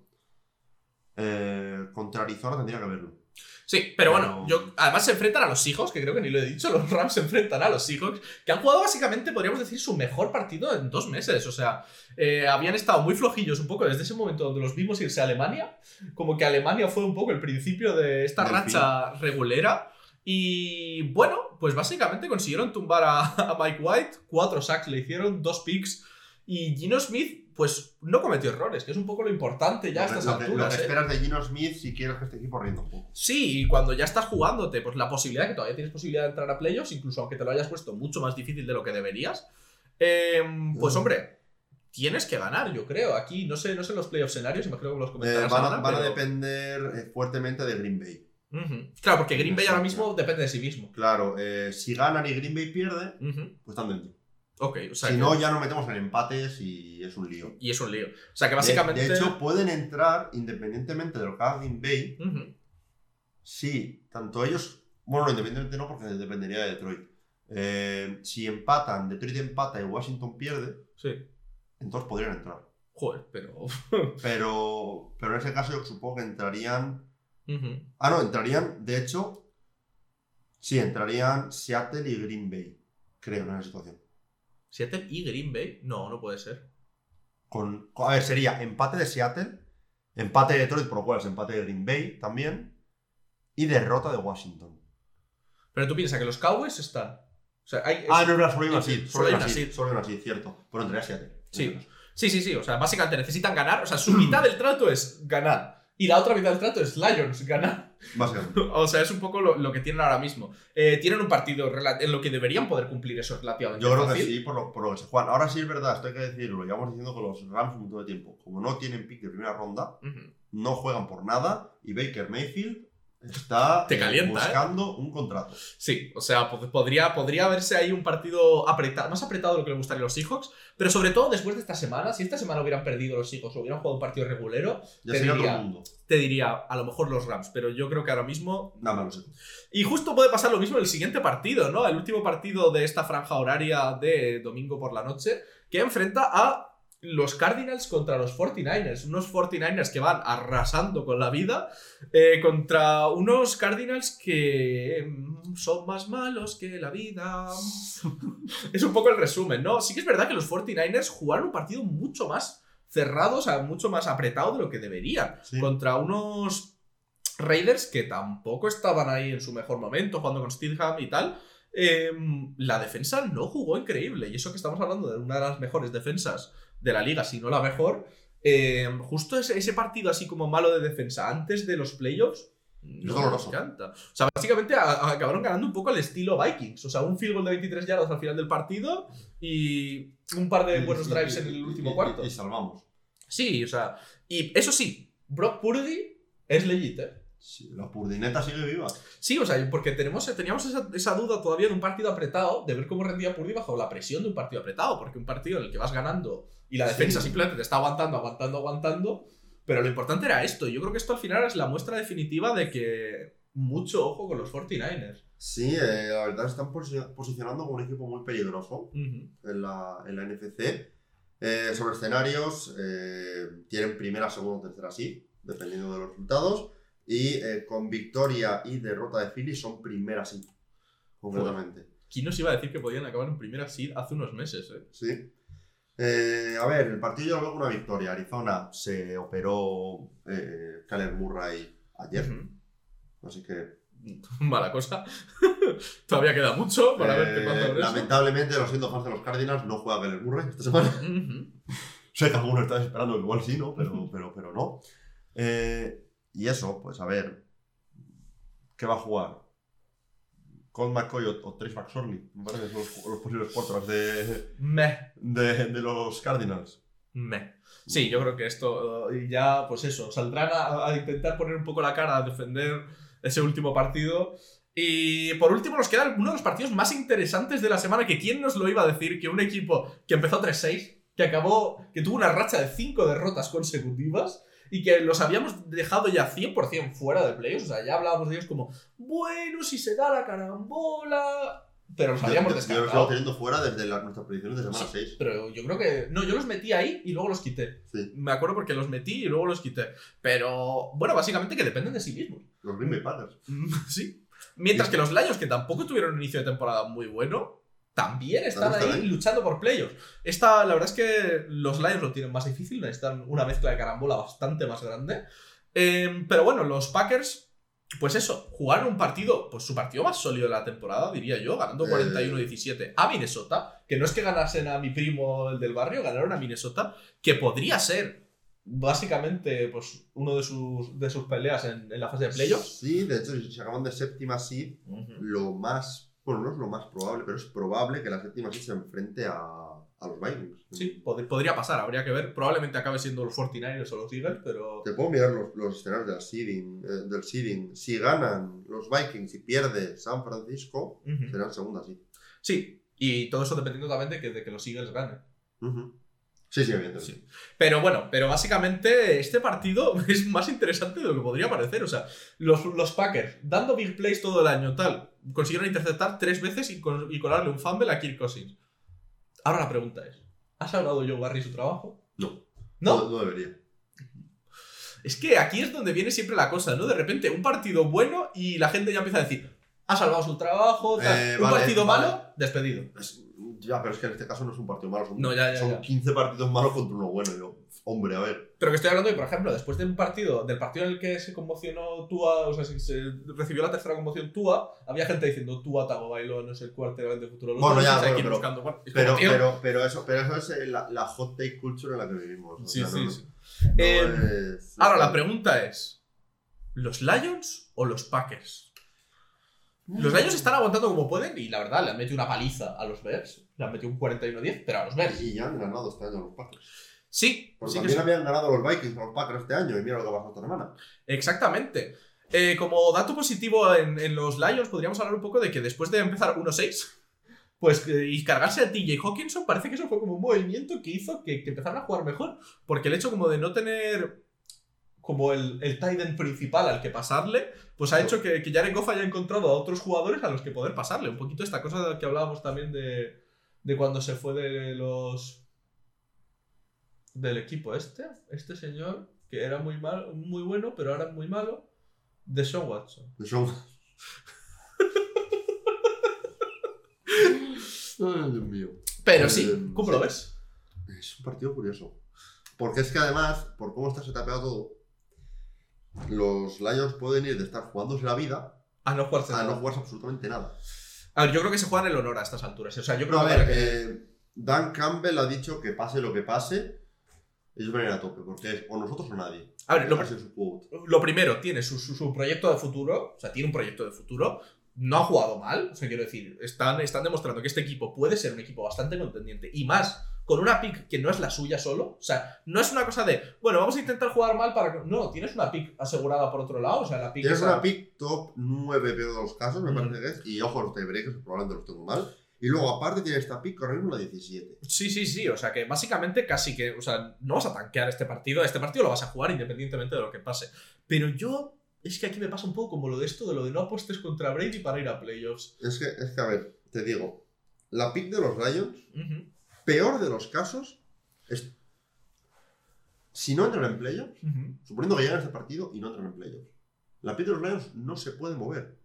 Eh, contra Arizona tendría que verlo. Sí, pero Pero- bueno, yo, además se enfrentan a los Seahawks, que creo que ni lo he dicho, los Rams se enfrentan a los Seahawks, que han jugado básicamente, podríamos decir, su mejor partido en dos meses. O sea, eh, habían estado muy flojillos un poco desde ese momento donde los vimos irse a Alemania, como que Alemania fue un poco el principio de esta Del racha regulera. Y bueno, pues básicamente consiguieron tumbar a, a Mike White, cuatro sacks le hicieron, dos picks, y Gino Smith, pues no cometió errores, que es un poco lo importante ya a Lo estas lo lo alturas. que ¿eh? esperas de Gino Smith si quieres que este equipo rinda un poco. Sí, y cuando ya estás jugándote, pues la posibilidad que todavía tienes posibilidad de entrar a playoffs, incluso aunque te lo hayas puesto mucho más difícil de lo que deberías, eh, pues Mm. hombre, tienes que ganar, yo creo. Aquí no sé, no sé los playoff escenarios, imagino que los Eh, comentarás van a, ahora, van a depender eh, fuertemente de Green Bay. Claro, porque Green Bay ahora mismo depende de sí mismo. Claro, eh, si ganan y Green Bay pierde, pues están dentro. Ok, o sea si que- no, ya nos metemos en empates y es un lío. Y es un lío. O sea que básicamente... De, hecho, pueden entrar independientemente de lo que haga Green Bay. Ujú. Si tanto ellos. Bueno, no, independientemente no, porque dependería de Detroit. Eh, si empatan, Detroit empata y Washington pierde, Sí. entonces podrían entrar. Joder, pero... Pero, pero en ese caso yo supongo que entrarían. Ah, no, entrarían, de hecho, sí, entrarían Seattle y Green Bay, creo, en esa situación. ¿Seattle y Green Bay? No, no puede ser. Con, a ver, sería empate de Seattle, empate de Detroit, por lo cual es empate de Green Bay también, y derrota de Washington. Pero tú piensas que los Cowboys están... O sea, hay... Ah, no, no, solo hay una seed, solo hay una seed, solo hay una seed, cierto. Pero entraría Seattle. Sí. Sí, sí, sí. O sea, básicamente necesitan ganar. O sea, su mitad del trato es ganar. Y la otra mitad del trato es Lions, ganar. Básicamente. O sea, es un poco lo, lo que tienen ahora mismo. Eh, tienen un partido en lo que deberían poder cumplir eso relativamente Yo creo que fácil. sí, por lo, por lo que se juegan. Ahora sí es verdad, esto hay que decirlo, lo llevamos diciendo con los Rams un montón de tiempo. Como no tienen pick de primera ronda, no juegan por nada y Baker Mayfield está Te eh, ¿eh? buscando un contrato. Sí, o sea, pod- podría, podría verse ahí un partido apretado, más apretado de lo que le gustaría a los Seahawks, pero sobre todo después de esta semana, si esta semana hubieran perdido los Seahawks o hubieran jugado un partido regulero, Ya Te sería diría- otro mundo. te diría a lo mejor los Rams, pero yo creo que ahora mismo... Nada más lo sé. Y justo puede pasar lo mismo en el siguiente partido, ¿no? El último partido de esta franja horaria de domingo por la noche, que enfrenta a los Cardinals contra los 49ers, unos 49ers que van arrasando con la vida, eh, contra unos Cardinals que mm, son más malos que la vida. es un poco el resumen, ¿no? Sí que es verdad que los 49ers jugaron un partido mucho más cerrado, o sea, mucho más apretado de lo que deberían, Sí. contra unos Raiders que tampoco estaban ahí en su mejor momento, jugando con Steelham y tal. Eh, la defensa no jugó increíble, y eso que estamos hablando de una de las mejores defensas de la liga, si no la mejor. eh, justo ese, ese partido así como malo de defensa antes de los playoffs. No doloroso. encanta. O sea, básicamente a- a- acabaron ganando un poco al estilo Vikings. O sea, un field goal de 23 yardas al final del partido y un par de buenos drives en el último cuarto. Y, salvamos. Sí, o sea, y eso sí, Brock Purdy es legit, ¿eh? La purdineta sigue viva. Sí, o sea, porque tenemos, teníamos esa, esa duda todavía de un partido apretado, de ver cómo rendía Purdy bajo la presión de un partido apretado, porque un partido en el que vas ganando y la Sí. defensa simplemente te está aguantando, aguantando, aguantando, pero lo importante era esto. Yo creo que esto al final es la muestra definitiva de que mucho ojo con los 49ers. Sí, eh, la verdad están posi- posicionando como un equipo muy peligroso en la, en la NFC. Eh, sobre escenarios, eh, tienen primera, segunda o tercera sí, dependiendo de los resultados. Y eh, con victoria y derrota de Philly son primera sí, concretamente. ¿Quién nos iba a decir que podían acabar en primera seed hace unos meses, eh? Sí. Eh, a ver, el partido yo lo veo una victoria. Arizona se operó eh, Kyler Murray ayer, así que Mala cosa. Todavía queda mucho para ver qué eh, pasa con eso. lamentablemente, lo siento fans de los Cardinals, no juega Kyler Murray esta semana. Ujú. sé que algunos están esperando igual sí, ¿no? Pero, pero, pero no. Eh, y eso, pues a ver, ¿qué va a jugar? Colt McCoy o, o Trace McSorley, me parece que son los, los posibles cuatro de, Meh. de, de los Cardinals. Meh. Sí, yo creo que esto ya, pues eso, saldrán a, a intentar poner un poco la cara a defender ese último partido. Y por último nos queda uno de los partidos más interesantes de la semana, que quién nos lo iba a decir, que un equipo que empezó 3-6, que acabó, que tuvo una racha de 5 derrotas consecutivas y que los habíamos dejado ya 100% fuera de playoffs, o sea, ya hablábamos de ellos como, bueno, si se da la carambola, pero los habíamos Yo- yo- Yo los descartado. estaba teniendo fuera desde nuestras predicciones de semana 6. Pero yo creo que. No, yo los metí ahí y luego los quité. Sí. Me acuerdo porque los metí y luego los quité. Pero, bueno, básicamente que dependen de sí mismos. Los Green Bay Packers. Sí. Mientras que los Lions, que tampoco tuvieron un inicio de temporada muy bueno, también están ahí ahí. luchando por playoffs. Esta, la verdad es que los Lions lo tienen más difícil, necesitan una mezcla de carambola bastante más grande. Eh, pero bueno, los Packers, pues eso, jugaron un partido, pues su partido más sólido de la temporada, diría yo, ganando Eh. 41-17 a Minnesota, que no es que ganasen a mi primo el del barrio, ganaron a Minnesota, que podría ser básicamente pues uno de sus, de sus peleas en, en la fase de playoffs. Sí, de hecho, si se acaban de séptima seed, lo más. Bueno, no es lo más probable, pero es probable que la séptima seed se enfrente a, a los Vikings. Sí, pod- podría pasar, habría que ver. Probablemente acabe siendo los 49ers o los Eagles, pero. Te puedo mirar los, los escenarios de la seeding, eh, del seeding. Si ganan los Vikings y pierde San Francisco, Ujú. serán segunda seed. Sí, y todo eso dependiendo también de que, de que los Eagles ganen. Sí, sí, evidentemente. Sí. Pero bueno, pero básicamente este partido es más interesante de lo que podría parecer. O sea, los, los Packers, dando big plays todo el año, tal, consiguieron interceptar tres veces y, colarle un fumble a Kirk Cousins. Ahora la pregunta es: ¿ha salvado Joe Barry su trabajo? No. ¿No? No, no debería. Es que aquí es donde viene siempre la cosa, ¿no? De repente, un partido bueno y la gente ya empieza a decir: ha salvado su trabajo. Eh, un vale, partido vale. malo, despedido. Es- ya, pero es que en este caso no es un partido malo. Son, No, ya, ya, son ya. 15 partidos malos contra uno bueno. Yo, Hombre, a ver. Pero que estoy hablando de, por ejemplo, después de un partido, del partido en el que se conmocionó Tua, o sea, se, se recibió la tercera conmoción Tua, había gente diciendo Tua Tagovailoa no es el quarterback de futuro. Bueno, ya, bueno, pero- buscando. Bueno, es Pero, pero, pero, eso, pero eso es eh, la, la hot take culture en la que vivimos. Sí, sea, sí, no- sí. no Eh, es- Ahora, la pregunta es: ¿los Lions o los Packers? Los Lions están aguantando como pueden y la verdad le han metido una paliza a los Bears. Le han metido un 41-10, pero a los Bears. Y ya han ganado este año los Packers. Sí, Porque sí también habían ganado los Vikings los Packers este año y mira lo que pasado esta semana. Exactamente. Eh, como dato positivo en, en los Lions, podríamos hablar un poco de que después de empezar 1-6, pues eh, y cargarse a TJ Hawkinson, parece que eso fue como un movimiento que hizo que, que empezaran a jugar mejor. Porque el hecho como de no tener como el, el tight end principal al que pasarle, pues ha hecho que, que Jared Goff haya encontrado a otros jugadores a los que poder pasarle. Un poquito esta cosa de la que hablábamos también de, de cuando se fue de los... del equipo este, este señor, que era muy, mal, muy bueno, pero ahora es muy malo, de Sean Watson. Son... Ay, Dios mío. Pero sí, Eh, ¿cómo sí. lo ves? Es un partido curioso. Porque es que además, por cómo está setapeado todo, los Lions pueden ir de estar jugándose la vida A no jugarse a nada. no jugarse absolutamente nada. A ver, yo creo que se juegan el honor a estas alturas. O sea, yo creo No, a que ver, que- eh, Dan Campbell ha dicho que pase lo que pase, ellos van a ir a tope, porque es o nosotros o nadie. A ver, lo, su lo primero, tiene su, su- su proyecto de futuro. O sea, tiene un proyecto de futuro. No ha jugado mal. O sea, quiero decir, están, están demostrando que este equipo puede ser un equipo bastante contendiente. Y más, con una pick que no es la suya solo. O sea, no es una cosa de, bueno, vamos a intentar jugar mal para que. No, tienes una pick asegurada por otro lado. O sea, la pick Tienes esa- una pick top 9 peor de los casos, me Mm. parece que es, y ojo, los tiebreakers probablemente los tengo mal. Y luego, aparte, tiene esta pick ahora mismo la 17. Sí, sí, sí. O sea, que básicamente casi que. O sea, no vas a tanquear este partido. Este partido lo vas a jugar independientemente de lo que pase. Pero yo. Es que aquí me pasa un poco como lo de esto, de lo de no apuestes contra Brady para ir a playoffs. Es que, es que, a ver, te digo, la pick de los Lions, Ujú, peor de los casos, es. Si no entran en playoffs, suponiendo que llegan a este partido y no entran en playoffs, la pick de los Lions no se puede mover.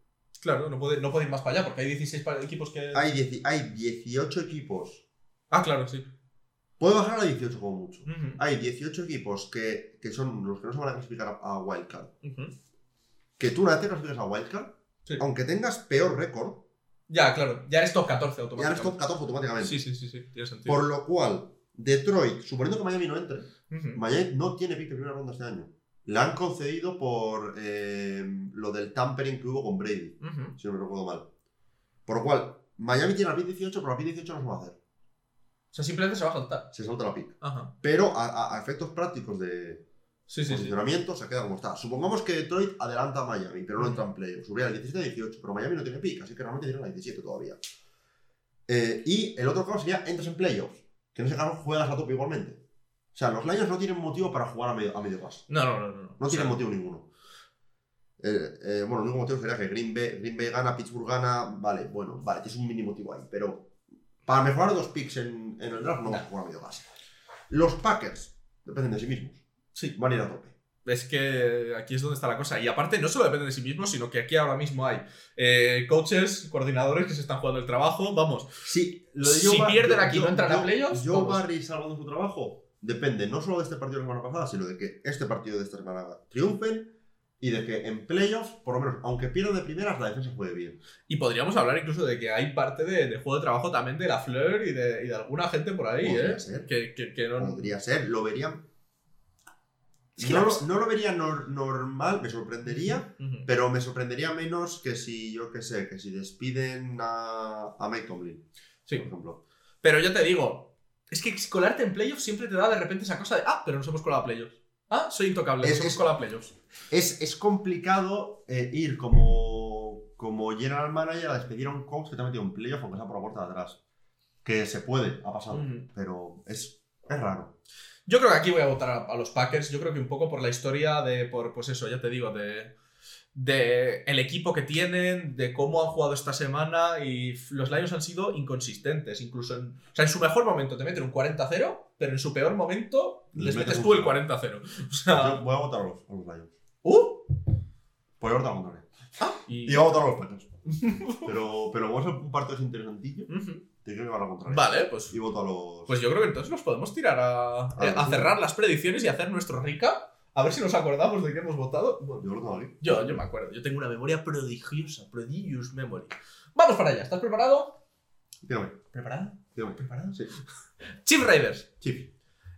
Claro, no puede, no puede ir más para allá porque hay 16 pa- equipos que. Hay, dieci- hay 18 equipos. Ah, claro, sí. Puede bajar a 18 como mucho. Hay 18 equipos que, que son los que no se van a clasificar a, a Wildcard. Que tú una vez te clasificas a Wildcard, Sí. aunque tengas peor récord, Ya, claro. Ya eres top 14 ya automáticamente. eres top 14 automáticamente. Sí, sí, sí, sí. Tiene sentido. Por lo cual, Detroit, suponiendo que Miami no entre. Miami no tiene pick de primera ronda este año. La han concedido por eh, lo del tampering que hubo con Brady, si no me recuerdo mal. Por lo cual, Miami tiene la pick 18, pero la pick 18 no se va a hacer. O sea, simplemente se va a saltar. Se salta la pick. Ajá. Pero a, efectos prácticos de Sí, sí, sí. posicionamiento se queda como está. Supongamos que Detroit adelanta a Miami, pero no entra en playoffs. Subiría el 17 18, pero Miami no tiene pick, así que realmente tiene la 17 todavía. Eh, y el otro caso sería entras en playoffs, que en ese caso juegas a tope igualmente. O sea, los Lions no tienen motivo para jugar a medio, a medio gas. No, no, no. No, No tienen sea, motivo ninguno. Eh, eh, bueno, el único motivo sería que Green Bay, Green Bay gana, Pittsburgh gana. Vale, bueno, vale, tienes un mini motivo ahí. Pero para mejorar dos picks en, en el draft no vas a jugar a medio gas. Los Packers dependen de sí mismos. Sí. Van a ir a tope. Es que aquí es donde está la cosa. Y aparte, no solo depende de sí mismos, sino que aquí ahora mismo hay eh, coaches, coordinadores que se están jugando el trabajo. Vamos, Sí, lo Si Joe Bar- pierden aquí y no entran a playoffs, Joe. Barry salvando su trabajo depende no solo de este partido de la semana pasada, sino de que este partido de esta semana triunfen y de que en playoffs, por lo menos, aunque pierdan de primeras, la defensa juegue bien. Y podríamos hablar incluso de que hay parte de, de juego de trabajo también de la Fleur y de, y de alguna gente por ahí, Podría ¿eh? ser. Que, que, que no. Podría ser, lo verían. Es que no, lo, no lo vería nor- normal, me sorprendería, pero me sorprendería menos que si, yo qué sé, que si despiden a, a Mike Tomlin, Sí. por ejemplo. Pero yo te digo, es que colarte en playoffs siempre te da de repente esa cosa de, ah, pero nos hemos colado a playoffs. Ah, soy intocable, Es- nos hemos colado a playoffs. Es, es complicado eh, ir como, como general manager a despedir a un coach que te ha metido en playoff aunque sea por la puerta de atrás. Que se puede, ha pasado, pero es, es raro. Yo creo que aquí voy a votar a, a los Packers. Yo creo que un poco por la historia de, por, pues eso, ya te digo, de, de el equipo que tienen, de cómo han jugado esta semana y los Lions han sido inconsistentes. Incluso en, o sea, en su mejor momento te meten un 40-0, pero en su peor momento Les les metes tú el cero. 40-0. O sea, Yo voy a votar a los, a los Lions. ¡uh! Por ahora te lo contaré. Y, Y voy a votar a los Packers. Pero, pero vamos a un partido interesantillo. Te creo que van a contraria. Vale, pues, Y voto a los. pues yo creo que entonces nos podemos tirar a, a sí. cerrar las predicciones y hacer nuestro recap. A ver si nos acordamos de qué hemos votado. Bueno, Yo yo, yo me acuerdo, yo tengo una memoria prodigiosa, prodigious memory. Vamos para allá, ¿estás preparado? Dígame, ¿Preparado? dígame. ¿Preparado? Sí. Chief Raiders, Chief,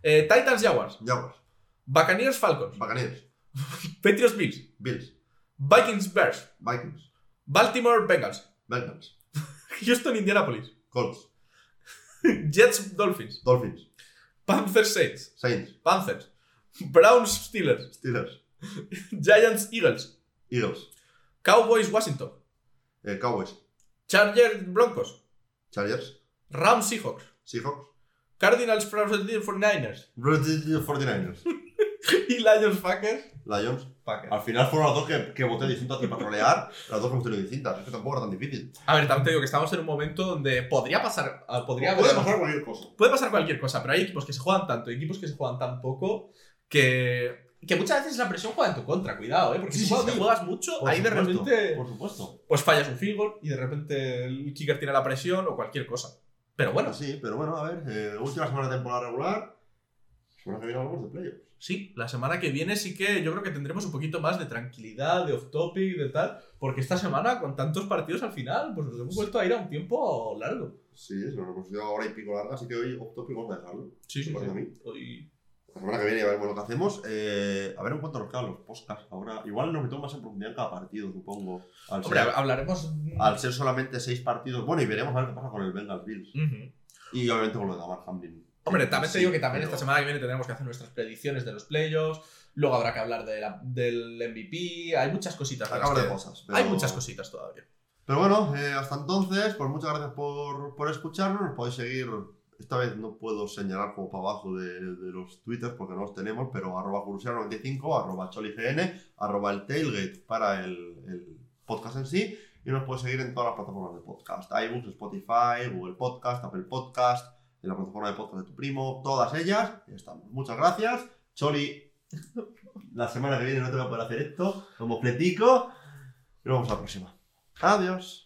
eh, Titans Jaguars, Jaguars, Buccaneers Falcons, Buccaneers, Patriots Bills, Bills, Vikings Bears, Vikings, Baltimore Bengals, Bengals, Houston Indianapolis, Colts, Jets Dolphins, Dolphins, Panthers Saints, Saints, Panthers, Browns Steelers, Steelers, Giants Eagles, Eagles, Cowboys Washington, eh, Cowboys, Chargers Broncos, Chargers, Rams Seahawks, Seahawks, Cardinals 49ers 49ers, y Lions Packers. Lions. Packers. Al final fueron las dos que, que voté distintas aquí para trolear. Las dos que tenido distintas. Es que tampoco era tan difícil. A ver, también te digo que estamos en un momento donde podría pasar, ah, podría Puede haber- pasar cualquier cosa. puede pasar cualquier cosa, pero hay equipos que se juegan tanto y equipos que se juegan tan poco que, que muchas veces la presión juega en tu contra, cuidado, ¿eh? Porque Sí, si sí, cuando sí. te juegas mucho, Por ahí de supuesto, repente Por supuesto. pues fallas un field goal y de repente el kicker tiene la presión o cualquier cosa. Pero bueno, Sí, pero bueno, a ver. eh, última semana de temporada regular. Semana que viene hablamos de playoffs. sí, la semana que viene sí que yo creo que tendremos un poquito más de tranquilidad, de off topic, de tal, porque esta semana con tantos partidos al final, pues nos hemos vuelto a ir a un tiempo largo. Sí, se nos hemos ido ahora y pico larga, así que hoy off topic vamos a dejarlo. Sí, sí, ¿Te parece a mí? Hoy- La semana que viene ya veremos lo que hacemos. Eh, a ver en cuánto nos quedan los podcasts. Ahora, igual nos metemos más en profundidad en cada partido, supongo. Al Hombre, ser, hablaremos. al ser solamente seis partidos. Bueno, y veremos a ver qué pasa con el Bengals Bills. Y obviamente con lo de Damar Hamlin. Hombre, también te digo que también pero- esta semana que viene tendremos que hacer nuestras predicciones de los playoffs. Luego habrá que hablar de la- del MVP. Hay muchas cositas. Acaba de cosas. pero- Hay muchas cositas todavía. Pero bueno, eh, hasta entonces, pues muchas gracias por, por escucharnos. Nos podéis seguir. Esta vez no puedo señalar como para abajo de, de los twitters porque no los tenemos, pero arroba Gurusiano95, arroba cholign, arroba el tailgate para el, el podcast en sí. Y nos podéis seguir en todas las plataformas de podcast. iBooks, Spotify, Google Podcast, Apple Podcast, en la plataforma de podcast de tu primo, todas ellas. Estamos. Muchas gracias. Choli, la semana que viene no te voy a poder hacer esto. Como pletico. Y nos vemos la próxima. Adiós.